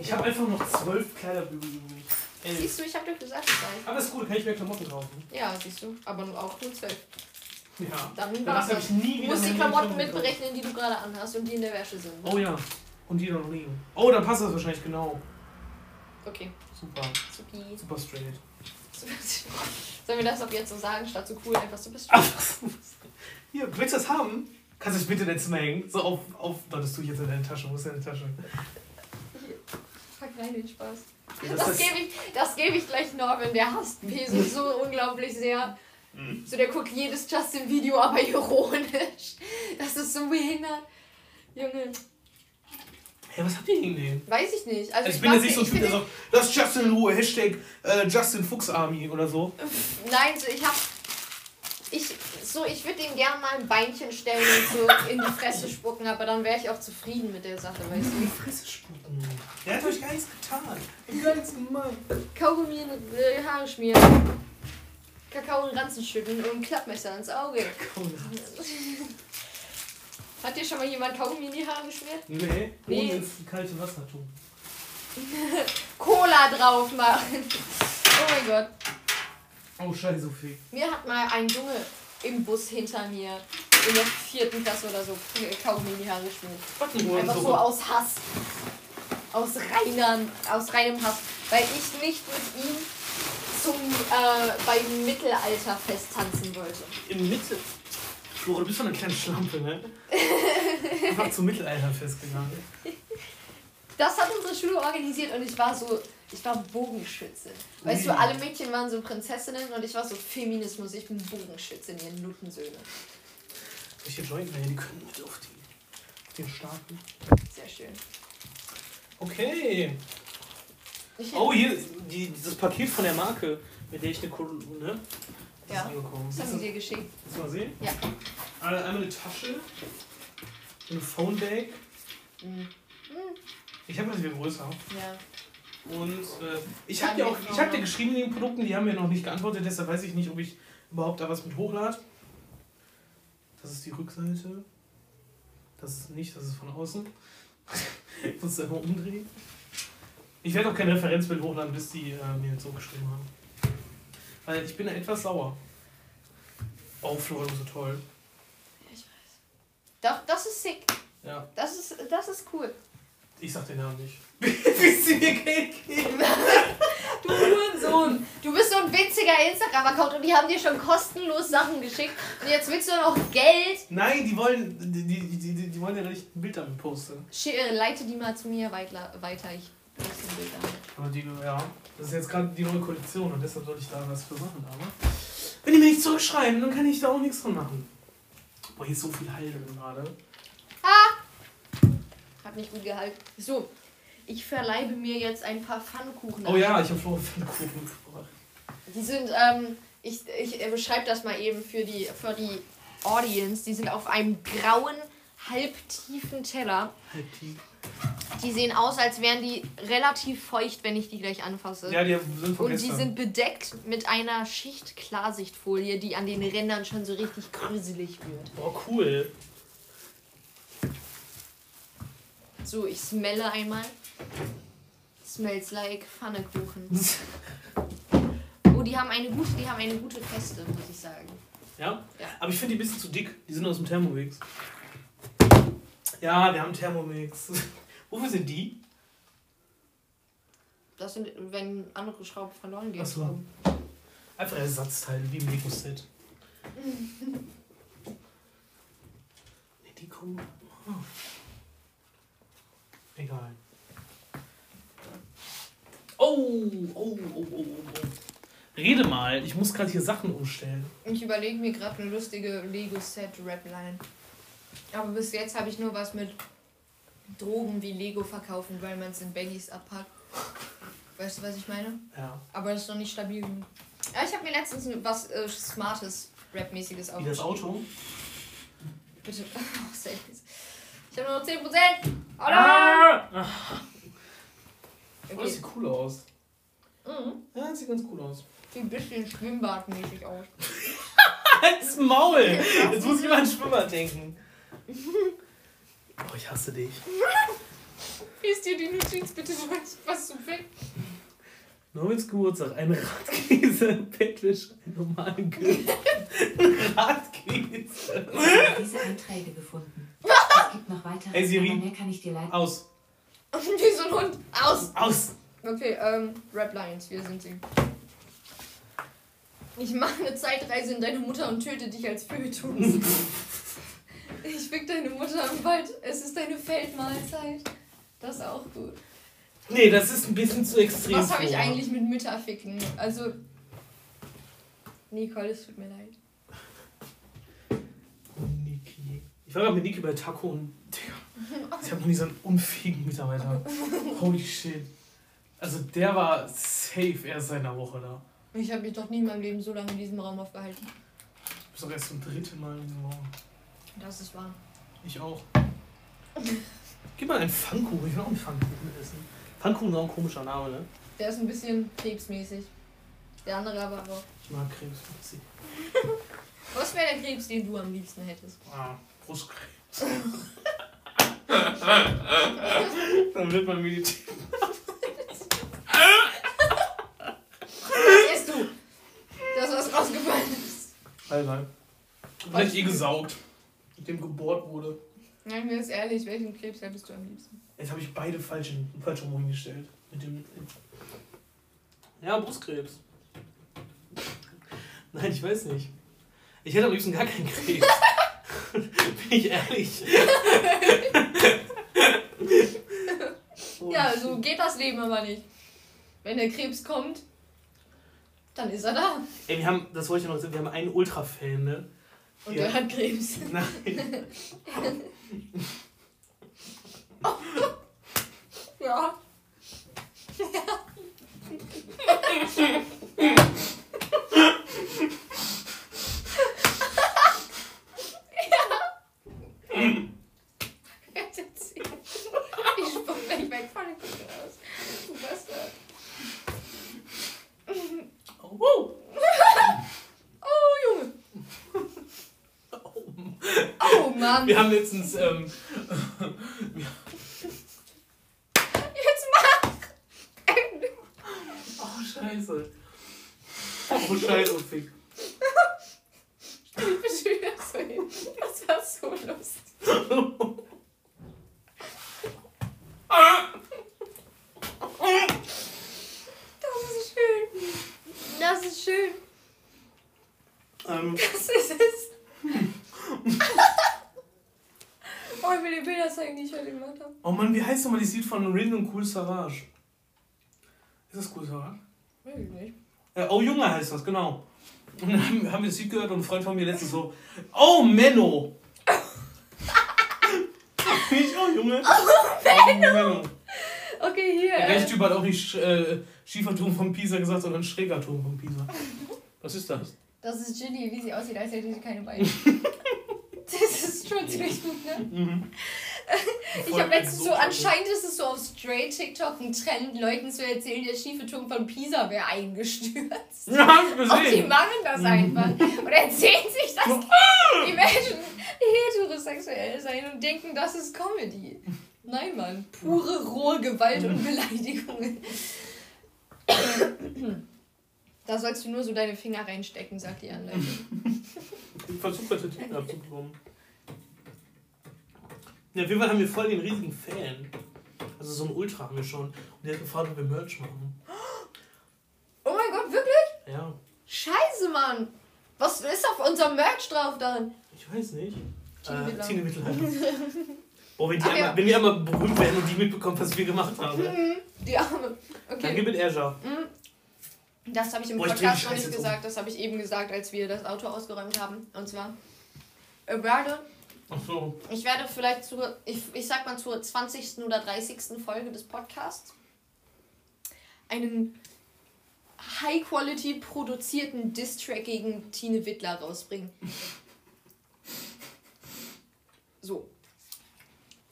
Ich habe einfach noch zwölf Kleiderbügel übrig. Elf. Siehst du, ich hab dir gesagt, weiß. Aber ist gut, kann ich mehr Klamotten kaufen. Ja, siehst du. Aber auch nur zwölf. Ja. Dann war's habe das. Du musst die Klamotten mitberechnen, die du gerade anhast und die in der Wäsche sind. Oh ja. Und die noch liegen. Oh, dann passt das wahrscheinlich genau. Okay, Super. supi. Super straight. Sollen wir das ab jetzt so sagen, statt so cool einfach so bist? Was? Hier, willst du das haben? Kannst du es bitte in dein Zimmer hängen? So auf, auf. Doch, das tue ich jetzt in deine Tasche. Wo ist deine Tasche? Pack rein den Spaß. Ja, Das, ist- gebe ich, das gebe ich gleich Norman, der hasst Peso so unglaublich sehr. Mhm. So, der guckt jedes Justin-Video, aber ironisch. Das ist so behindert. Junge. Hä, was habt ihr gegen den? Weiß ich nicht. Also, Also ich bin jetzt nicht so ein Typ, der sagt, lass Justin in Ruhe, Hashtag äh, Justin Fuchs Army oder so. Nein, so, ich hab. Ich, so, ich würde ihm gerne mal ein Beinchen stellen und so in die Fresse spucken, aber dann wäre ich auch zufrieden mit der Sache, weißt In du? die Fresse spucken. Der hat euch gar nichts getan. Ich hab gar nichts gemacht. Kaugummi in die Haare schmieren. Kakao in den Ranzen schütten und ein Klappmesser ins Auge. Komm, Hat dir schon mal jemand Kaugummi in die Haare geschmiert? Nee, Nee. ohne ins kalte Wasser tun. Cola drauf machen. Oh mein Gott. Oh, scheiße, Sophie. Mir hat mal ein Junge im Bus hinter mir in der vierten Klasse oder so Kaugummi in die Haare geschmiert. Einfach so aus Hass. Aus, reiner, aus reinem Hass. Weil ich nicht mit ihm zum äh, beim Mittelalterfest tanzen wollte. Im Flora, du bist doch eine kleine Schlampe, ne? Einfach zum Mittelalter festgegangen. Das hat unsere Schule organisiert und ich war so, ich war Bogenschütze. Weißt du, Ui. alle Mädchen waren so Prinzessinnen und ich war so Feminismus, ich bin Bogenschütze in ihren Nuttensöhne. Welche naja, die können mit auf, die, auf den starken. Sehr schön. Okay. Ich Oh, hier, die, dieses Paket von der Marke, mit der ich eine Kolonne. Das Ja. das haben sie dir geschickt. du mal sehen? Ja. Einmal einmal eine Tasche, eine Phone Bag. Mhm. Ich habe das wieder größer. Ja. Und äh, ich habe dir auch, ich habe dir geschrieben in den Produkten, die haben mir noch nicht geantwortet, deshalb weiß ich nicht, ob ich überhaupt da was mit hochlade. Das ist die Rückseite. Das ist nicht, das ist von außen. ich muss es einfach umdrehen. Ich werde auch kein Referenzbild hochladen, bis die äh, mir so geschrieben haben. Weil ich bin da etwas sauer. Oh, du bist so toll. Ich weiß. Doch, das ist sick. Ja, Das ist, das ist cool. ich sag den Namen nicht. Bis sie mir Geld geben. Du Hurensohn. Du bist so ein witziger Instagram-Account und die haben dir schon kostenlos Sachen geschickt. Und jetzt willst du noch Geld. Nein, die wollen, die, die, die, die, wollen ja nicht ein Bild damit posten. Schi- äh, Leite die mal zu mir weiter. weiter. Ich Aber die, ja, das ist jetzt gerade die neue Kollektion und deshalb soll ich da was für machen. Aber wenn die mir nicht zurückschreiben, dann kann ich da auch nichts von machen. Boah, hier ist so viel Heil drin gerade. Hat nicht gut gehalten. So, ich verleibe mir jetzt ein paar Pfannkuchen. Oh ja, ich habe Flora Pfannkuchen mitgebracht. Die sind, ähm, ich, ich äh, beschreibe das mal eben für die, für die Audience. Die sind auf einem grauen, halbtiefen Teller. Halt die. Die sehen aus, als wären die relativ feucht, wenn ich die gleich anfasse. Ja, die sind von Und die gestern. sind bedeckt mit einer Schicht Klarsichtfolie, die an den Rändern schon so richtig gruselig wird. Boah, cool. So, ich smelle einmal. Smells like Pfannekuchen. Oh, die haben eine gute, die haben eine gute Feste, muss ich sagen. Ja? Ja. Aber ich finde die ein bisschen zu dick. Die sind aus dem Thermomix. Ja, wir haben Thermomix. Wofür sind die? Das sind, wenn andere Schrauben verloren gehen. Ach so. Einfach Ersatzteile, wie im Lego-Set. nee, die kommen. Oh. Egal. Oh, oh, oh, oh, oh, oh. Rede mal, ich muss gerade hier Sachen umstellen. Ich überlege mir gerade eine lustige Lego-Set-Rapline. Aber bis jetzt habe ich nur was mit Drogen wie Lego verkaufen, weil man es in Baggies abpackt. Weißt du, was ich meine? Ja. Aber das ist noch nicht stabil genug. Ja, ich habe mir letztens was äh, Smartes, Rap-mäßiges Wie das Auto. Bitte. Oh. Ich habe nur noch 10%. Oh nein! Ah! Oh, das Okay. sieht cool aus. Mhm. Ja, das sieht ganz cool aus. Sieht ein bisschen schwimmbadmäßig aus. Halt's Maul! Jetzt muss ich mal an Schwimmer denken. Oh, ich hasse dich. Lies dir die Notiz bitte durch, was du willst. Norwins Geburtstag, ein Radkäse, Bettwäsche, ein normalen Grill. Ein Radkäse. Diese Einträge gefunden. Es gibt noch weitere, Hey, Siri. aber mehr kann ich dir leider Aus. Wie so ein Hund. Aus! Aus. Okay, ähm, Rap Lions, wir sind sie. Ich mache eine Zeitreise in deine Mutter und töte dich als Fötus. Ich fick deine Mutter im Wald. Es ist deine Feldmahlzeit. Das ist auch gut. Nee, das ist ein bisschen zu extrem. Was habe ich eigentlich mit Mütterficken? Also. Nicole, es tut mir leid. Niki. Ich war gerade mit Niki bei Taco und. Digga. Ich habe noch nie so einen unfähigen Mitarbeiter. Holy shit. Also der war safe erst seit einer Woche da. Ich habe mich doch nie in meinem Leben so lange in diesem Raum aufgehalten. Du bist doch erst zum dritten Mal in diesem Raum. Das ist wahr. Ich auch. Gib mal einen Pfannkuchen. Ich will auch einen Pfannkuchen essen. Pfannkuchen ist auch ein komischer Name, ne? Der ist ein bisschen krebsmäßig. Der andere aber auch. Ich mag Krebs. Was wäre der Krebs, den du am liebsten hättest? Ah, Brustkrebs. Dann wird man meditieren. Was isst du? Das, was rausgefallen ist. Alter. Vielleicht eh gesaugt. Mit dem gebohrt wurde. Nein, mir ist ehrlich, welchen Krebs hättest du am liebsten? Jetzt habe ich beide falsch, falsch rum hingestellt. Mit dem. Ja, Brustkrebs. Nein, ich weiß nicht. Ich hätte am liebsten gar keinen Krebs. Bin ich ehrlich. Ja, so geht das Leben aber nicht. Wenn der Krebs kommt, dann ist er da. Ey, wir haben, das wollte ich noch sagen, wir haben einen Ultra-Fan, ne? Und Ja. er hat Krebs. Nein. Ja. Jetzt erzähl. Ich spuck gleich weg von dem aus. Du Bastard. Oh. Oh, Junge. Oh, Mann. Wir haben letztens, ähm, Jetzt mach. oh scheiße. Oh scheiße, Fick. Ich bin wieder so hin. Das war so lustig. Das ist schön. Das ist schön. Ähm, Das ist es. oh, ich will dir Bilder zeigen, die ich heute gemacht habe. oh Mann, wie heißt nochmal das Lied von Rin und Cool Savage? Ist das Cool Savage? Weiß ich nicht. Äh, oh Junge heißt das, genau. Und dann haben, haben wir das Lied gehört und ein Freund von mir letztens so, oh Menno! Nicht, oh Junge! Oh Menno! Okay, hier. Der äh, Typ hat auch nicht äh, Schieferturm von Pisa gesagt, sondern Schrägerturm von Pisa. Was ist das? Das ist Ginny, wie sie aussieht, als hätte sie keine Beine. das ist schon ziemlich gut, ne? Mhm. Ich habe letztens so, anscheinend ist es so auf Straight TikTok ein Trend, Leuten zu erzählen, der schiefe Turm von Pisa wäre eingestürzt. Ja, hab ich Und die gesehen. machen das einfach. Und erzählen sich das. Die Menschen heterosexuell sein und denken, das ist Comedy. Nein, Mann. Pure, rohe Gewalt und Beleidigungen. Da sollst du nur so deine Finger reinstecken, sagt die Anleitung. Ich versuche das Titten abzubekommen. Ja, auf jeden Fall haben wir voll den riesigen Fan. Also so ein Ultra haben wir schon. Und der hat gefragt, ob wir Merch machen. Oh mein Gott, wirklich? Ja, Scheiße, Mann. Was ist auf unserem Merch drauf dann? ich weiß nicht. Tine Äh, Mittelalter. Oh, wenn, die Ach einmal, ja. wenn wir einmal berühmt werden und die mitbekommen, was wir gemacht haben. Die Arme. Dann Okay. gib it Azure. Das habe ich im Boah, Podcast die noch nicht gesagt. Das habe ich eben gesagt, als wir das Auto ausgeräumt haben. Und zwar, ich werde, Ach so. ich werde vielleicht zur, ich, ich sag mal zur 20. oder 30. Folge des Podcasts einen high-quality produzierten Diss-Track gegen Tine Wittler rausbringen. So.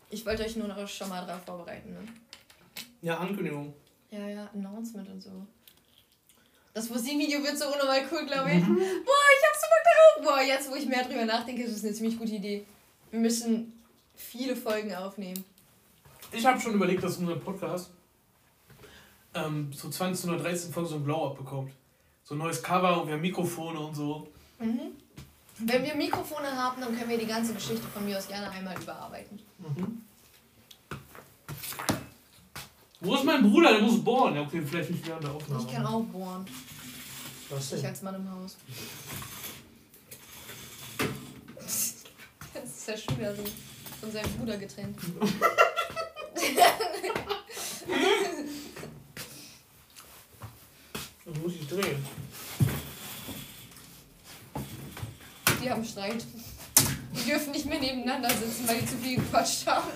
Ich wollte euch nur noch schon mal darauf vorbereiten. Ne? Ja, Ankündigung. Ja, ja, Announcement und so. Das Musikvideo wird so unnormal cool, glaube ich. Boah, ich hab so Bock darauf. Boah, jetzt, wo ich mehr drüber nachdenke, ist es eine ziemlich gute Idee. Wir müssen viele Folgen aufnehmen. Ich habe schon überlegt, dass unser Podcast ähm, so 20 oder 13 Folgen so ein Blow-Up bekommt. So ein neues Cover und wir haben Mikrofone und so. Mhm. Wenn wir Mikrofone haben, dann können wir die ganze Geschichte von mir aus gerne einmal überarbeiten. Mhm. Wo ist mein Bruder? Der muss bohren. Ja, okay, vielleicht nicht während der Aufnahme. Ich kann auch bohren. Was Ich denn? als Mann im Haus. Das ist ja schon wieder so von seinem Bruder getrennt. Das muss ich drehen. Die haben Streit. Die dürfen nicht mehr nebeneinander sitzen, weil die zu viel gequatscht haben.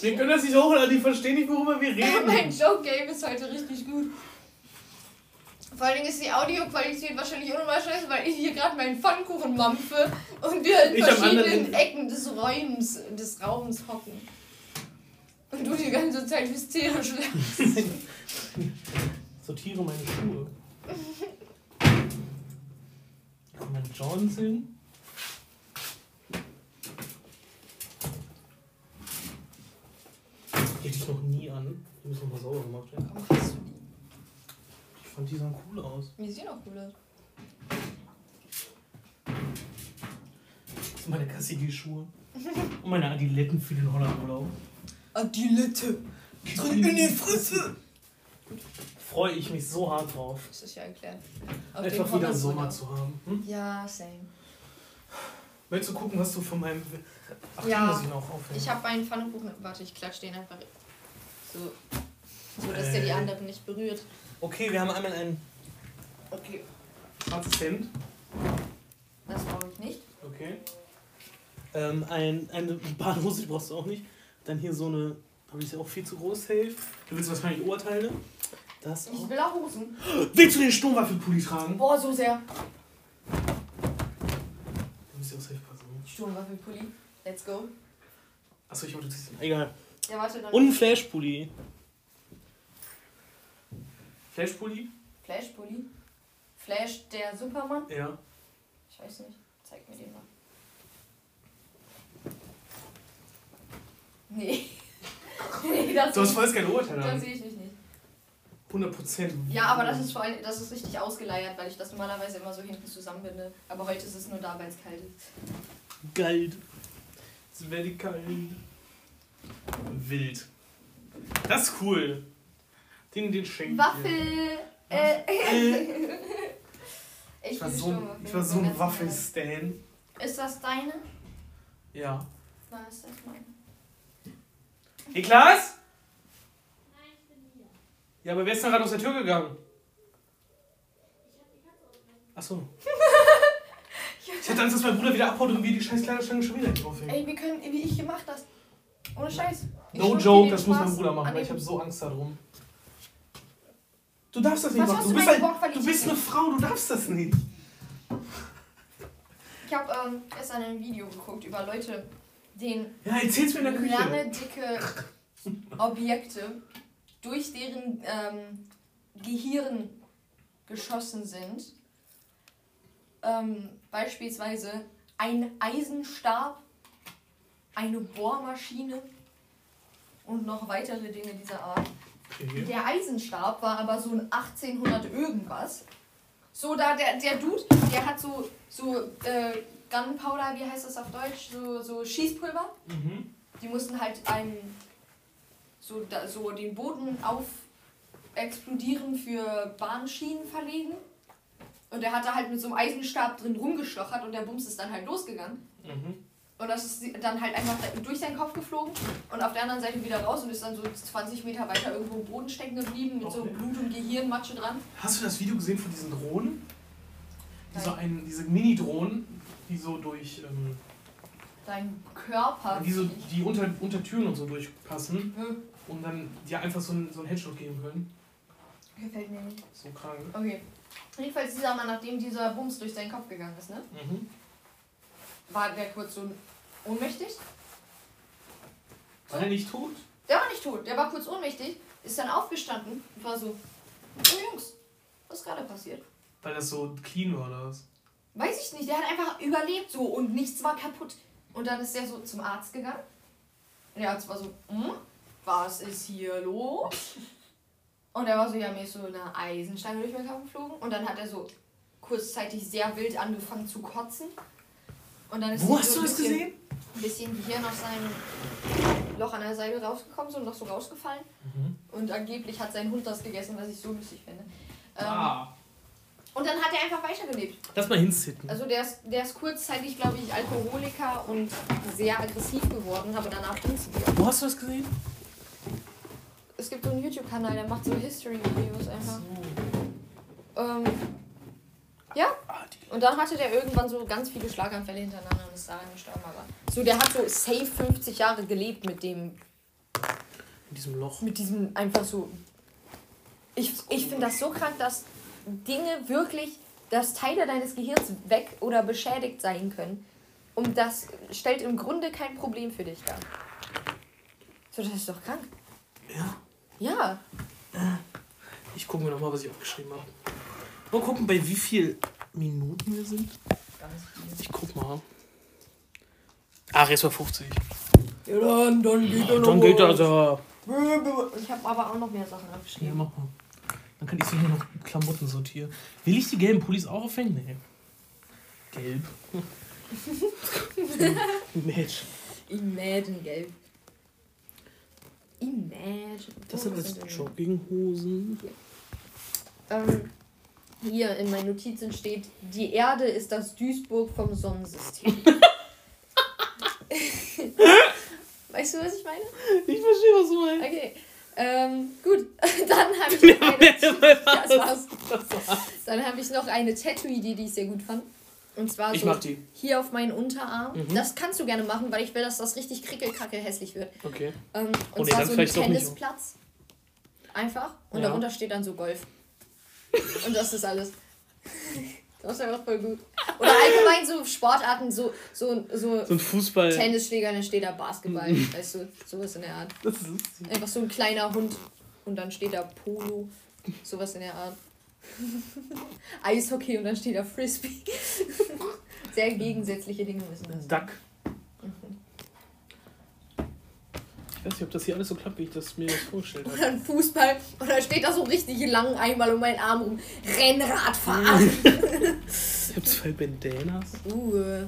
Wir können das nicht hochladen, die verstehen nicht, worüber wir mein reden. Joke Game ist heute richtig gut. Vor allen Dingen ist die Audioqualität wahrscheinlich unnormal scheiße, weil ich hier gerade meinen Pfannkuchen mampfe und wir in Ich verschiedenen Ecken des Räums, des Raums hocken. Und du die ganze Zeit hysterisch lachst. Sortiere meine Schuhe. Kommen meine Johns hin. Die hätte ich noch nie an. Die müssen noch mal sauber gemacht werden. Warum hast du die? Ich fand die sahen cool aus. Die sehen auch cool aus. Das sind meine Cassidy-Schuhe. Und meine Adiletten für den Hollandurlaub. Adilette. in die Fresse! Freue ich mich so hart drauf. Das ist ja erklärt. Auf Einfach wieder Sommer zu haben. Hm? Ja, same. Willst du gucken, was du von meinem. Ach, Ja. muss ich noch aufhängen. Ich habe einen Pfannkuchen. Warte, ich klatsche den einfach so. So, dass der die Äh. anderen nicht berührt. Okay, wir haben einmal ein Okay. schwarzes Hemd. Das brauche ich nicht. Okay. Ähm, ein, eine Badehose, die brauchst du auch nicht. Dann hier so eine. Aber die ist ja auch viel zu groß, safe. Du willst wahrscheinlich Oberteile. Das Ich will auch Hosen. Willst du den Sturmwaffelpulli tragen? Boah, so sehr. Du musst ja auch safe passen. ne? Sturmwaffelpulli. Let's go. Achso, ich wollte ziehst den. Egal. Ja, warte, dann. Und ein Flashpulli. Flashpulli? Flashpulli. Flash, der Superman? Ja. Ich weiß nicht. Zeig mir den mal. Nee. nee, das, Du hast voll kein Oberteil das sehe ich mich nicht. 100 Prozent. Ja, aber das ist vor allem, das ist richtig ausgeleiert, weil ich das normalerweise immer so hinten zusammenbinde. Aber heute ist es nur da, weil es kalt ist. Geil. Es die kalt. Wild. Das ist cool. Den, den schenk ich dir. Waffel! Äh, Äh, ich ich war so, ich war so ein Waffelstan. Ist das deine? Ja. Nein, ist das meine. Niklas? Ja, aber wer ist denn gerade aus der Tür gegangen? Achso. Ich hatte Angst, dass mein Bruder wieder abhaut und wir die scheiß Kleiderstange schon wieder nicht aufhängen. Ey, wir können, wie ich gemacht das. Ohne Scheiß. Ich No joke, das muss mein Spaß Bruder machen, weil ich habe so Angst darum. Du darfst das nicht Was machen. Du bist, ein, du bist eine Frau, du darfst das nicht. Ich habe ähm, gestern ein Video geguckt über Leute, denen Ja, lange, dicke Objekte durch deren ähm, Gehirn geschossen sind. Ähm, beispielsweise ein Eisenstab, eine Bohrmaschine und noch weitere Dinge dieser Art. Okay. Der Eisenstab war aber so ein 1800 irgendwas. So, da der, der Dude, der hat so, so äh, Gunpowder, wie heißt das auf Deutsch? So, so Schießpulver. Mhm. Die mussten halt einen, so, da, so den Boden auf explodieren für Bahnschienen verlegen. Und er hat da halt mit so einem Eisenstab drin rumgestochert und der Bums ist dann halt losgegangen. Mhm. Und das ist dann halt einfach durch seinen Kopf geflogen und auf der anderen Seite wieder raus und ist dann so 20 Meter weiter irgendwo im Boden stecken geblieben mit so Okay. Blut und Gehirnmatsche dran. Hast du das Video gesehen von diesen Drohnen? Diese, ein, diese Mini-Drohnen, die so durch. Ähm, Dein Körper. die so die unter, unter Türen und so durchpassen Hm, und dann dir einfach so einen, so einen Headshot geben können. Gefällt mir nicht. So krank. Okay. Jedenfalls dieser Mann, nachdem dieser Bums durch seinen Kopf gegangen ist, ne? Mhm. War der kurz so ohnmächtig. War er nicht tot? Der war nicht tot, der war kurz ohnmächtig, ist dann aufgestanden und war so, oh Jungs, was ist gerade passiert? Weil das so clean war oder was? Weiß ich nicht, der hat einfach überlebt so und nichts war kaputt. Und dann ist der so zum Arzt gegangen. Und der Arzt war so, hm, was ist hier los? Und er war so, ja, mir ist so eine Eisenstange durch meinen Kopf geflogen. Und dann hat er so kurzzeitig sehr wild angefangen zu kotzen. Und dann ist Wo hast so du das gesehen? Ein bisschen Gehirn aus seinem Loch an der Seite rausgekommen, so noch so rausgefallen. Mhm. Und angeblich hat sein Hund das gegessen, was ich so lustig finde. Ähm, Ah. Und dann hat er einfach weitergelebt. Lass mal hinsitten. Also der ist, der ist kurzzeitig, glaube ich, Alkoholiker und sehr aggressiv geworden, aber danach ging es wieder. Wo hast du das gesehen? Es gibt so einen YouTube-Kanal, der macht so History-Videos einfach. Ähm, ja, Ah, und dann hatte der irgendwann so ganz viele Schlaganfälle hintereinander und ist daran gestorben. Aber so, der hat so safe 50 Jahre gelebt mit dem, In diesem Loch. mit diesem einfach so. Ich, ich finde das so krank, dass Dinge wirklich, dass Teile deines Gehirns weg oder beschädigt sein können. Und das stellt im Grunde kein Problem für dich dar. So, das ist doch krank. Ja. Ja. Ich gucke mir nochmal, was ich aufgeschrieben habe. Mal gucken, bei wie viel Minuten wir sind. Ganz viel. Ich guck mal. Ach, jetzt war 50. Ja, dann, dann geht er Dann geht das aber. Ich habe aber auch noch mehr Sachen Ja, abgeschrieben. mach mal. Dann kann ich so hier noch Klamotten sortieren. Will ich die gelben Pullis auch aufhängen? Nee. Gelb. Mensch. Imagine gelb. Imagine. Das sind jetzt Jogginghosen. Ähm, hier in meinen Notizen steht, die Erde ist das Duisburg vom Sonnensystem. weißt du, was ich meine? Ich verstehe, was du meinst. Okay. Ähm, gut, dann habe ich noch eine, das war's. Das war's. Dann habe ich noch eine Tattoo-Idee, die ich sehr gut fand. Und zwar Ich so hier auf meinen Unterarm. Mhm. Das kannst du gerne machen, weil ich will, dass das richtig krickelkacke hässlich wird. Okay. Ähm, und Oh nee, zwar dann so ein. Tennisplatz. Einfach. Und Ja. darunter steht dann so Golf. Und das ist alles. Das ist einfach voll gut. Oder allgemein so Sportarten, so, so, so, So ein Fußball. Tennisschläger, dann steht da Basketball. Weißt du, sowas in der Art. Das ist lustig. Einfach so ein kleiner Hund und dann steht da Polo. Sowas in der Art. Eishockey und dann steht da Frisbee. Sehr gegensätzliche Dinge müssen das. Duck. Ich weiß nicht, ob das hier alles so klappt, wie ich das mir das vorgestellt habe. Oder ein Fußball und dann steht da so richtig lang einmal um meinen Arm rum. Rennradfahren. Ich habe zwei Bandanas. Uh,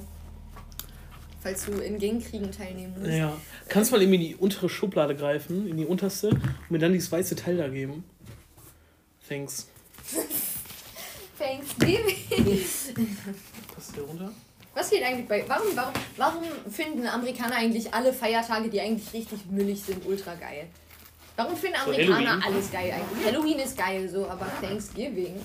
falls du in Gangkriegen teilnehmen musst. Ja. Kannst mal eben in die untere Schublade greifen, in die unterste, und mir dann dieses weiße Teil da geben. Thanks. Thanksgiving. Was ist hier runter? Was geht eigentlich bei. Warum, warum, warum finden Amerikaner eigentlich alle Feiertage, die eigentlich richtig müllig sind, ultra geil? Warum finden Amerikaner Halloween? alles geil eigentlich? Halloween ist geil so, aber Thanksgiving.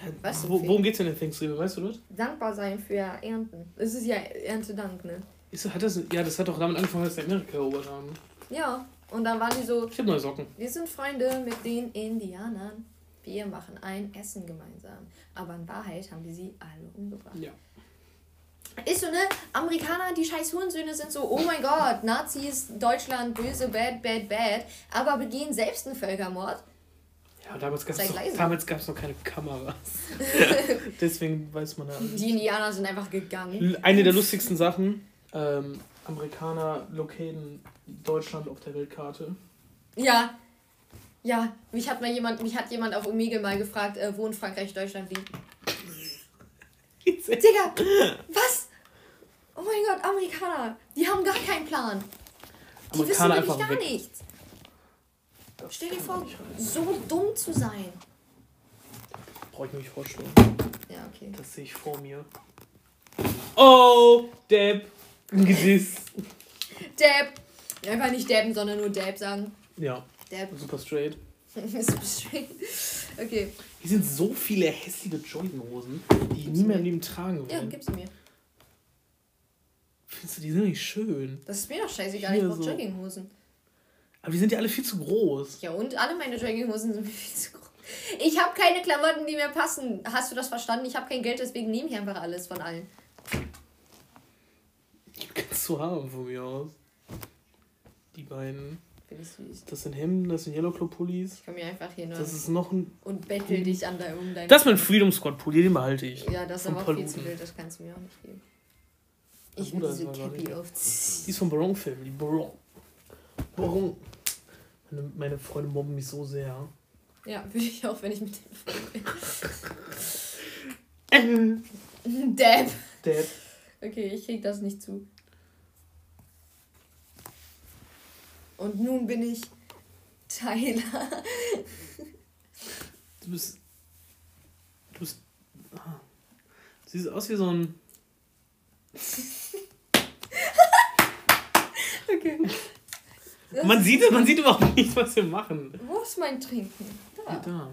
Ja, Was wo, worum geht's denn in Thanksgiving, weißt du das? Dankbar sein für Ernten. Es ist ja Erntedank, ne? Ist, hat das? Ja, das hat doch damit angefangen, als die Amerika erobert haben. Ja. Und dann waren die so, Ich habe neue Socken. wir sind Freunde mit den Indianern. Wir machen ein Essen gemeinsam. Aber in Wahrheit haben die sie alle umgebracht. Ja. Ist so, ne? Amerikaner, die scheiß Hurensöhne sind so, oh mein Gott, Nazis, Deutschland, böse, bad, bad, bad, aber begehen selbst einen Völkermord. Ja, damals gab es noch, leise. damals gab's noch keine Kameras. Deswegen weiß man ja. Die Indianer sind einfach gegangen. Eine der lustigsten Sachen, ähm, Amerikaner locaten Deutschland auf der Weltkarte. Ja. Ja, mich hat mal jemand, mich hat jemand auf Omegle mal gefragt, äh, wo in Frankreich Deutschland liegt. Digga, was? Oh mein Gott, Amerikaner, die haben gar keinen Plan. Die wissen Amerikaner wirklich einfach gar weg. nichts. Das Stell dir vor, so dumm zu sein. Brauche ich mir nicht vorstellen. Ja, okay. Das sehe ich vor mir. Oh, Deb. Gesiss. Dab. Einfach nicht dabben, sondern nur Dab sagen. Ja, Dab. super straight. Ist straight. Okay. Hier sind so viele hässliche Jogginghosen, die ich nie mehr im Leben tragen Ja, will. gib's mir. Findest du, die sind nicht schön. Das ist mir doch scheißegal, Hier ich brauch so. Jogginghosen. Aber die sind ja alle viel zu groß. Ja, und alle meine Jogginghosen sind mir viel zu groß. Ich habe keine Klamotten, die mir passen. Hast du das verstanden? Ich habe kein Geld, deswegen nehme ich einfach alles von allen. Die kannst du haben von mir aus. Die beiden. Finde ich süß. Das sind Hemden, das sind Yellow Club Pullis. Ich komme hier einfach hin Das ist noch ein. und bettel dich an dein, um dein. Das ist mein Freedom Squad Pulli, den behalte ich. Ja, das ist aber auch viel zu wild, das kannst du mir auch nicht geben. Ich will das diese Cappy aufziehen. Die ist von Barong Family. Barong. Barong. Meine, meine Freunde mobben mich so sehr. Ja, würde ich auch, wenn ich mit dem Ähm. Dab. Dad. Okay, ich krieg das nicht zu. Und nun bin ich Tyler. Du bist. Du bist. Ah. Du siehst aus wie so ein. Okay. Das Man sieht, man sieht überhaupt nicht, was wir machen. Wo ist mein Trinken? Da. da.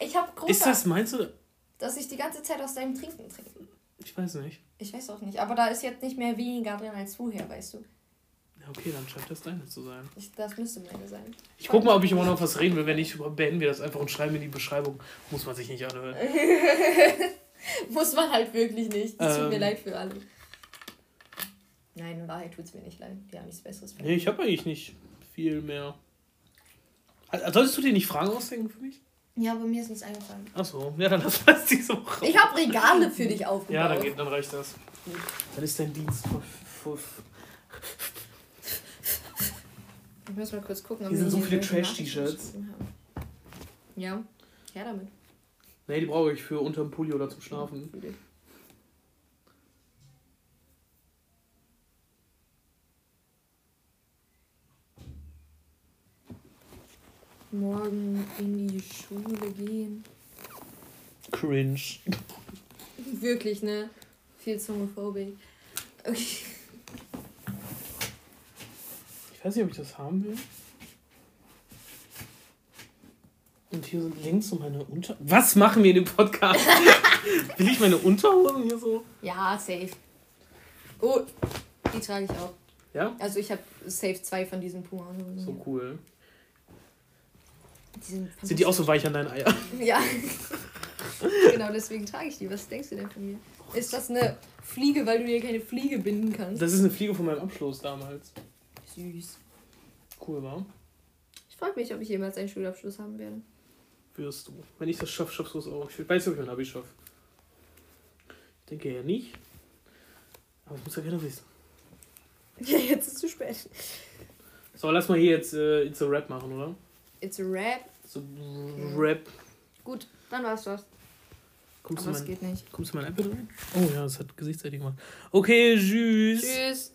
Ich habe große Ist das, meinst du? dass ich die ganze Zeit aus deinem Trinken trinke. Ich weiß nicht. Ich weiß auch nicht, aber da ist jetzt nicht mehr weniger drin als vorher, weißt du. Okay, dann scheint das deine zu sein. Ich, das müsste meine sein. Ich guck mal, ob ich immer noch was reden will. Wenn nicht, beenden wir das einfach und schreiben in die Beschreibung. Muss man sich nicht anhören. Muss man halt wirklich nicht. Es tut mir Ähm. leid für alle. Nein, in Wahrheit tut es mir nicht leid. Die haben nichts Besseres Nee, ich habe eigentlich nicht viel mehr. Also, Solltest du dir nicht Fragen ausdenken für mich? Ja, aber mir ist nichts eingefallen. Achso, ja, dann lass das diese Woche. Ich habe Regale für dich aufgebaut. Ja, dann, geht, dann reicht das. Dann ist dein Dienst. Für, für, Ich muss mal kurz gucken, ob Hier sind so viele Trash-T-Shirts. Ja, her damit. nee, die brauche ich für unterm Pulli oder zum Schlafen. Morgen in die Schule gehen. Cringe. Wirklich, ne? Viel zu homophobisch. Okay. Ich weiß nicht, ob ich das haben will. Und hier sind Links zu meine Unter... Was machen wir in dem Podcast? will ich meine Unterhosen hier so? Ja, safe. Oh, die trage ich auch. Ja? Also ich habe safe zwei von diesen puma So cool. Die sind, Sind die auch so weich an deinen Eiern? Ja. genau, deswegen trage ich die. Was denkst du denn von mir? Ist das eine Fliege, weil du dir keine Fliege binden kannst? Das ist eine Fliege von meinem Abschluss damals. Süß. Cool war. Ich frage mich, ob ich jemals einen Schulabschluss haben werde. Wirst du. Wenn ich das schaffe, schaffst du es auch. Ich weiß nicht, ob ich mein Abi schaffe. Ich denke ja nicht. Aber das muss ja keiner wissen. Ja, jetzt ist es zu spät. So, lass mal hier jetzt äh, It's a Rap machen, oder? It's a rap. So Rap. Gut, dann war's das. Kommst du, Aber es mein, geht nicht. kommst du mein iPad rein? Oh ja, das hat Gesichtsseite gemacht. Okay, tschüss. Tschüss.